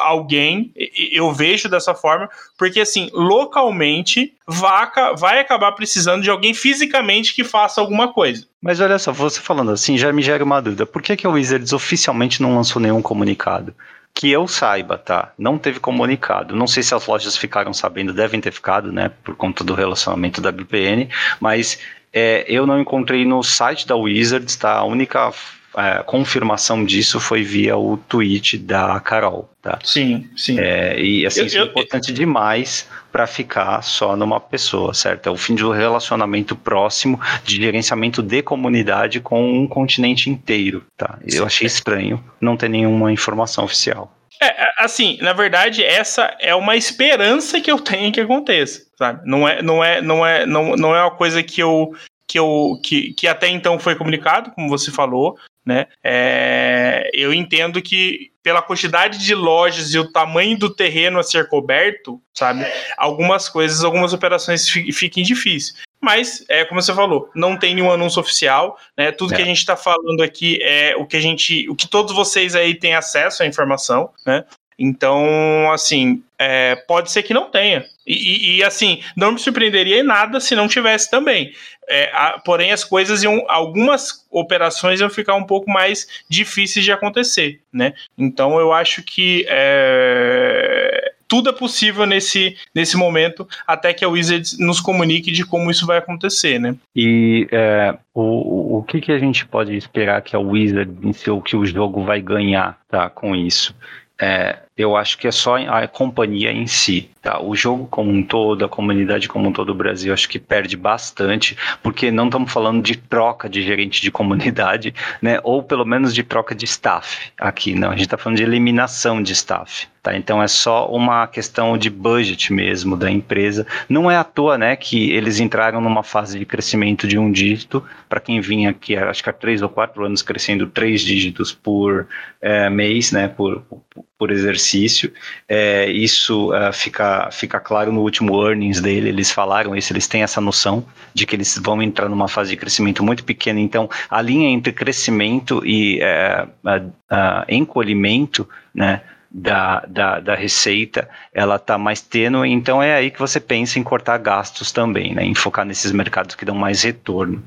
alguém, eu vejo dessa forma, porque assim, localmente vaca vai acabar precisando de alguém fisicamente que faça alguma coisa. Mas olha só, você falando assim, já me gera uma dúvida. Por que, que a Wizards oficialmente não lançou nenhum comunicado? Que eu saiba, tá? Não teve comunicado. Não sei se as lojas ficaram sabendo, devem ter ficado, né? Por conta do relacionamento da VPN, mas é, eu não encontrei no site da Wizards, tá? A única a confirmação disso foi via o tweet da Carol, tá? Sim, sim. É, e assim, eu, isso é importante eu, demais para ficar só numa pessoa, certo? É o fim de um relacionamento próximo de gerenciamento de comunidade com um continente inteiro, tá? Eu achei estranho não ter nenhuma informação oficial. É, é, assim, na verdade, essa é uma esperança que eu tenho que aconteça, sabe? Não é, não é, não é, não, não é uma coisa que eu que, eu, que, que até então foi comunicado, como você falou, né? É, eu entendo que pela quantidade de lojas e o tamanho do terreno a ser coberto, sabe, algumas coisas, algumas operações fiquem difíceis. Mas, é como você falou, não tem nenhum anúncio oficial, né? Tudo é. que a gente está falando aqui é o que a gente, o que todos vocês aí têm acesso à informação, né? Então, assim, é, pode ser que não tenha. E, e, e, assim, não me surpreenderia em nada se não tivesse também. É, a, porém, as coisas iam. Algumas operações iam ficar um pouco mais difíceis de acontecer, né? Então eu acho que. É, tudo é possível nesse, nesse momento, até que a Wizards nos comunique de como isso vai acontecer, né? E é, o, o que, que a gente pode esperar que a Wizards, em seu, que o jogo vai ganhar tá, com isso? É, eu acho que é só a companhia em si. Tá? O jogo como um todo, a comunidade como um todo do Brasil, acho que perde bastante, porque não estamos falando de troca de gerente de comunidade, né? ou pelo menos de troca de staff aqui, não. A gente está falando de eliminação de staff. Tá? Então é só uma questão de budget mesmo da empresa. Não é à toa né, que eles entraram numa fase de crescimento de um dígito. Para quem vinha aqui, acho que há três ou quatro anos crescendo três dígitos por é, mês, né, por, por, por exercício. É, isso uh, fica, fica claro no último earnings dele, eles falaram isso, eles têm essa noção de que eles vão entrar numa fase de crescimento muito pequena. Então, a linha entre crescimento e uh, encolhimento, né? Da, da, da, receita, ela está mais tênue, então é aí que você pensa em cortar gastos também, né, em focar nesses mercados que dão mais retorno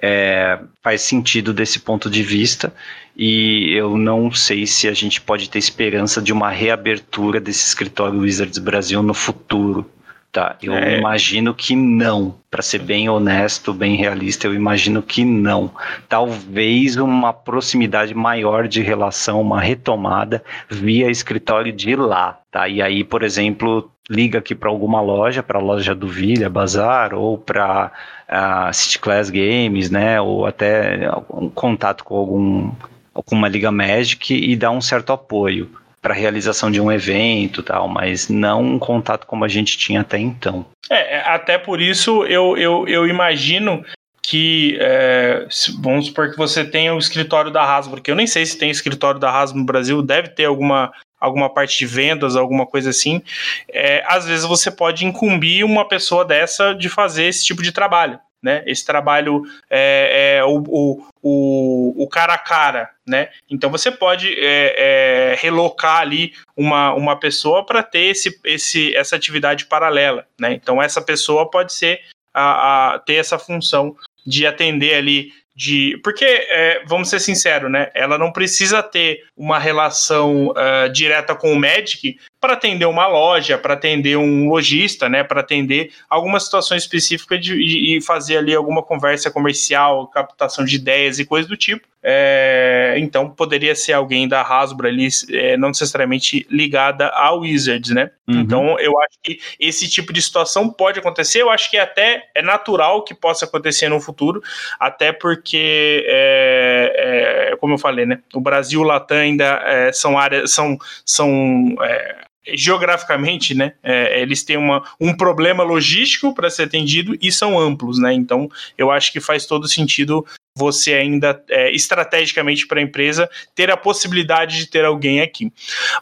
é, faz sentido desse ponto de vista e eu não sei se a gente pode ter esperança de uma reabertura desse escritório Wizards Brasil no futuro. Tá, eu é. imagino que não. Para ser bem honesto, bem realista, eu imagino que não. Talvez uma proximidade maior de relação, uma retomada via escritório de lá. Tá? E aí, por exemplo, liga aqui para alguma loja, para a loja do Vilha Bazar ou para uh, City Class Games, né? Ou até um contato com algum com uma liga Magic e dá um certo apoio para realização de um evento tal, mas não um contato como a gente tinha até então. É, é até por isso eu, eu, eu imagino que é, vamos supor que você tenha o escritório da Hasbro, que eu nem sei se tem escritório da Hasbro no Brasil, deve ter alguma alguma parte de vendas, alguma coisa assim, é, às vezes você pode incumbir uma pessoa dessa de fazer esse tipo de trabalho né? Esse trabalho é, é o, o, o, o, cara a cara, né? Então você pode é, é, relocar ali uma, uma pessoa para ter esse, esse, essa atividade paralela, né? Então essa pessoa pode ser a, a ter essa função de atender ali de. Porque, é, vamos ser sinceros, né? Ela não precisa ter uma relação uh, direta com o Magic para atender uma loja, para atender um lojista, né? Para atender alguma situação específica de, de, fazer ali alguma conversa comercial, captação de ideias e coisas do tipo. É, então poderia ser alguém da Hasbro ali, é, não necessariamente ligada ao Wizards, né? Uhum. Então eu acho que esse tipo de situação pode acontecer. Eu acho que até é natural que possa acontecer no futuro, até porque, é, é como eu falei, né? O Brasil e o Latam ainda é, são áreas, são, são é, geograficamente, né, é, eles têm uma, um problema logístico para ser atendido e são amplos, né? Então, eu acho que faz todo sentido você ainda é, estrategicamente para a empresa ter a possibilidade de ter alguém aqui.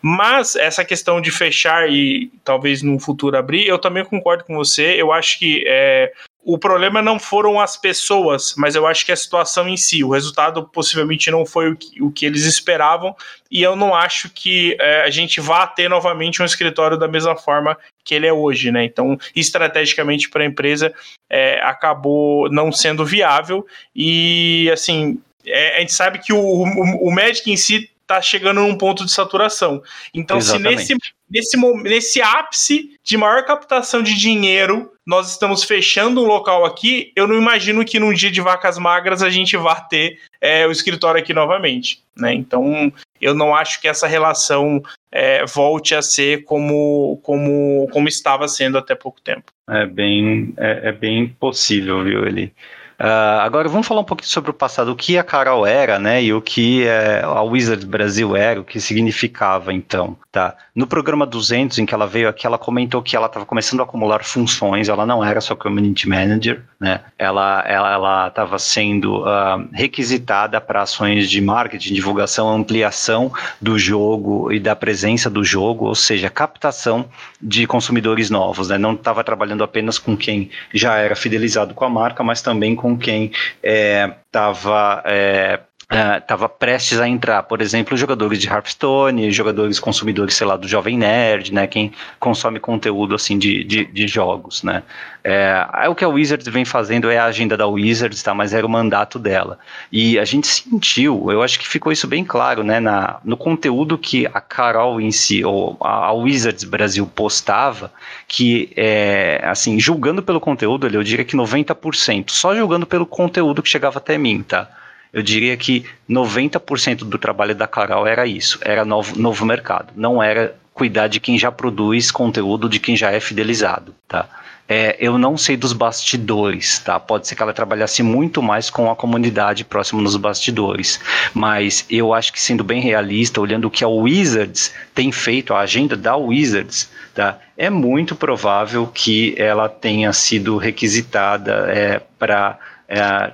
Mas essa questão de fechar e talvez no futuro abrir, eu também concordo com você. Eu acho que é, o problema não foram as pessoas, mas eu acho que a situação em si. O resultado possivelmente não foi o que, o que eles esperavam, e eu não acho que é, a gente vá ter novamente um escritório da mesma forma que ele é hoje, né? Então, estrategicamente para a empresa, é, acabou não sendo viável, e assim. É, a gente sabe que o, o, o Magic em si está chegando num ponto de saturação. Então, Exatamente. se nesse, nesse, nesse ápice de maior captação de dinheiro nós estamos fechando um local aqui, eu não imagino que num dia de vacas magras a gente vá ter é, o escritório aqui novamente. Né? Então, eu não acho que essa relação é, volte a ser como, como, como estava sendo até pouco tempo. É bem, é, é bem possível, viu, Eli? Uh, agora vamos falar um pouquinho sobre o passado, o que a Carol era, né, e o que é, a Wizards Brasil era, o que significava então, tá? No programa 200, em que ela veio aqui, ela comentou que ela estava começando a acumular funções, ela não era só Community Manager, né, ela ela estava sendo uh, requisitada para ações de marketing, divulgação, ampliação do jogo e da presença do jogo, ou seja, captação de consumidores novos, né, não estava trabalhando apenas com quem já era fidelizado com a marca, mas também com com quem estava é, é, estava uh, prestes a entrar, por exemplo, jogadores de Hearthstone, jogadores consumidores, sei lá, do Jovem Nerd, né, quem consome conteúdo assim de, de, de jogos, né. É, é, o que a Wizards vem fazendo é a agenda da Wizards, tá, mas era o mandato dela. E a gente sentiu, eu acho que ficou isso bem claro, né, na, no conteúdo que a Carol em si, ou a, a Wizards Brasil postava, que, é, assim, julgando pelo conteúdo, eu diria que 90%, só julgando pelo conteúdo que chegava até mim, tá? Eu diria que 90% do trabalho da Carol era isso, era novo, novo mercado. Não era cuidar de quem já produz conteúdo, de quem já é fidelizado, tá? É, eu não sei dos bastidores, tá? Pode ser que ela trabalhasse muito mais com a comunidade próximo nos bastidores, mas eu acho que sendo bem realista, olhando o que a Wizards tem feito, a agenda da Wizards, tá? É muito provável que ela tenha sido requisitada é, para é,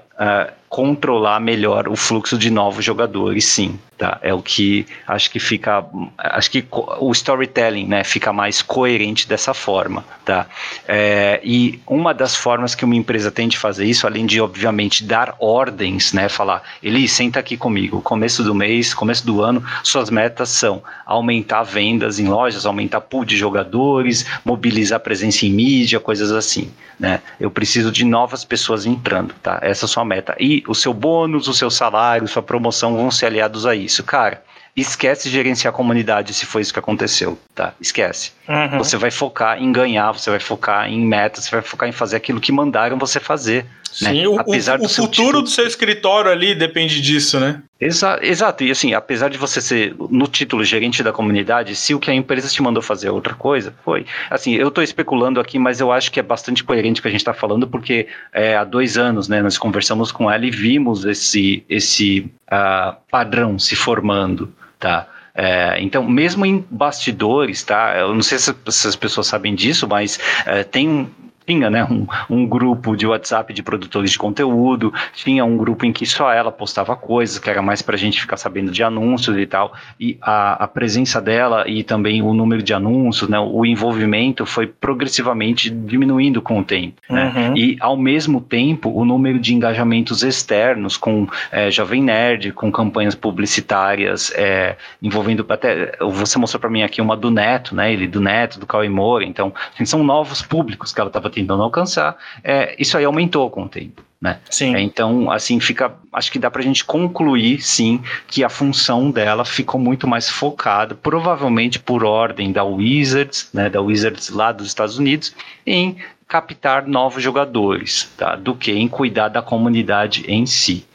controlar melhor o fluxo de novos jogadores, sim. Tá? É o que acho que fica. Acho que o storytelling né, fica mais coerente dessa forma. Tá? É, e uma das formas que uma empresa tem de fazer isso, além de, obviamente, dar ordens, né, falar, Eli, senta aqui comigo, começo do mês, começo do ano, suas metas são aumentar vendas em lojas, aumentar pool de jogadores, mobilizar presença em mídia, coisas assim. Né? Eu preciso de novas pessoas entrando. Tá? Essa é a sua meta. E o seu bônus, o seu salário, sua promoção vão ser aliados a isso. Cara, esquece de gerenciar a comunidade se foi isso que aconteceu, tá? Esquece. Uhum. Você vai focar em ganhar, você vai focar em metas, você vai focar em fazer aquilo que mandaram você fazer. Né? Sim, né? o, apesar o, o futuro título... do seu escritório ali depende disso, né? Exa exato, e assim, apesar de você ser no título gerente da comunidade, se o que a empresa te mandou fazer é outra coisa, foi. Assim, eu estou especulando aqui, mas eu acho que é bastante coerente o que a gente está falando, porque é, há dois anos, né, nós conversamos com ela e vimos esse, esse uh, padrão se formando, tá? É, então, mesmo em bastidores, tá? Eu não sei se, se as pessoas sabem disso, mas é, tem tinha né, um, um, grupo de WhatsApp de produtores de conteúdo, tinha um grupo em que só ela postava coisas, que era mais para a gente ficar sabendo de anúncios e tal, e a, a, presença dela e também o número de anúncios, né, o envolvimento foi progressivamente diminuindo com o tempo. Né? Uhum. E, ao mesmo tempo, o número de engajamentos externos com é, Jovem Nerd, com campanhas publicitárias é, envolvendo até, você mostrou para mim aqui uma do Neto, né, ele do Neto, do Cauê Moura, então assim, são novos públicos que ela estava tentando alcançar, é, isso aí aumentou com o tempo. Né? Sim. É, então, assim, fica. Acho que dá para a gente concluir, sim, que a função dela ficou muito mais focada, provavelmente por ordem da Wizards, né, da Wizards lá dos Estados Unidos, em captar novos jogadores, tá? Do que em cuidar da comunidade em si.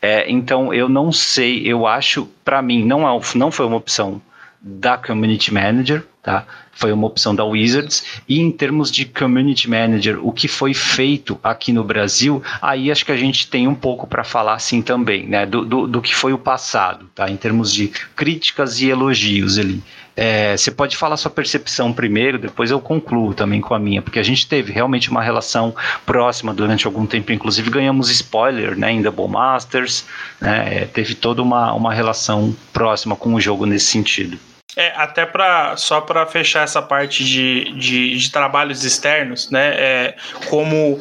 É, então, eu não sei, eu acho, para mim, não, é, não foi uma opção da Community Manager, tá? Foi uma opção da Wizards. E em termos de Community Manager, o que foi feito aqui no Brasil, aí acho que a gente tem um pouco para falar assim também, né? Do, do, do, que foi o passado, tá? Em termos de críticas e elogios ali. É, você pode falar sua percepção primeiro, depois eu concluo também com a minha, porque a gente teve realmente uma relação próxima durante algum tempo, inclusive ganhamos spoiler né, em Double Masters, né, teve toda uma, uma relação próxima com o jogo nesse sentido. É, até para só para fechar essa parte de, de, de, trabalhos externos, né? É, como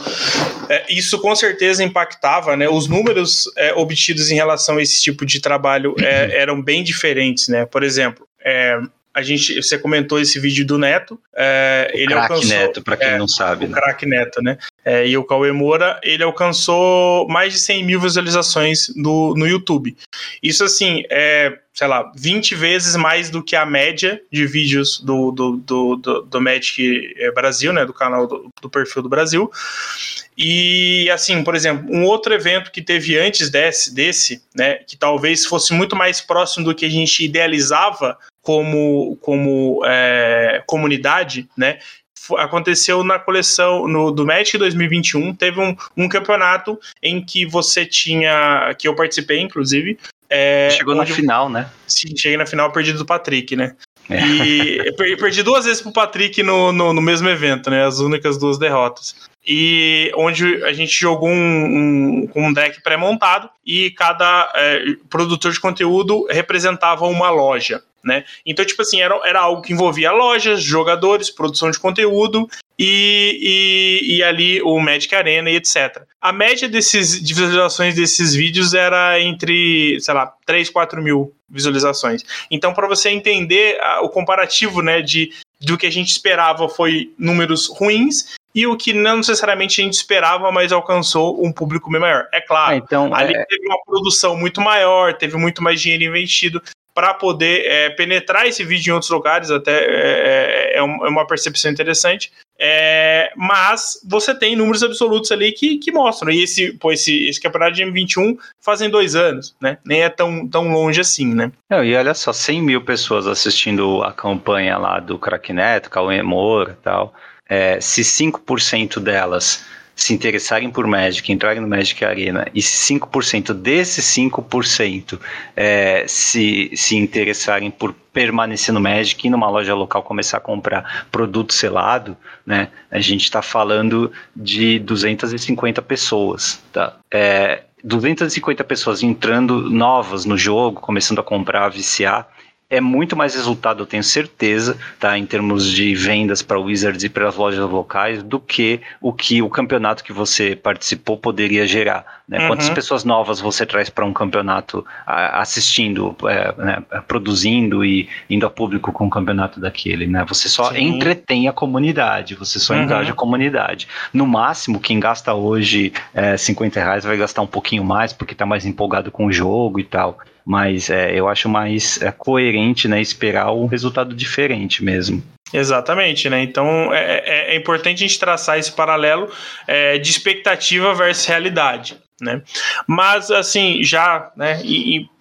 é, isso com certeza impactava, né? Os números é, obtidos em relação a esse tipo de trabalho é, eram bem diferentes, né? Por exemplo, é, a gente, você comentou esse vídeo do Neto. É, ele alcançou. Neto, para quem é, não sabe. O né? craque Neto, né? É, e o Cauê Moura, ele alcançou mais de 100 mil visualizações no, no YouTube. Isso, assim, é, sei lá, 20 vezes mais do que a média de vídeos do, do, do, do, do Magic Brasil, né? Do canal do, do perfil do Brasil. E assim, por exemplo, um outro evento que teve antes desse, desse, né, que talvez fosse muito mais próximo do que a gente idealizava como, como é, comunidade, né? Aconteceu na coleção no, do Magic 2021. Teve um, um campeonato em que você tinha. que eu participei, inclusive. É, Chegou na final, né? Sim, cheguei na final perdi do Patrick, né? É. E perdi duas vezes pro Patrick no, no, no, mesmo evento, né? As únicas duas derrotas. E onde a gente jogou um, um, um deck pré-montado e cada é, produtor de conteúdo representava uma loja né? Então, tipo assim, era, era algo que envolvia lojas, jogadores, produção de conteúdo e, e, e, ali o Magic Arena e etc. A média desses, de visualizações desses vídeos era entre, sei lá, 3, 4 mil visualizações. Então, para você entender a, o comparativo, né, de do que a gente esperava foi números ruins e o que não necessariamente a gente esperava, mas alcançou um público bem maior. É claro, ah, então, ali é... teve uma produção muito maior, teve muito mais dinheiro investido, para poder é, penetrar esse vídeo em outros lugares, até é, é, é, é uma percepção interessante. É, mas você tem números absolutos ali que, que mostram. E esse, pô, esse, esse campeonato de M21 fazem dois anos, né? Nem é tão, tão longe assim, né? Não, e olha só, 100 mil pessoas assistindo a campanha lá do Crack Neto, Cauê Moura e tal. É, se 5% delas se interessarem por Magic, entrarem no Magic Arena, e se 5% desses 5% é, se, se interessarem por permanecer no Magic e numa loja local começar a comprar produto selado, né, a gente está falando de 250 pessoas. Tá? É, 250 pessoas entrando novas no jogo, começando a comprar, a viciar, é muito mais resultado, eu tenho certeza, tá, em termos de vendas para Wizards e para as lojas locais, do que o que o campeonato que você participou poderia gerar. Né? Uhum. Quantas pessoas novas você traz para um campeonato assistindo, é, né, produzindo e indo a público com o um campeonato daquele? Né? Você só Sim. entretém a comunidade, você só uhum. engaja a comunidade. No máximo, quem gasta hoje é, 50 reais vai gastar um pouquinho mais porque está mais empolgado com o jogo e tal mas é, eu acho mais é, coerente né, esperar um resultado diferente mesmo. Exatamente, né? Então é, é, é importante a gente traçar esse paralelo é, de expectativa versus realidade, né? Mas assim, já, né?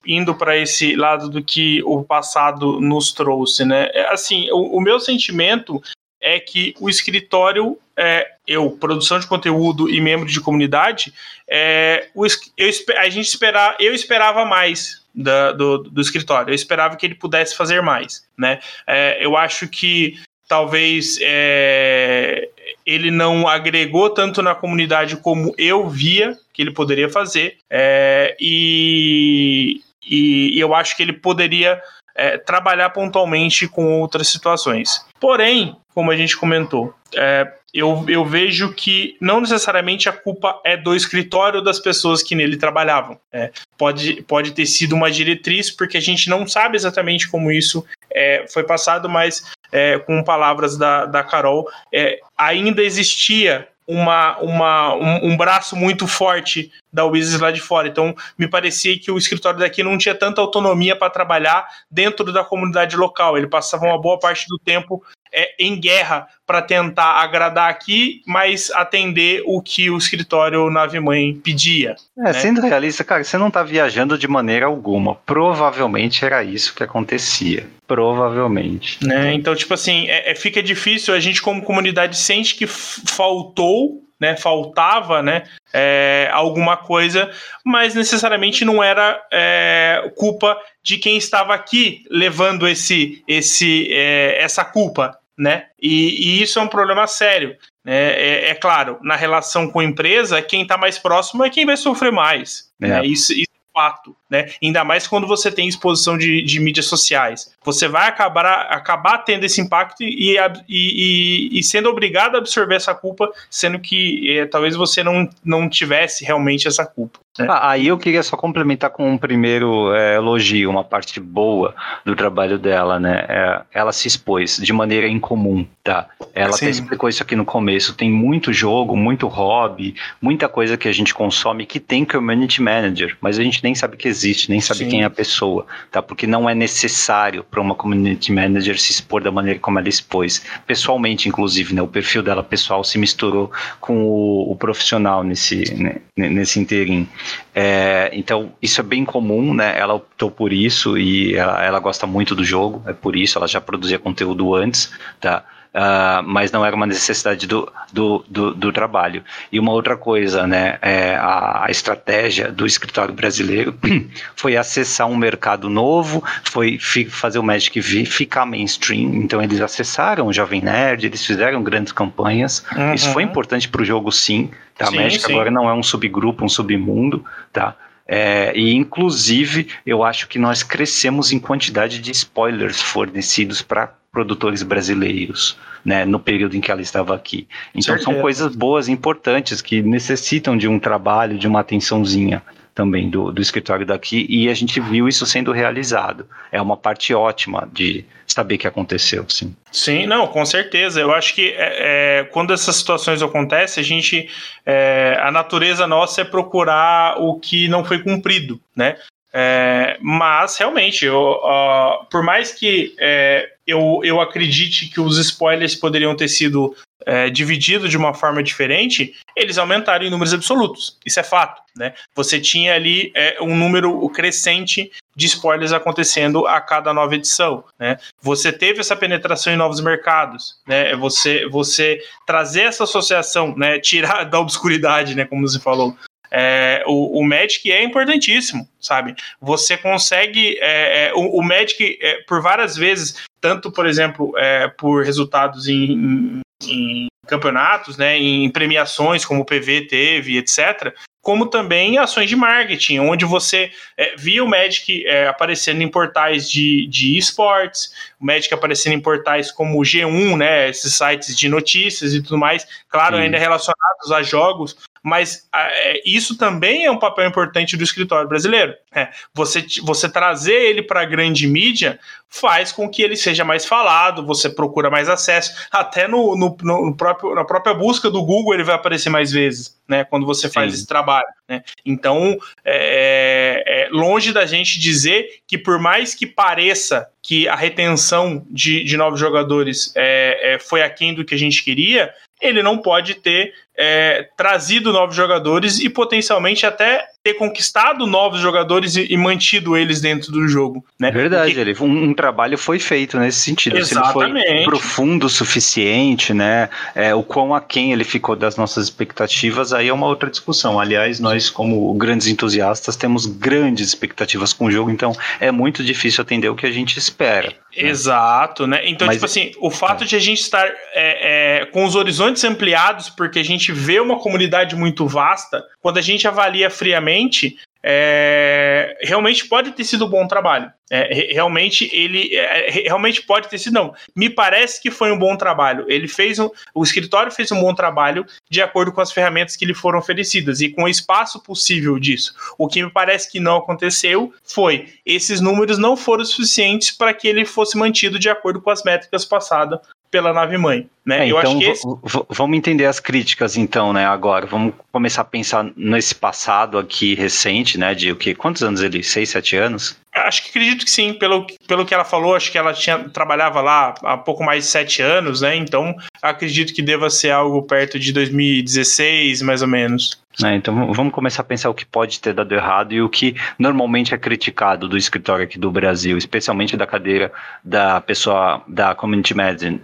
Indo para esse lado do que o passado nos trouxe, né? É, assim, o, o meu sentimento é que o escritório, é, eu, produção de conteúdo e membro de comunidade, é, o, eu, a gente esperar, eu esperava mais da, do, do escritório. Eu esperava que ele pudesse fazer mais, né? É, eu acho que talvez é, ele não agregou tanto na comunidade como eu via que ele poderia fazer, é, e, e, eu acho que ele poderia é, trabalhar pontualmente com outras situações. Porém, como a gente comentou, é, eu, eu vejo que não necessariamente a culpa é do escritório das pessoas que nele trabalhavam. É, pode, pode ter sido uma diretriz, porque a gente não sabe exatamente como isso é, foi passado, mas é, com palavras da, da Carol, é, ainda existia uma, uma, um, um, braço muito forte da Wizards lá de fora. Então, me parecia que o escritório daqui não tinha tanta autonomia para trabalhar dentro da comunidade local. Ele passava uma boa parte do tempo é, em guerra para tentar agradar aqui, mas atender o que o escritório Nave Mãe pedia. É, né? sendo realista, cara, você não está viajando de maneira alguma. Provavelmente era isso que acontecia. Provavelmente. Né? Então, tipo assim, é, é, fica difícil, a gente como comunidade sente que faltou né, faltava né, é, alguma coisa, mas necessariamente não era é, culpa de quem estava aqui levando esse, esse, é, essa culpa né? E, e, isso é um problema sério. Né? É, é, claro, na relação com a empresa, quem está mais próximo é quem vai sofrer mais. É. Né? Isso, isso fato, né? Ainda mais quando você tem exposição de, de mídias sociais. Você vai acabar, acabar tendo esse impacto e, e, e, sendo obrigado a absorver essa culpa, sendo que é, talvez você não, não tivesse realmente essa culpa. Né? Ah, aí eu queria só complementar com um primeiro é, elogio, uma parte boa do trabalho dela, né? É, ela se expôs de maneira incomum, tá? Ela Sim. até explicou isso aqui no começo. Tem muito jogo, muito hobby, muita coisa que a gente consome que tem community manager, mas a gente nem sabe que existe, nem sabe Sim. quem é a pessoa, tá? Porque não é necessário para uma community manager se expor da maneira como ela expôs. Pessoalmente, inclusive, né? O perfil dela pessoal se misturou com o, o profissional nesse, né? nesse inteirinho. É, então, isso é bem comum, né? Ela optou por isso e ela, ela gosta muito do jogo, é por isso, ela já produzia conteúdo antes, tá? Uh, mas não era uma necessidade do, do, do, do, trabalho. E uma outra coisa, né, é a, a, estratégia do escritório brasileiro foi acessar um mercado novo, foi fazer o Magic ficar mainstream, então eles acessaram o Jovem Nerd, eles fizeram grandes campanhas, uhum. isso foi importante para o jogo sim, tá? Sim, Magic sim. agora não é um subgrupo, um submundo, tá? É, e inclusive eu acho que nós crescemos em quantidade de spoilers fornecidos para produtores brasileiros, né, no período em que ela estava aqui. Então Certeza. são coisas boas, importantes, que necessitam de um trabalho, de uma atençãozinha também do, do escritório daqui, e a gente viu isso sendo realizado. É uma parte ótima de saber que aconteceu, sim. Sim, não, com certeza. Eu acho que é, é, quando essas situações acontecem, a gente. É, a natureza nossa é procurar o que não foi cumprido, né? É, mas realmente, eu, uh, por mais que é, eu, eu acredite que os spoilers poderiam ter sido é, divididos de uma forma diferente, eles aumentaram em números absolutos. Isso é fato. Né? Você tinha ali é, um número crescente de spoilers acontecendo a cada nova edição. Né? Você teve essa penetração em novos mercados. Né? Você, você trazer essa associação, né? tirar da obscuridade, né? como você falou, é, o, o Magic é importantíssimo, sabe? Você consegue. É, é, o, o Magic, é, por várias vezes, tanto, por exemplo, é, por resultados em, em, em campeonatos, né, em premiações como o PV teve, etc., como também ações de marketing, onde você é, via o Magic é, aparecendo em portais de, de esportes, o Magic aparecendo em portais como o G1, né, esses sites de notícias e tudo mais, claro, Sim. ainda relacionados a jogos, mas é, isso também é um papel importante do escritório brasileiro. É, você, você trazer ele para a grande mídia faz com que ele seja mais falado, você procura mais acesso, até no, no, no próprio, na própria busca do Google ele vai aparecer mais vezes, né, quando você faz Sim. esse trabalho. Né? Então, é, é, longe da gente dizer que por mais que pareça que a retenção de, de novos jogadores é, é, foi aquém do que a gente queria, ele não pode ter é, trazido novos jogadores e potencialmente até ter conquistado novos jogadores e, e mantido eles dentro do jogo. Né? Verdade, Porque... ele, um, um, trabalho foi feito nesse sentido. Exatamente. Se ele foi profundo o suficiente, né? É, o quão aquém ele ficou das nossas expectativas, aí é uma outra discussão. Aliás, nós, como grandes entusiastas, temos grandes expectativas com o jogo, então é muito difícil atender o que a gente espera. Né? Exato, né? Então, Mas, tipo assim, o fato é. de a gente estar é, é, com os horizontes ampliados, porque a gente vê uma comunidade muito vasta, quando a gente avalia friamente, é, realmente pode ter sido um bom trabalho. É, realmente ele é, realmente pode ter sido não. Me parece que foi um bom trabalho. Ele fez um, o escritório fez um bom trabalho de acordo com as ferramentas que lhe foram oferecidas e com o espaço possível disso. O que me parece que não aconteceu foi esses números não foram suficientes para que ele fosse mantido de acordo com as métricas passadas pela nave mãe. Né? É, eu então, acho que esse... vamos entender as críticas então, né? Agora, vamos começar a pensar nesse passado aqui recente, né? De o que? Quantos anos ele? Seis, sete anos? Acho que acredito que sim, pelo, pelo que ela falou, acho que ela tinha trabalhava lá há pouco mais de sete anos, né? Então acredito que deva ser algo perto de 2016, mais ou menos. É, então vamos começar a pensar o que pode ter dado errado e o que normalmente é criticado do escritório aqui do Brasil, especialmente da cadeira da pessoa da community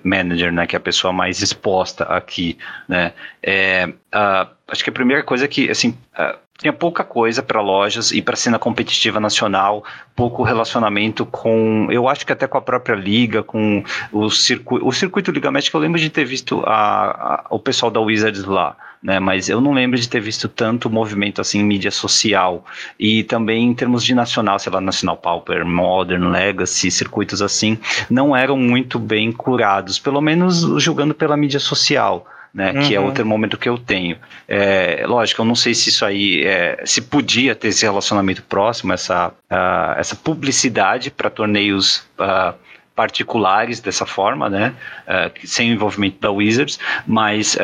manager, né, que é a pessoa mais exposta aqui, né. É, uh, acho que a primeira coisa é que assim uh, tinha pouca coisa para lojas e para cena competitiva nacional, pouco relacionamento com, eu acho que até com a própria liga, com o circuito, o circuito Liga Médica, eu lembro de ter visto a, a, o pessoal da Wizards lá, né, mas eu não lembro de ter visto tanto movimento assim em mídia social e também em termos de nacional, sei lá, Nacional Pauper, Modern, Legacy, circuitos assim, não eram muito bem curados, pelo menos julgando pela mídia social né? Uhum. Que é o uhum. termômetro que eu tenho. É, lógico, eu não sei se isso aí é, se podia ter esse relacionamento próximo, essa, uh, essa publicidade para torneios. Uh, particulares dessa forma, né, uh, sem o envolvimento da Wizards, mas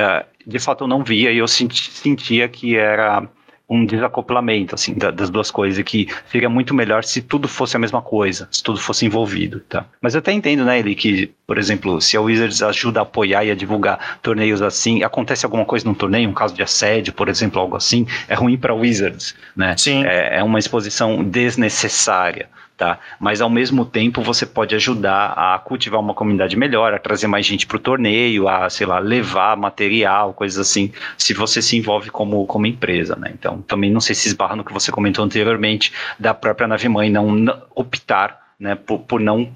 de fato eu não via e eu senti, sentia que era um desacoplamento assim das duas coisas que seria muito melhor se tudo fosse a mesma coisa, se tudo fosse envolvido, tá? Mas eu até entendo, né, ele que, por exemplo, se a Wizards ajuda a apoiar e a divulgar torneios assim, acontece alguma coisa num torneio, um caso de assédio, por exemplo, algo assim, é ruim para Wizards, né? Sim. É, é uma exposição desnecessária tá? Mas ao mesmo tempo você pode ajudar a cultivar uma comunidade melhor, a trazer mais gente para o torneio, a, sei lá, levar material, coisas assim, se você se envolve como, como empresa, né? Então, também não sei se esbarra no que você comentou anteriormente da própria nave mãe não, optar né, por, por não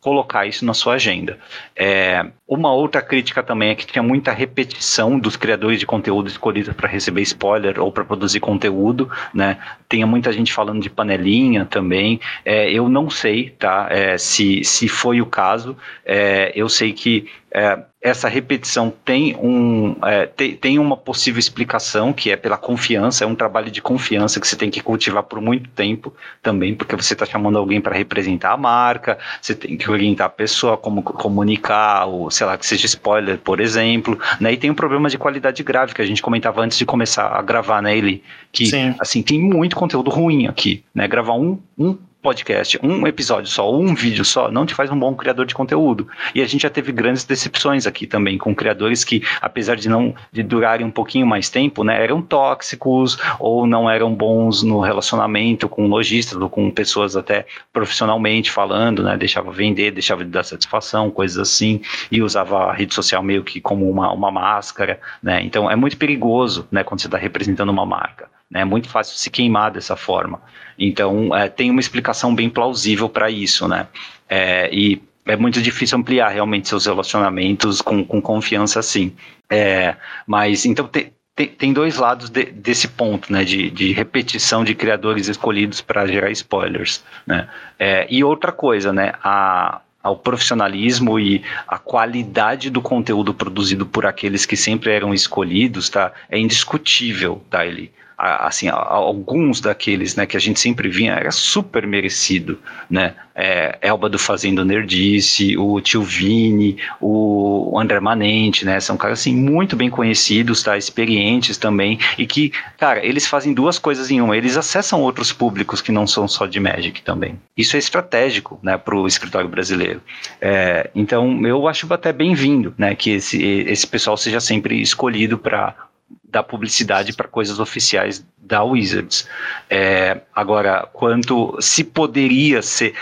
colocar isso na sua agenda. É, uma outra crítica também é que tinha muita repetição dos criadores de conteúdo escolhidos para receber spoiler ou para produzir conteúdo, né? Tinha muita gente falando de panelinha também. É, eu não sei, tá? É, se, se foi o caso. É, eu sei que é, essa repetição tem, um, é, tem, tem uma possível explicação, que é pela confiança, é um trabalho de confiança que você tem que cultivar por muito tempo também, porque você está chamando alguém para representar a marca, você tem que orientar a pessoa como comunicar, ou sei lá, que seja spoiler, por exemplo, né? E tem um problema de qualidade gráfica, a gente comentava antes de começar a gravar, né, ele que Sim. assim, tem muito conteúdo ruim aqui, né? Gravar um, um podcast, um episódio só, um vídeo só, não te faz um bom criador de conteúdo. E a gente já teve grandes decepções aqui também com criadores que, apesar de não de durarem um pouquinho mais tempo, né, eram tóxicos ou não eram bons no relacionamento com lojistas ou com pessoas até profissionalmente falando, né, deixava vender, deixava de dar satisfação, coisas assim, e usava a rede social meio que como uma, uma máscara, né? Então é muito perigoso, né, quando você está representando uma marca. É muito fácil se queimar dessa forma. Então, é, tem uma explicação bem plausível para isso, né? É, e é muito difícil ampliar realmente seus relacionamentos com, com confiança assim. É, mas, então, te, te, tem dois lados de, desse ponto, né? De, de, repetição de criadores escolhidos para gerar spoilers, né? É, e outra coisa, né? A, ao profissionalismo e a qualidade do conteúdo produzido por aqueles que sempre eram escolhidos, tá? É indiscutível, tá? Ele, assim, alguns daqueles, né, que a gente sempre vinha, era super merecido, né, é, Elba do Fazendo Nerdice, o Tio Vini, o André Manente, né, são caras, assim, muito bem conhecidos, tá, experientes também, e que, cara, eles fazem duas coisas em uma, eles acessam outros públicos que não são só de Magic também. Isso é estratégico, né, pro escritório brasileiro. É, então, eu acho até bem-vindo, né, que esse, esse pessoal seja sempre escolhido para da publicidade para coisas oficiais da Wizards. É, agora, quanto se poderia ser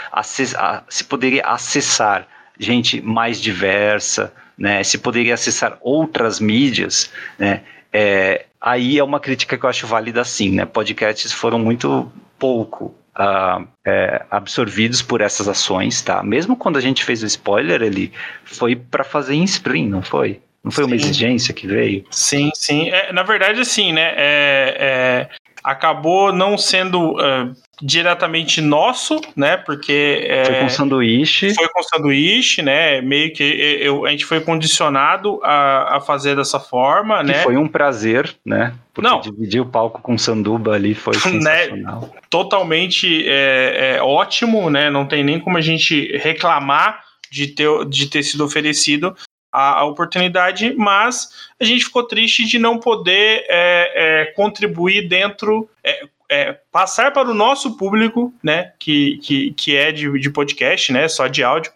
se poderia acessar gente mais diversa, né, se poderia acessar outras mídias, né, é, aí é uma crítica que eu acho válida sim, né, podcasts foram muito pouco uh, é, absorvidos por essas ações, tá? Mesmo quando a gente fez o spoiler, ele foi para fazer em Spring, não foi? Não foi sim. uma exigência que veio? Sim, sim. É, na verdade, assim, né? É, é, acabou não sendo uh, diretamente nosso, né? Porque é, foi com sanduíche. Foi com sanduíche, né? Meio que eu, a gente foi condicionado a, a fazer dessa forma, que né? Foi um prazer, né? Porque Não. dividir o palco com Sanduba ali foi né, sensacional. Né? Totalmente é, é, ótimo, né? Não tem nem como a gente reclamar de ter, de ter sido oferecido a, a, oportunidade, mas a gente ficou triste de não poder é, é, contribuir dentro, é, é, passar para o nosso público, né, que, que, que é de, de podcast, né, só de áudio,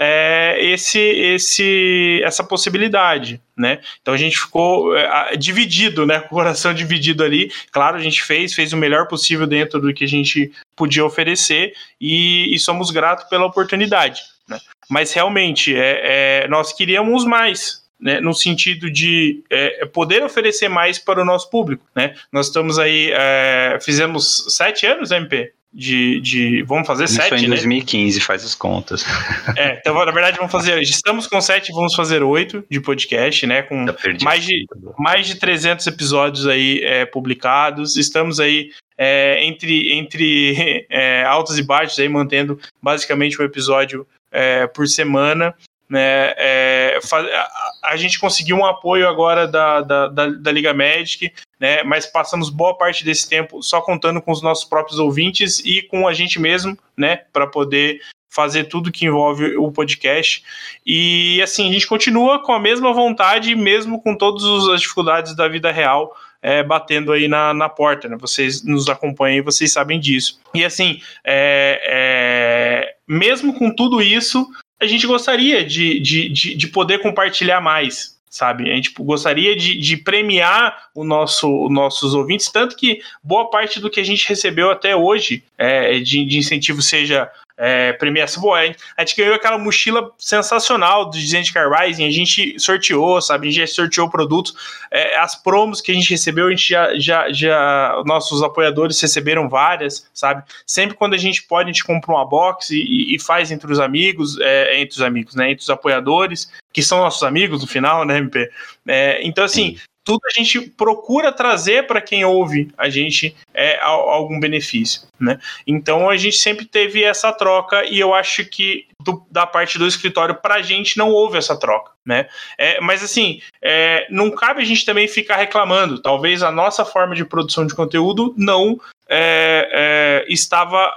é, esse, esse, essa possibilidade, né? Então a gente ficou é, dividido, né? Com o coração dividido ali. Claro, a gente fez, fez o melhor possível dentro do que a gente podia oferecer e, e somos gratos pela oportunidade. Né? Mas realmente, é, é, nós queríamos mais, né, no sentido de é, poder oferecer mais para o nosso público. Né? Nós estamos aí, é, fizemos sete anos, MP? De, de. Vamos fazer Isso sete, em 2015, né? faz as contas. É, então, na verdade, vamos fazer. Estamos com sete, vamos fazer oito de podcast, né? Com mais de, mais de 300 episódios aí é, publicados. Estamos aí é, entre, entre é, altos e baixos, aí, mantendo basicamente um episódio é, por semana. Né, é, a, a, gente conseguiu um apoio agora da, da, da, da, Liga Magic, né, mas passamos boa parte desse tempo só contando com os nossos próprios ouvintes e com a gente mesmo, né, para poder fazer tudo que envolve o podcast. E assim, a gente continua com a mesma vontade, mesmo com todas as dificuldades da vida real. É, batendo aí na, na porta, né? Vocês nos acompanham e vocês sabem disso. E assim, é, é, mesmo com tudo isso, a gente gostaria de, de, de, de poder compartilhar mais, sabe? A gente gostaria de, de premiar o nosso, os nossos ouvintes, tanto que boa parte do que a gente recebeu até hoje é, de, de incentivo, seja é, premiação. Pô, a gente ganhou aquela mochila sensacional do Zend Carvising, a gente sorteou, sabe? A gente já sorteou produtos. É, as promos que a gente recebeu, a gente já, já, já. Nossos apoiadores receberam várias, sabe? Sempre quando a gente pode, a gente compra uma box e, e faz entre os amigos, é, entre os amigos, né? Entre os apoiadores, que são nossos amigos no final, né, MP? É, então, assim, tudo a gente procura trazer para quem ouve a gente é, algum benefício, né? Então a gente sempre teve essa troca e eu acho que do, da parte do escritório para a gente não houve essa troca, né? É, mas assim, é, não cabe a gente também ficar reclamando. Talvez a nossa forma de produção de conteúdo não é, é, estava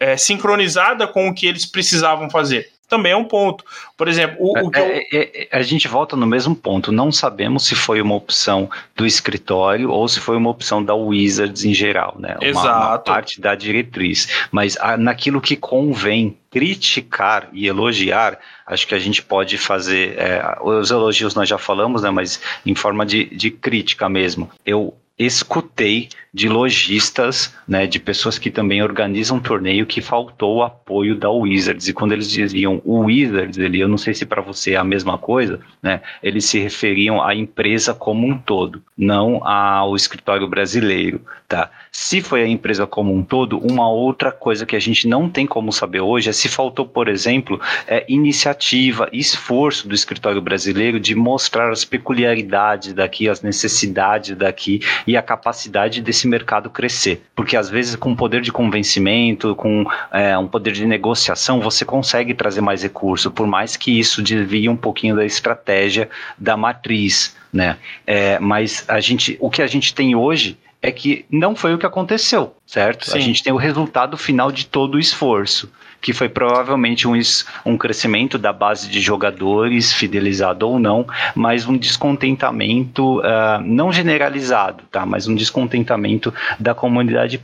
é, sincronizada com o que eles precisavam fazer também é um ponto. Por exemplo, o, o que é, eu... é, é, a gente volta no mesmo ponto. Não sabemos se foi uma opção do escritório ou se foi uma opção da Wizards em geral, né? Uma, Exato. uma parte da diretriz. Mas a, naquilo que convém criticar e elogiar, acho que a gente pode fazer. É, os elogios nós já falamos, né? Mas em forma de, de crítica mesmo. Eu escutei de lojistas, né, de pessoas que também organizam torneio, que faltou o apoio da Wizards. E quando eles diziam Wizards, ele, eu não sei se para você é a mesma coisa, né, eles se referiam à empresa como um todo, não ao escritório brasileiro. Tá? Se foi a empresa como um todo, uma outra coisa que a gente não tem como saber hoje é se faltou, por exemplo, é, iniciativa, esforço do escritório brasileiro de mostrar as peculiaridades daqui, as necessidades daqui e a capacidade desse mercado crescer. Porque às vezes com poder de convencimento, com é, um poder de negociação, você consegue trazer mais recurso, por mais que isso desvie um pouquinho da estratégia da matriz. Né? É, mas a gente, o que a gente tem hoje é que não foi o que aconteceu, certo? Sim. A gente tem o resultado final de todo o esforço que foi provavelmente um, um crescimento da base de jogadores, fidelizado ou não, mas um descontentamento uh, não generalizado, tá? Mas um descontentamento da comunidade,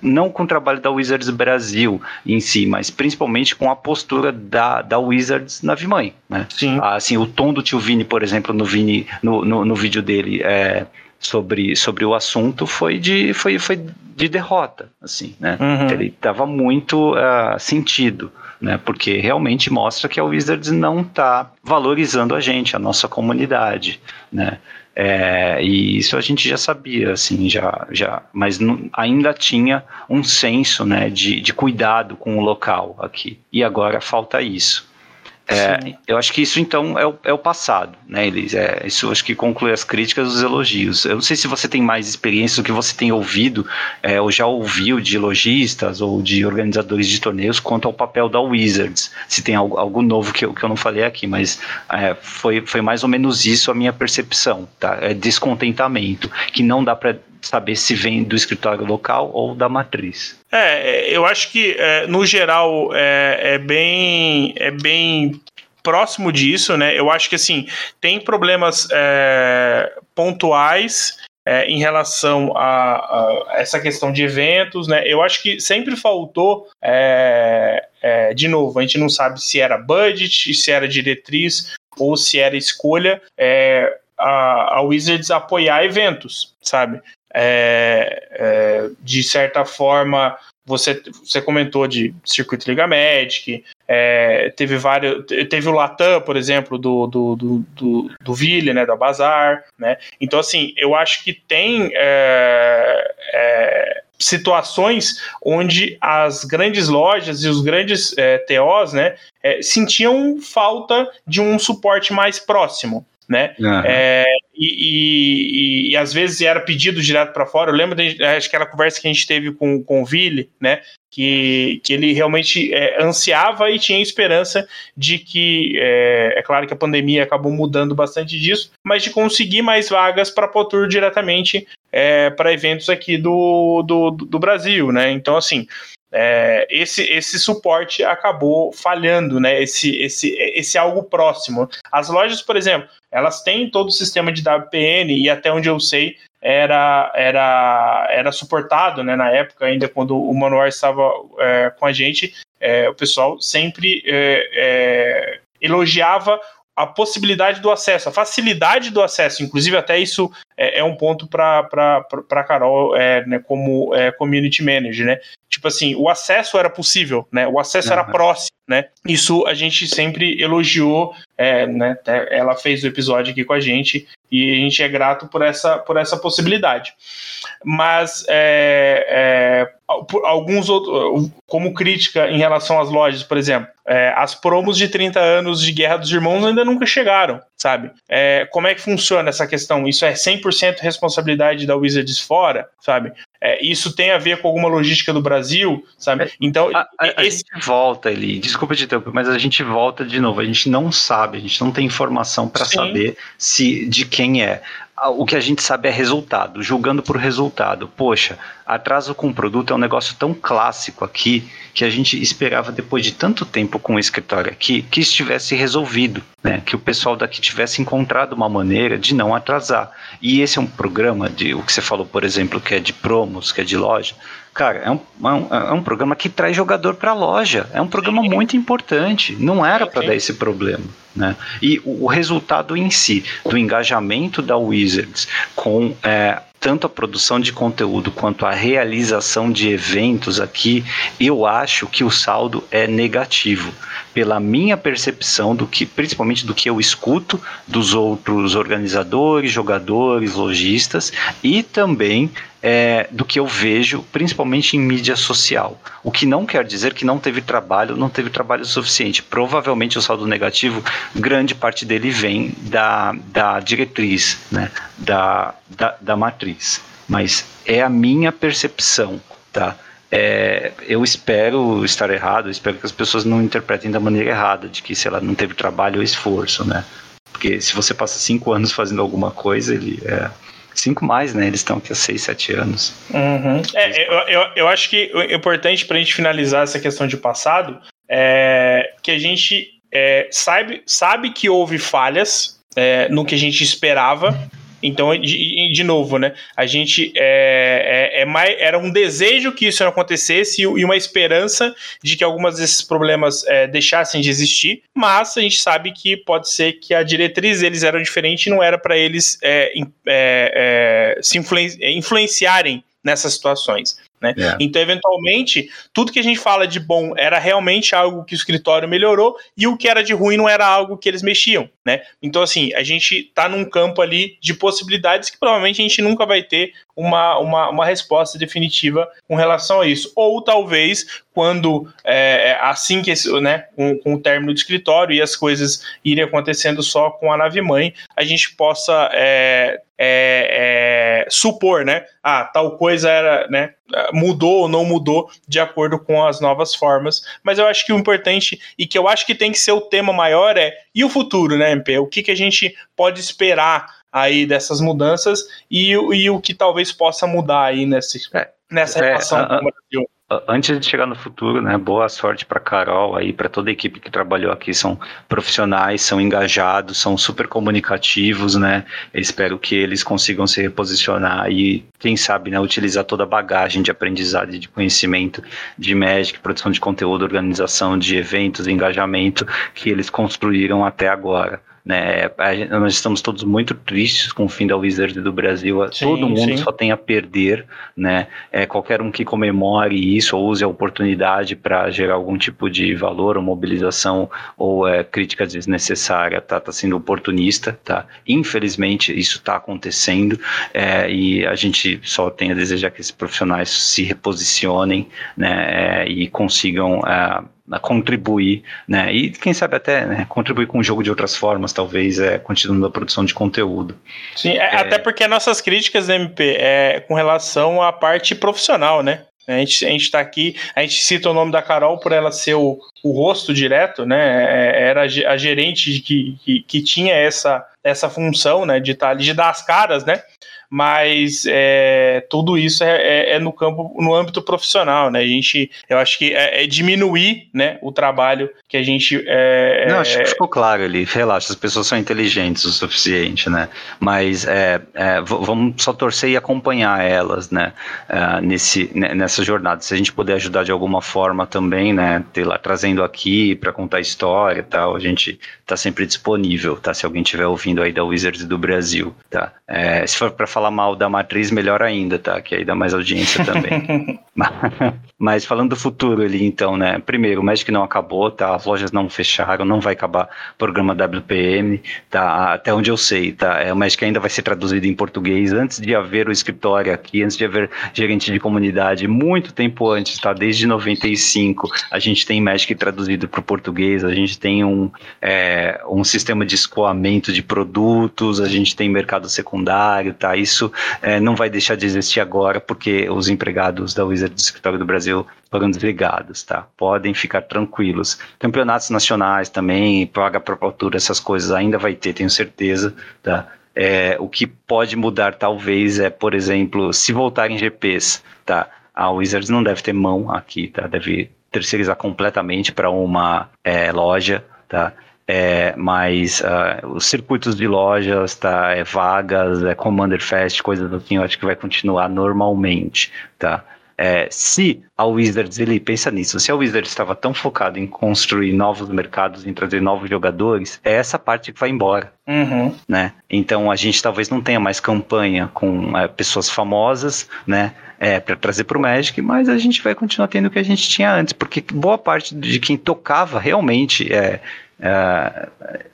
não com o trabalho da Wizards Brasil em si, mas principalmente com a postura da, da Wizards na Vimãe, né? Sim. Assim, o tom do tio Vini, por exemplo, no, Vini, no, no, no vídeo dele, é, sobre, sobre o assunto foi de, foi, foi de derrota, assim, né? Uhum. Ele estava muito uh, sentido, né? Porque realmente mostra que a Wizards não está valorizando a gente, a nossa comunidade, né? É, e isso a gente já sabia, assim, já, já, mas não, ainda tinha um senso, né, de, de cuidado com o local aqui. E agora falta isso. É, eu acho que isso então é o, é o passado, né, Elis? É, isso acho que conclui as críticas e os elogios. Eu não sei se você tem mais experiência do que você tem ouvido, é, ou já ouviu de lojistas ou de organizadores de torneios quanto ao papel da Wizards. Se tem algo, algo novo que eu, que eu não falei aqui, mas é, foi, foi mais ou menos isso a minha percepção, tá? É descontentamento, que não dá para saber se vem do escritório local ou da matriz. É, eu acho que é, no geral é, é, bem é bem próximo disso, né? Eu acho que assim tem problemas é, pontuais é, em relação a, a, essa questão de eventos, né? Eu acho que sempre faltou, é, é, de novo, a gente não sabe se era budget, se era diretriz ou se era escolha. É, a, a Wizards apoiar eventos, sabe? É, é, de certa forma, você, você comentou de Circuito Liga Magic, é, teve vários. Teve o Latam, por exemplo, do, do, do, do, do Ville, né? Da Bazar, né? Então, assim, eu acho que tem é, é, situações onde as grandes lojas e os grandes é, TOs, né? É, sentiam falta de um suporte mais próximo né? Uhum. É, e, e, e, às vezes era pedido direto para fora. Eu lembro daquela conversa que a gente teve com, com o Ville, né? Que, que ele realmente é, ansiava e tinha esperança de que, é, é, claro que a pandemia acabou mudando bastante disso, mas de conseguir mais vagas para Potur diretamente é, para eventos aqui do, do, do Brasil, né? Então, assim, é, esse, esse suporte acabou falhando, né? Esse, esse, esse algo próximo. As lojas, por exemplo, elas têm todo o sistema de WPN e até onde eu sei era era era suportado, né? Na época ainda quando o Manuar estava é, com a gente, é, o pessoal sempre é, é, elogiava a possibilidade do acesso, a facilidade do acesso, inclusive até isso é, é um ponto para a Carol é, né, como é, community manager, né? Tipo assim, o acesso era possível, né? O acesso uhum. era próximo, né? Isso a gente sempre elogiou, é, né? Ela fez o episódio aqui com a gente e a gente é grato por essa, por essa possibilidade. Mas é, é, alguns outros, como crítica em relação às lojas, por exemplo, é, as promos de 30 anos de Guerra dos Irmãos ainda nunca chegaram, sabe? É, como é que funciona essa questão? Isso é 100% responsabilidade da Wizards fora, sabe? É, isso tem a ver com alguma logística do Brasil, sabe? É, então, a, a, esse... a gente volta ali, desculpa de tempo, mas a gente volta de novo. A gente não sabe, a gente não tem informação para saber se de quem é o que a gente sabe é resultado, julgando por resultado. Poxa, atraso com produto é um negócio tão clássico aqui que a gente esperava depois de tanto tempo com o escritório aqui que estivesse resolvido, né? Que o pessoal daqui tivesse encontrado uma maneira de não atrasar. E esse é um programa de o que você falou, por exemplo, que é de promos, que é de loja. Cara, é um, é um, é um programa que traz jogador para a loja. É um programa muito importante. Não era para dar esse problema. Né? E o, o, resultado em si, do engajamento da Wizards com é, tanto a produção de conteúdo quanto a realização de eventos aqui, eu acho que o saldo é negativo. Pela minha percepção do que, principalmente do que eu escuto dos outros organizadores, jogadores, lojistas e também é, do que eu vejo, principalmente em mídia social. O que não quer dizer que não teve trabalho, não teve trabalho suficiente. Provavelmente o saldo negativo, grande parte dele vem da, da diretriz, né, da, da, da matriz. Mas é a minha percepção, tá? É, eu espero estar errado, espero que as pessoas não interpretem da maneira errada, de que, sei lá, não teve trabalho ou esforço, né? Porque se você passa cinco anos fazendo alguma coisa, ele é, Cinco mais, né? Eles estão aqui há seis, sete anos. Uhum. É, eu, eu, eu acho que o importante para a gente finalizar essa questão de passado é que a gente é, sabe, sabe que houve falhas é, no que a gente esperava então, de, de, novo, né? A gente é, é, é, mais, era um desejo que isso acontecesse e, uma esperança de que alguns desses problemas é, deixassem de existir, mas a gente sabe que pode ser que a diretriz deles era diferente e não era para eles é, é, é, se influenciarem nessas situações. Né? É. Então, eventualmente, tudo que a gente fala de bom era realmente algo que o escritório melhorou e o que era de ruim não era algo que eles mexiam. Né? Então, assim, a gente está num campo ali de possibilidades que provavelmente a gente nunca vai ter uma, uma, uma resposta definitiva com relação a isso. Ou talvez quando, é, é assim que esse, né, com, com, o término do escritório e as coisas irem acontecendo só com a nave mãe, a gente possa é, é, é, supor, né? Ah, tal coisa era, né? Mudou ou não mudou de acordo com as novas formas. Mas eu acho que o importante e que eu acho que tem que ser o tema maior é e o futuro, né, MP? O que, que a gente pode esperar aí dessas mudanças e, e o que talvez possa mudar aí nesse, é, nessa é, relação com o Brasil. Antes de chegar no futuro, né, boa sorte para Carol aí, para toda a equipe que trabalhou aqui, são profissionais, são engajados, são super comunicativos, né? Eu espero que eles consigam se reposicionar e, quem sabe, né, utilizar toda a bagagem de aprendizado e de conhecimento de Magic, produção de conteúdo, organização de eventos, engajamento que eles construíram até agora. Né? Nós estamos todos muito tristes com o fim da Wizard do Brasil. Sim, Todo mundo sim. só tem a perder. Né? É, qualquer um que comemore isso ou use a oportunidade para gerar algum tipo de valor ou mobilização ou é, crítica desnecessária está tá sendo oportunista. Tá? Infelizmente, isso está acontecendo é, e a gente só tem a desejar que esses profissionais se reposicionem né, é, e consigam é, contribuir, né? E quem sabe até né, contribuir com o jogo de outras formas, talvez, é, continuando a produção de conteúdo. Sim, é, é... até porque nossas críticas MP é com relação à parte profissional, né? A gente, a gente tá aqui, a gente cita o nome da Carol por ela ser o, o rosto direto, né? É, era a gerente que, que, que tinha essa, essa função, né? De, tá, de dar as caras, né? Mas é, tudo isso é, é, é, no campo, no âmbito profissional, né? A gente, eu acho que é, é diminuir, né, o trabalho que a gente. É, Não, acho que ficou claro ali. Relaxa, as pessoas são inteligentes o suficiente, né? Mas vamos só torcer e acompanhar elas, né? nesse, né, nessa jornada. Se a gente puder ajudar de alguma forma também, né? Ter lá trazendo aqui para contar história, e tal, a gente está sempre disponível, tá? Se alguém estiver ouvindo aí da Wizards do Brasil, tá? se for para falar mal da matriz, melhor ainda, tá? Que aí dá mais audiência também. Mas falando do futuro ali, então, né? Primeiro, o Magic não acabou, tá? As lojas não fecharam, não vai acabar o programa WPM, tá? Até onde eu sei, tá? É, o Magic ainda vai ser traduzido em português antes de haver o escritório aqui, antes de haver gerente de comunidade, muito tempo antes, tá? Desde 95, a gente tem Magic traduzido para o português, a gente tem um, é, um sistema de escoamento de produtos, a gente tem mercado secundário, tá? Isso é, não vai deixar de existir agora, porque os empregados da Wizard do Escritório do Brasil foram desligados, tá? Podem ficar tranquilos. Campeonatos nacionais também, paga altura, essas coisas ainda vai ter, tenho certeza, tá? É, o que pode mudar talvez é, por exemplo, se voltarem GPs, tá? A Wizards não deve ter mão aqui, tá? Deve terceirizar completamente para uma é, loja, tá? É, mas uh, os circuitos de lojas, tá, é, vagas, é, Commander Fest, coisas assim, eu acho que vai continuar normalmente, tá? É, se a Wizards, ele pensa nisso, se a Wizards estava tão focada em construir novos mercados, em trazer novos jogadores, é essa parte que vai embora. Uhum. Né? Então a gente talvez não tenha mais campanha com é, pessoas famosas, né? É, para trazer para o Magic, mas a gente vai continuar tendo o que a gente tinha antes, porque boa parte de quem tocava realmente é, é,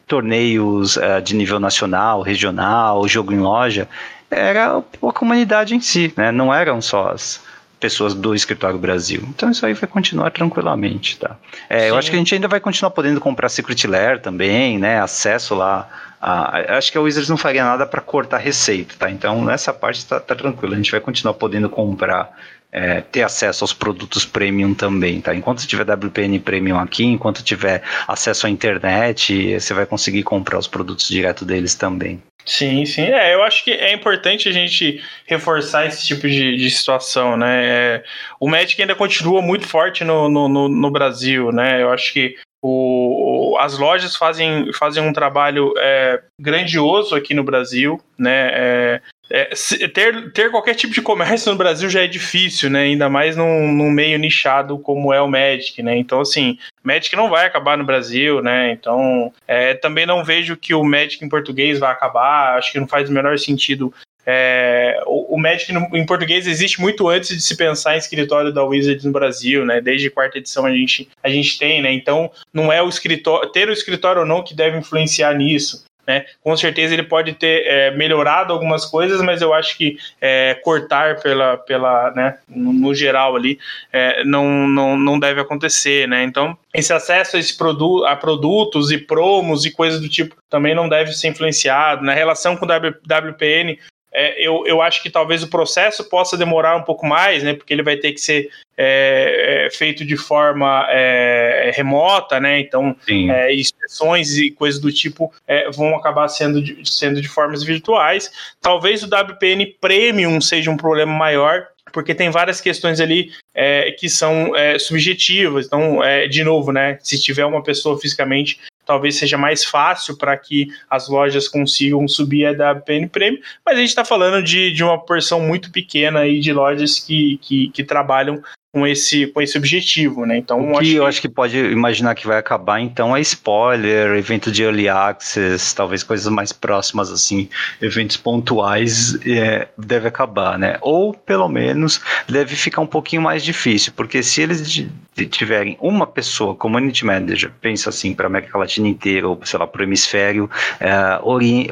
torneios é, de nível nacional, regional, jogo em loja, era a comunidade em si, né? não eram só as pessoas do escritório Brasil. Então isso aí vai continuar tranquilamente, tá? É, eu acho que a gente ainda vai continuar podendo comprar Secret Lair também, né? Acesso lá a, acho que a Wizards não faria nada para cortar receita, tá? Então nessa parte está tá tranquilo, a gente vai continuar podendo comprar é, ter acesso aos produtos premium também, tá? Enquanto tiver WPN Premium aqui, enquanto tiver acesso à internet, você vai conseguir comprar os produtos direto deles também. Sim, sim. É, eu acho que é importante a gente reforçar esse tipo de, de situação, né? É, o Magic ainda continua muito forte no, no, no, no Brasil, né? Eu acho que o, as lojas fazem, fazem um trabalho é, grandioso aqui no Brasil, né? É, é, ter, ter qualquer tipo de comércio no Brasil já é difícil, né? Ainda mais num, num, meio nichado como é o Magic, né? Então, assim, Magic não vai acabar no Brasil, né? Então, é, também não vejo que o Magic em português vai acabar. Acho que não faz o menor sentido. É, o, o, Magic no, em português existe muito antes de se pensar em escritório da Wizards no Brasil, né? Desde a quarta edição a gente, a gente tem, né? Então, não é o escritório, ter o escritório ou não que deve influenciar nisso. Né? Com certeza ele pode ter é, melhorado algumas coisas, mas eu acho que é, cortar pela, pela né, no, geral ali é, não, não, não deve acontecer, né? Então esse acesso a, esse produ a produtos e promos e coisas do tipo também não deve ser influenciado. Na relação com o WPN, é, eu, eu acho que talvez o processo possa demorar um pouco mais, né? Porque ele vai ter que ser é, é, feito de forma é, remota, né? Então, é, inspeções e coisas do tipo é, vão acabar sendo de, sendo de formas virtuais. Talvez o WPN Premium seja um problema maior, porque tem várias questões ali é, que são é, subjetivas. Então, é, de novo, né? Se tiver uma pessoa fisicamente talvez seja mais fácil para que as lojas consigam subir a WPN Premium, mas a gente está falando de, de uma porção muito pequena aí de lojas que, que, que trabalham com esse, com esse objetivo, né? Então, o que acho eu que... acho que pode imaginar que vai acabar, então, é spoiler, evento de early access, talvez coisas mais próximas, assim, eventos pontuais, é, deve acabar, né? Ou, pelo menos, deve ficar um pouquinho mais difícil, porque se eles tiverem uma pessoa, community manager, pensa assim, para a América Latina inteira, ou, sei lá, para o hemisfério é,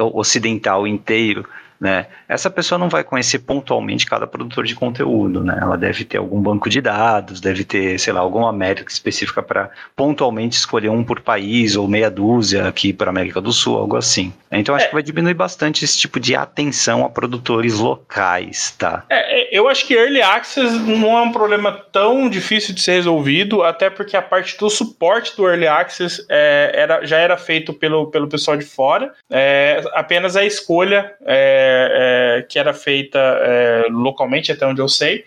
ocidental inteiro, né? Essa pessoa não vai conhecer pontualmente cada produtor de conteúdo, né? Ela deve ter algum banco de dados, deve ter, sei lá, alguma métrica específica para pontualmente escolher um por país ou meia dúzia aqui para América do Sul, algo assim. Então acho é. que vai diminuir bastante esse tipo de atenção a produtores locais, tá? É, é, eu acho que Early Access não é um problema tão difícil de ser resolvido, até porque a parte do suporte do Early Access é, era, já era feito pelo, pelo pessoal de fora, é, apenas a escolha é, é, que era feita é, localmente, até onde eu sei.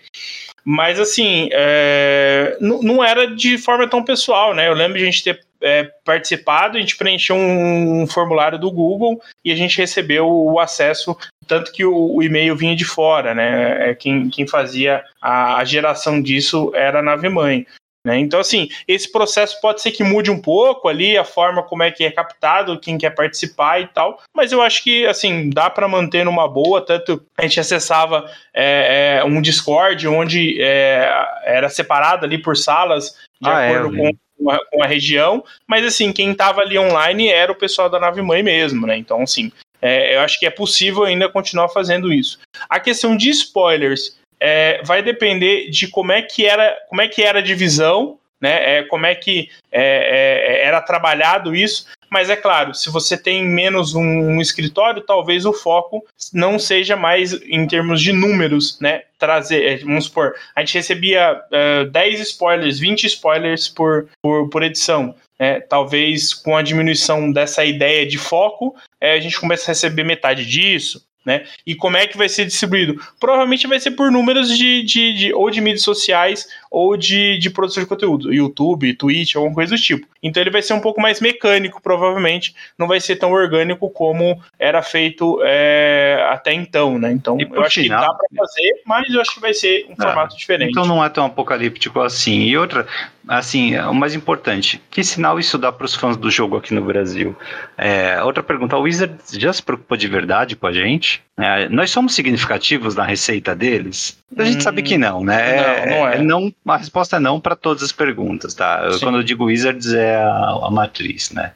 Mas assim, é, não era de forma tão pessoal, né? Eu lembro de a gente ter é, participado, a gente preencheu um, formulário do Google e a gente recebeu o acesso, tanto que o, o e-mail vinha de fora, né? É, quem, quem fazia a, a geração disso era a nave mãe. Né? Então, assim, esse processo pode ser que mude um pouco ali, a forma como é que é captado, quem quer participar e tal, mas eu acho que, assim, dá para manter numa boa, tanto a gente acessava é, é, um Discord onde é, era separado ali por salas, de ah, é, acordo com a, com a, região, mas, assim, quem estava ali online era o pessoal da nave mãe mesmo, né? Então, assim, é, eu acho que é possível ainda continuar fazendo isso. A questão de spoilers, é, vai depender de como é que era, como é que era a divisão, né? É, como é que é, é, era trabalhado isso. Mas é claro, se você tem menos um, um, escritório, talvez o foco não seja mais em termos de números, né? Trazer, é, vamos supor, a gente recebia uh, é, 10 spoilers, 20 spoilers por, por, por edição. É, talvez com a diminuição dessa ideia de foco, é, a gente comece a receber metade disso, né? E como é que vai ser distribuído? Provavelmente vai ser por números de, de, de ou de mídias sociais ou de, de produção de conteúdo, YouTube, Twitch, alguma coisa do tipo. Então ele vai ser um pouco mais mecânico, provavelmente, não vai ser tão orgânico como era feito é, até então, né? Então eu acho final, que dá para fazer, mas eu acho que vai ser um ah, formato diferente. Então não é tão apocalíptico assim. E outra, assim, o mais importante, que sinal isso dá para os fãs do jogo aqui no Brasil? É, outra pergunta, o Wizard já se preocupou de verdade com a gente? É, nós somos significativos na receita deles? A gente hum, sabe que não, né? Não, é, não é. não, a resposta é não para todas as perguntas, tá? Sim. Quando eu digo Wizards é a, a matriz, né?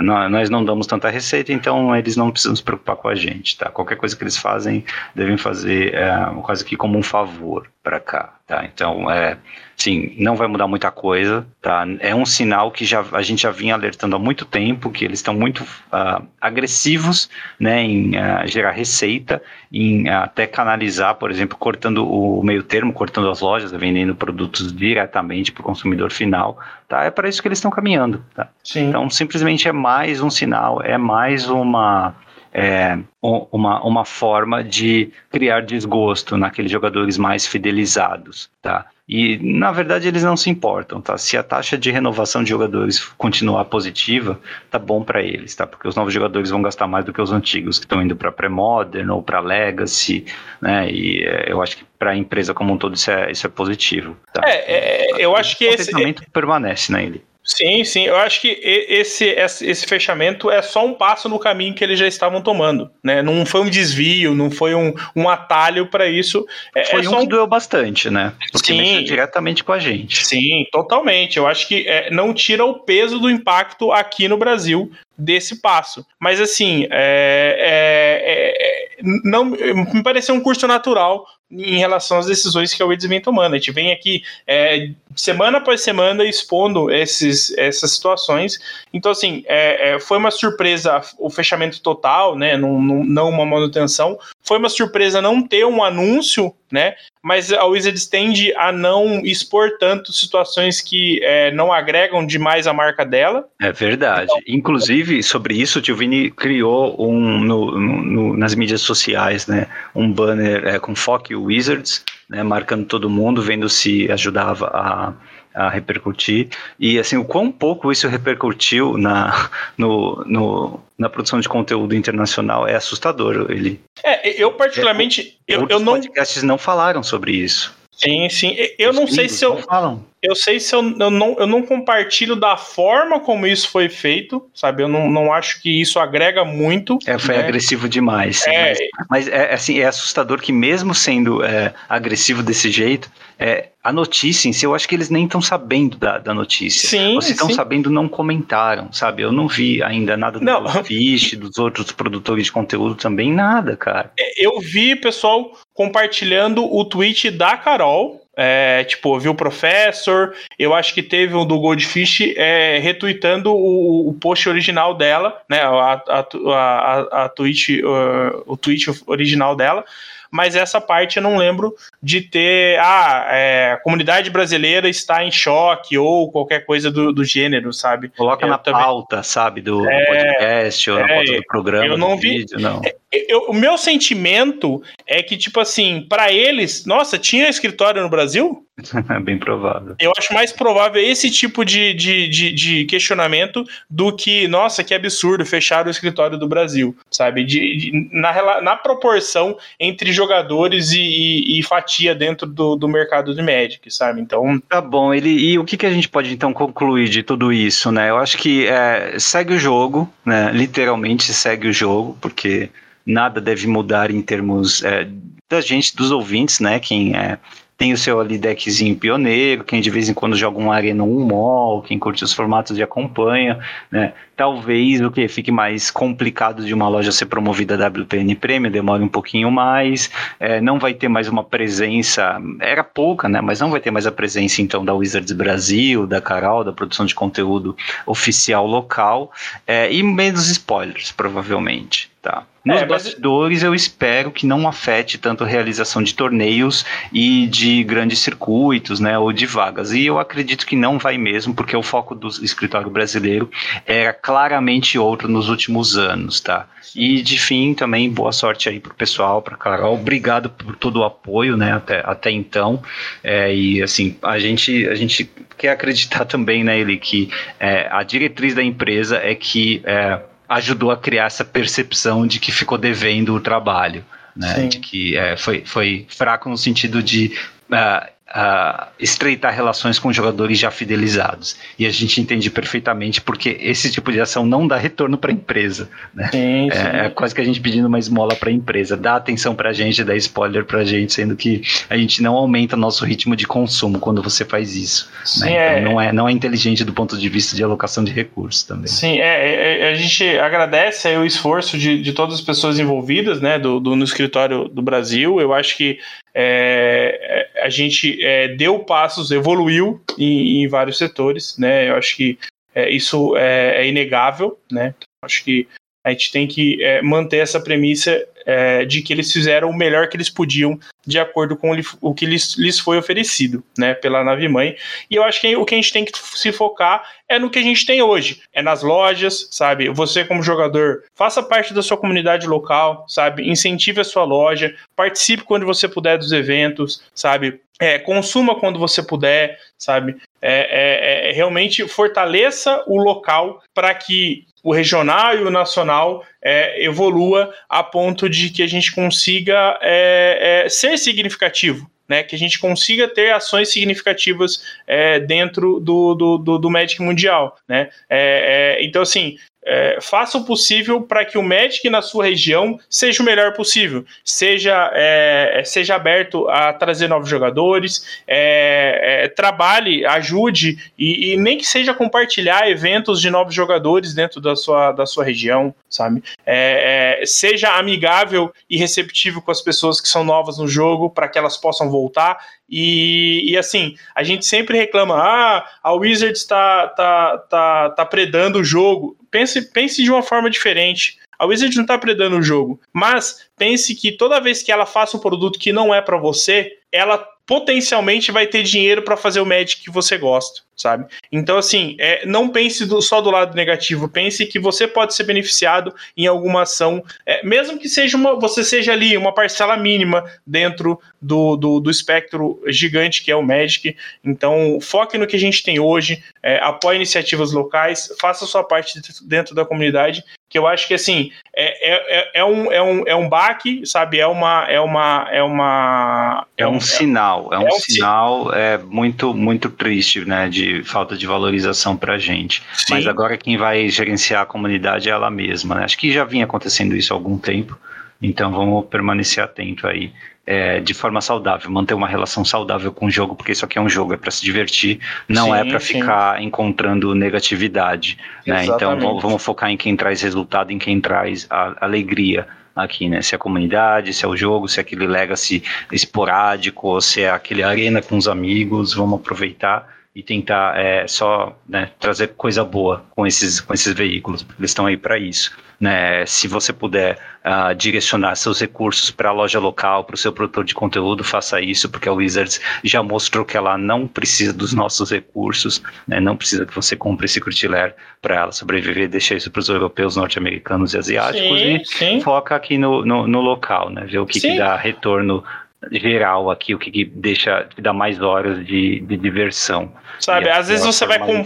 nós não damos tanta receita, então eles não precisam se preocupar com a gente, tá? Qualquer coisa que eles fazem, devem fazer é, quase que como um favor para cá, tá? Então, é, sim, não vai mudar muita coisa, tá? É um sinal que já, a gente já vinha alertando há muito tempo, que eles estão muito uh, agressivos, né, em uh, gerar receita, em uh, até canalizar, por exemplo, cortando o meio termo, cortando as lojas, vendendo produtos diretamente para o consumidor final, tá? É para isso que eles estão caminhando, tá? Sim. Então, simplesmente é mais um sinal, é mais uma é, uma, uma forma de criar desgosto naqueles jogadores mais fidelizados, tá? E, na verdade, eles não se importam, tá? Se a taxa de renovação de jogadores continuar positiva, tá bom para eles, tá? Porque os novos jogadores vão gastar mais do que os antigos que estão indo para pré-modern ou para legacy, né? E é, eu acho que para a empresa como um todo isso é, isso é positivo, tá? É, é eu acho que esse... permanece nele. Né, Sim, sim. Eu acho que esse, esse fechamento é só um passo no caminho que eles já estavam tomando. Né? Não foi um desvio, não foi um, um atalho para isso. É, foi é um que doeu bastante, né? Porque sim, diretamente com a gente. Sim, totalmente. Eu acho que é, não tira o peso do impacto aqui no Brasil desse passo. Mas assim, é, é, é não me pareceu um curso natural em relação às decisões que a Wades vem tomando. A gente vem aqui é, semana após semana expondo esses, essas situações. Então, assim, é, é, foi uma surpresa o fechamento total, né? Não, não, não, uma manutenção. Foi uma surpresa não ter um anúncio, né? Mas a Wizards tende a não expor tanto situações que é, não agregam demais a marca dela. É verdade. Então, Inclusive, sobre isso, o Tio Vini criou um no, no, nas mídias sociais, né? Um banner é, com foco Wizards, né, marcando todo mundo, vendo se ajudava a, a repercutir. E assim, o quão pouco isso repercutiu na, no, no, na produção de conteúdo internacional é assustador. Ele, é, eu particularmente. É, eu, eu não. podcasts não falaram sobre isso. Sim, sim. Eu Os não sei se eu. Falam. Eu sei se eu, eu, não, eu não compartilho da forma como isso foi feito, sabe? Eu não, não acho que isso agrega muito. É, foi né? agressivo demais. É... Mas, mas, é, assim, é assustador que mesmo sendo é, agressivo desse jeito, é, a notícia em si, eu acho que eles nem estão sabendo da, da notícia. Sim, Ou se estão sabendo, não comentaram, sabe? Eu não vi ainda nada do não. Fish, dos outros produtores de conteúdo também, nada, cara. É, eu vi pessoal compartilhando o tweet da Carol, é, tipo, viu o Professor, eu acho que teve um do Goldfish é, retweetando o, o post original dela, né? A, a, a, a tweet, uh, o tweet original dela, mas essa parte eu não lembro de ter. Ah, é, a comunidade brasileira está em choque ou qualquer coisa do, do gênero, sabe? Coloca eu na também... pauta, sabe, do, é, do podcast ou é, na pauta do programa. Eu não vi. Vídeo, não. Eu, o meu sentimento é que, tipo assim, para eles, nossa, tinha escritório no Brasil? É bem provável. Eu acho mais provável esse tipo de, de, de, de, questionamento do que, nossa, que absurdo fechar o escritório do Brasil, sabe? De, de na, na proporção entre jogadores e, e, e fatia dentro do, do mercado de Magic, sabe? Então. Tá bom, ele, e o que, que a gente pode então concluir de tudo isso, né? Eu acho que é, segue o jogo, né? Literalmente segue o jogo, porque nada deve mudar em termos é, da gente, dos ouvintes, né? Quem é tem o seu ali deckzinho pioneiro, quem de vez em quando joga um Arena 1 Mall, quem curte os formatos e acompanha, né? Talvez o que fique mais complicado de uma loja ser promovida a WPN Premium, demore um pouquinho mais, é, não vai ter mais uma presença, era pouca, né? Mas não vai ter mais a presença então da Wizards Brasil, da Carol, da produção de conteúdo oficial local, é, e menos spoilers, provavelmente. Tá. Nos é, bastidores, mas... eu espero que não afete tanto a realização de torneios e de grandes circuitos, né, ou de vagas. E eu acredito que não vai mesmo, porque o foco do escritório brasileiro era claramente outro nos últimos anos, tá? E de fim, também boa sorte aí pro pessoal, pra Carol. Obrigado por todo o apoio, né, até, até então. É, e assim, a gente, a gente quer acreditar também, né, ele que é, a diretriz da empresa é que é, ajudou a criar essa percepção de que ficou devendo o trabalho. Né, de que é, foi, foi fraco no sentido de uh, uh, estreitar relações com jogadores já fidelizados. E a gente entende perfeitamente porque esse tipo de ação não dá retorno para a empresa. Né? Sim, é, sim. É, é, quase que a gente pedindo uma esmola para a empresa. Dá atenção para a gente, dá spoiler para a gente, sendo que a gente não aumenta nosso ritmo de consumo quando você faz isso. Sim, né? então, é... Não, é, não é inteligente do ponto de vista de alocação de recursos também. Sim, é, é a gente agradece o esforço de, de todas as pessoas envolvidas né, do, do, no escritório do Brasil. Eu acho que é, a gente é, deu passos, evoluiu em, em, vários setores, né? Eu acho que é, isso é, é, inegável, né? Acho que a gente tem que é, manter essa premissa é, de que eles fizeram o melhor que eles podiam de acordo com o que lhes, lhes foi oferecido, né, pela nave mãe. E eu acho que o que a gente tem que se focar é no que a gente tem hoje, é nas lojas, sabe? Você como jogador, faça parte da sua comunidade local, sabe? Incentive a sua loja, participe quando você puder dos eventos, sabe? É, consuma quando você puder, sabe? É, é, é realmente fortaleça o local para que o regional e o nacional é, evolua a ponto de que a gente consiga é, é, ser significativo. Né, que a gente consiga ter ações significativas é, dentro do, do, do, do Magic Mundial. Né? É, é, então, assim, é, faça o possível para que o Magic na sua região seja o melhor possível, seja, é, seja aberto a trazer novos jogadores, é, é trabalhe, ajude e, e, nem que seja compartilhar eventos de novos jogadores dentro da sua, da sua região, sabe? É, é, seja amigável e receptivo com as pessoas que são novas no jogo para que elas possam voltar e, e, assim, a gente sempre reclama: ah, a Wizards está tá, tá, tá predando o jogo. Pense, pense de uma forma diferente. A Wizards não está predando o jogo, mas pense que toda vez que ela faça um produto que não é para você, ela potencialmente vai ter dinheiro para fazer o Magic que você gosta, sabe? Então, assim, é, não pense do, só do lado negativo, pense que você pode ser beneficiado em alguma ação, é, mesmo que seja uma, você seja ali uma parcela mínima dentro do, do, do, espectro gigante que é o Magic. Então, foque no que a gente tem hoje, é, apoie iniciativas locais, faça sua parte dentro da comunidade, que eu acho que assim é, é, é, é um, é, um, é um baque, sabe? É uma. É uma. É, uma, é um sinal, é um, é um sinal é muito, muito triste, né? De falta de valorização pra gente. Sim. Mas agora quem vai gerenciar a comunidade é ela mesma, né? Acho que já vinha acontecendo isso há algum tempo. Então vamos permanecer atento aí é, de forma saudável, manter uma relação saudável com o jogo, porque isso aqui é um jogo, é para se divertir, não é sim, é para ficar encontrando negatividade. Né? Então vamos focar em quem traz resultado, em quem traz a, alegria aqui, né? Se é a comunidade, se é o jogo, se é aquele legacy esporádico, ou se é aquele arena com os amigos, vamos aproveitar e tentar é, só né, trazer coisa boa com esses, com esses veículos, porque eles estão aí para isso. Né? Se você puder uh, direcionar seus recursos para a loja local, para o seu produtor de conteúdo, faça isso, porque a Wizards já mostrou que ela não precisa dos nossos recursos, né? não precisa que você compre Secret Lair para ela sobreviver, deixa isso para os europeus, norte-americanos e asiáticos sim, e sim. foca aqui no, no, no, local, né? ver o que, que dá retorno geral aqui, o que, que deixa, que dá mais horas de, de diversão. Sabe, às vezes você vai, com...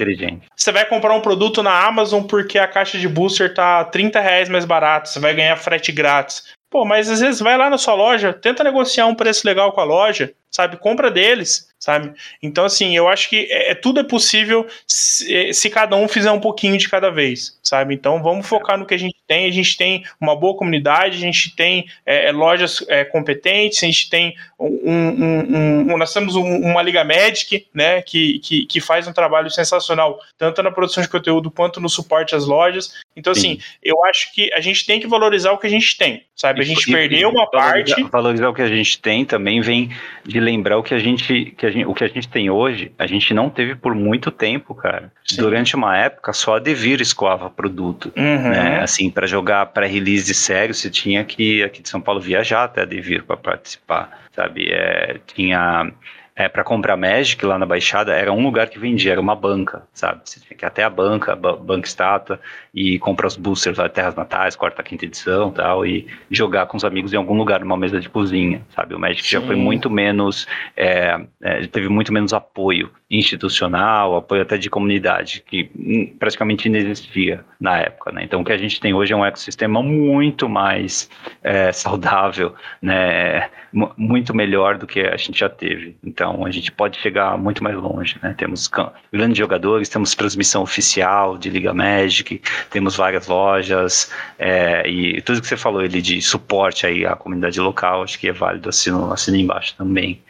você vai comprar um produto na Amazon porque a caixa de booster tá 30 reais mais barato, você vai ganhar frete grátis. Pô, mas às vezes vai lá na sua loja, tenta negociar um preço legal com a loja, sabe? Compra deles, sabe? Então, assim, eu acho que é, é tudo é possível se, se, cada um fizer um pouquinho de cada vez, sabe? Então, vamos focar no que a gente tem. A gente tem uma boa comunidade, a gente tem é, é lojas é, competentes, a gente tem um, um, um, nós temos uma Liga Magic, né, que, que, que, faz um trabalho sensacional, tanto na produção de conteúdo quanto no suporte às lojas. Então, Sim. assim, eu acho que a gente tem que valorizar o que a gente tem, sabe? A gente e, perdeu uma valorizar, parte. Valorizar o que a gente tem também vem de lembrar o que a gente, que a gente, o que a gente tem hoje, a gente não teve por muito tempo, cara. Sim. Durante uma época, só a Devir escoava produto. Uhum. Né? Assim, para jogar pré-release sério, você tinha que aqui de São Paulo viajar até a Devir para participar, sabe? É, tinha é, para comprar Magic lá na Baixada, era um lugar que vendia, era uma banca, sabe? Você tinha que ir até a banca, a banca estátua, e comprar os boosters lá, Terras Natais, quarta, quinta edição tal, e jogar com os amigos em algum lugar, numa mesa de cozinha, sabe? O Magic Sim. já foi muito menos, é, é, teve muito menos apoio institucional, apoio até de comunidade, que hum, praticamente inexistia na época, né? Então o que a gente tem hoje é um ecossistema muito mais é, saudável, né? Muito melhor do que a gente já teve. Então a gente pode chegar muito mais longe, né? Temos grandes jogadores, temos transmissão oficial de Liga Magic, temos várias lojas é, e tudo que você falou ele de suporte aí à comunidade local, acho que é válido assino, assino embaixo também.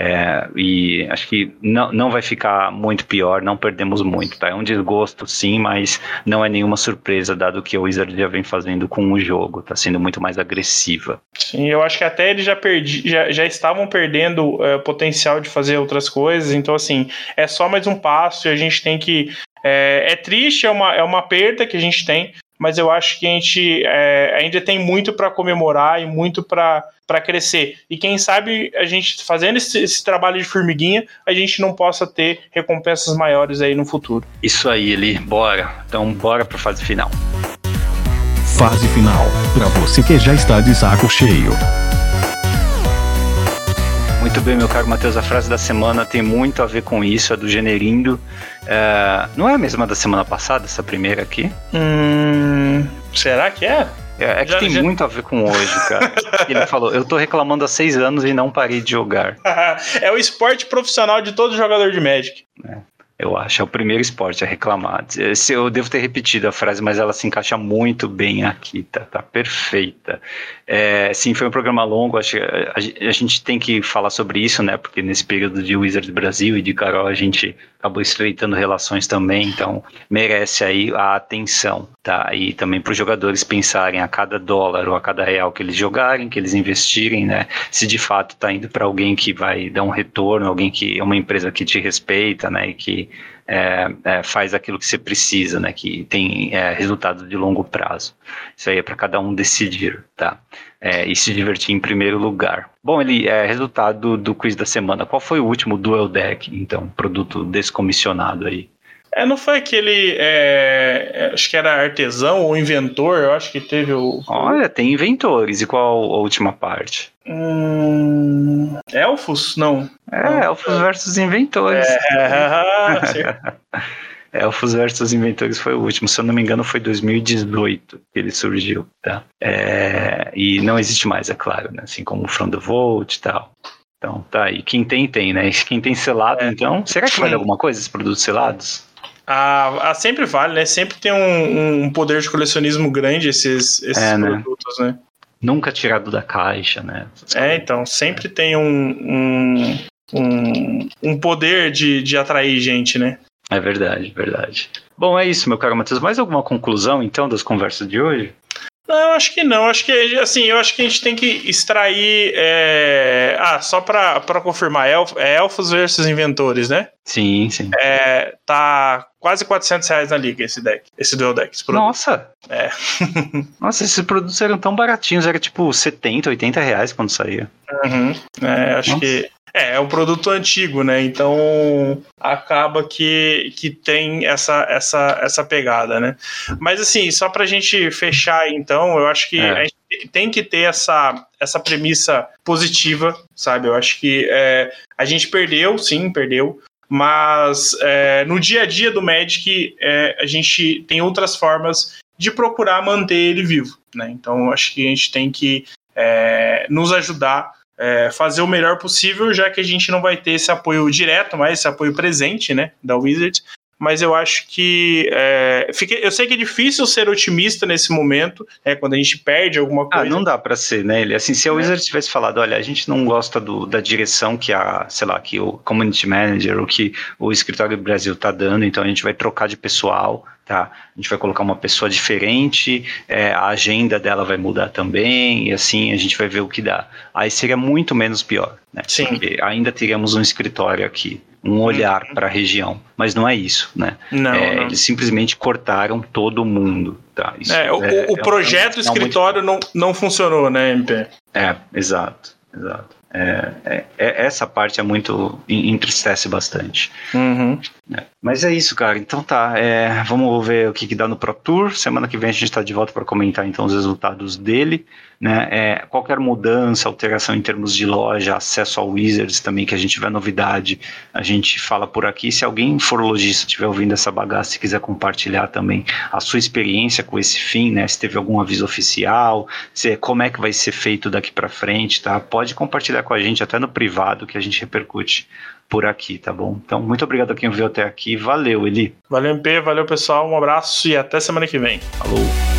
É, e acho que não, não vai ficar muito pior, não perdemos muito, tá? É um desgosto sim, mas não é nenhuma surpresa, dado que o Wizard já vem fazendo com o jogo, tá sendo muito mais agressiva. Sim, eu acho que até eles já, perdi, já, já estavam perdendo é, potencial de fazer outras coisas, então assim, é só mais um passo e a gente tem que. É, é triste, é uma, é uma perda que a gente tem, mas eu acho que a gente é, ainda tem muito para comemorar e muito para crescer. E quem sabe a gente fazendo esse, esse, trabalho de formiguinha, a gente não possa ter recompensas maiores aí no futuro. Isso aí, Eli, bora. Então bora para fase final. Fase final, para você que já está de saco cheio. Muito bem, meu caro Matheus, a frase da semana tem muito a ver com isso, é do Generindo. É, não é a mesma da semana passada, essa primeira aqui? Hum, será que é? É, é que já, tem já... muito a ver com hoje, cara. Ele falou: Eu tô reclamando há seis anos e não parei de jogar. é o esporte profissional de todo jogador de Magic. É eu acho. É o primeiro esporte a reclamar. Eu devo ter repetido a frase, mas ela se encaixa muito bem aqui, tá, tá perfeita. É, sim, foi um programa longo, acho que a, a, gente tem que falar sobre isso, né? Porque nesse período de Wizard Brasil e de Carol a gente acabou estreitando relações também, então merece aí a atenção, tá? E também para os jogadores pensarem a cada dólar ou a cada real que eles jogarem, que eles investirem, né? Se de fato está indo para alguém que vai dar um retorno, alguém que é uma empresa que te respeita, né? E que é, é, faz aquilo que você precisa, né? Que tem é, resultado de longo prazo. Isso aí é para cada um decidir, tá? É, e se divertir em primeiro lugar. Bom, ele é resultado do quiz da semana. Qual foi o último Duel Deck, então, produto descomissionado aí? É, não foi aquele. É, é, acho que era artesão ou inventor, eu acho que teve o. Olha, tem inventores. E qual a última parte? Hum, elfos? Não. É, Elfos versus Inventores. É, Elfos versus Inventores foi o último, se eu não me engano foi 2018 que ele surgiu, tá? É, e não existe mais, é claro, né? Assim como o From the Vault e tal. Então, tá aí. Quem tem, tem, né? Quem tem selado, é. então. Será que vale alguma coisa esses produtos selados? Ah, ah, sempre vale, né? Sempre tem um, um poder de colecionismo grande esses, esses é, né? produtos, né? nunca tirado da caixa, né? É, então, sempre tem um, um, um, um poder de, de atrair gente, né? É verdade, verdade. Bom, é isso, meu caro Matheus. Mais alguma conclusão, então, das conversas de hoje? Não, acho que não. Acho que assim, eu acho que a gente tem que extrair. É... Ah, só para confirmar, elf, é elfos versus inventores, né? Sim, sim. É, tá quase 400 reais na liga esse deck, esse dual deck. Esse Nossa! É. Nossa, esses produtos eram tão baratinhos, era tipo 70, 80 reais quando saía. Uhum. É, acho Nossa. que é, é um produto antigo, né? Então acaba que, que tem essa, essa, essa pegada, né? Mas assim, só pra gente fechar, então, eu acho que é. a gente tem que ter essa, essa premissa positiva, sabe? Eu acho que é, a gente perdeu, sim, perdeu. Mas é, no dia a dia do Magic, é, a gente tem outras formas de procurar manter ele vivo. Né? Então, acho que a gente tem que é, nos ajudar é, fazer o melhor possível, já que a gente não vai ter esse apoio direto, mas esse apoio presente, né, da Wizards. Mas eu acho que é, fica, eu sei que é difícil ser otimista nesse momento, é quando a gente perde alguma ah, coisa. Ah, não dá para ser, né? Ele assim, se a é. Wizards tivesse falado, olha, a gente não gosta do, da direção que a, sei lá, que o community manager ou que o escritório do Brasil tá dando, então a gente vai trocar de pessoal, tá? A gente vai colocar uma pessoa diferente, é, a agenda dela vai mudar também, e assim a gente vai ver o que dá. Aí seria muito menos pior, né? Sim. Porque ainda teríamos um escritório aqui, um olhar uhum. para a região, mas não é isso, né? Não, é, não, Eles simplesmente cortaram todo mundo, tá? Isso é, o, é, o projeto é um, escritório não, não funcionou, né, MP? É, exato, exato. É, é, é, essa parte é muito entristece bastante. Uhum. É, mas é isso, cara. Então tá. É, vamos ver o que, que dá no Pro Tour. Semana que vem a gente está de volta para comentar então os resultados dele. Né? É, qualquer mudança, alteração em termos de loja, acesso ao Wizards também, que a gente tiver novidade, a gente fala por aqui. Se alguém for lojista, estiver ouvindo essa bagaça e quiser compartilhar também a sua experiência com esse fim, né? Se teve algum aviso oficial, se, como é que vai ser feito daqui para frente, tá? Pode compartilhar com a gente até no privado que a gente repercute por aqui, tá bom? Então, muito obrigado a quem viu até aqui. Valeu, Eli. Valeu, MP. Valeu, pessoal. Um abraço e até semana que vem. Falou.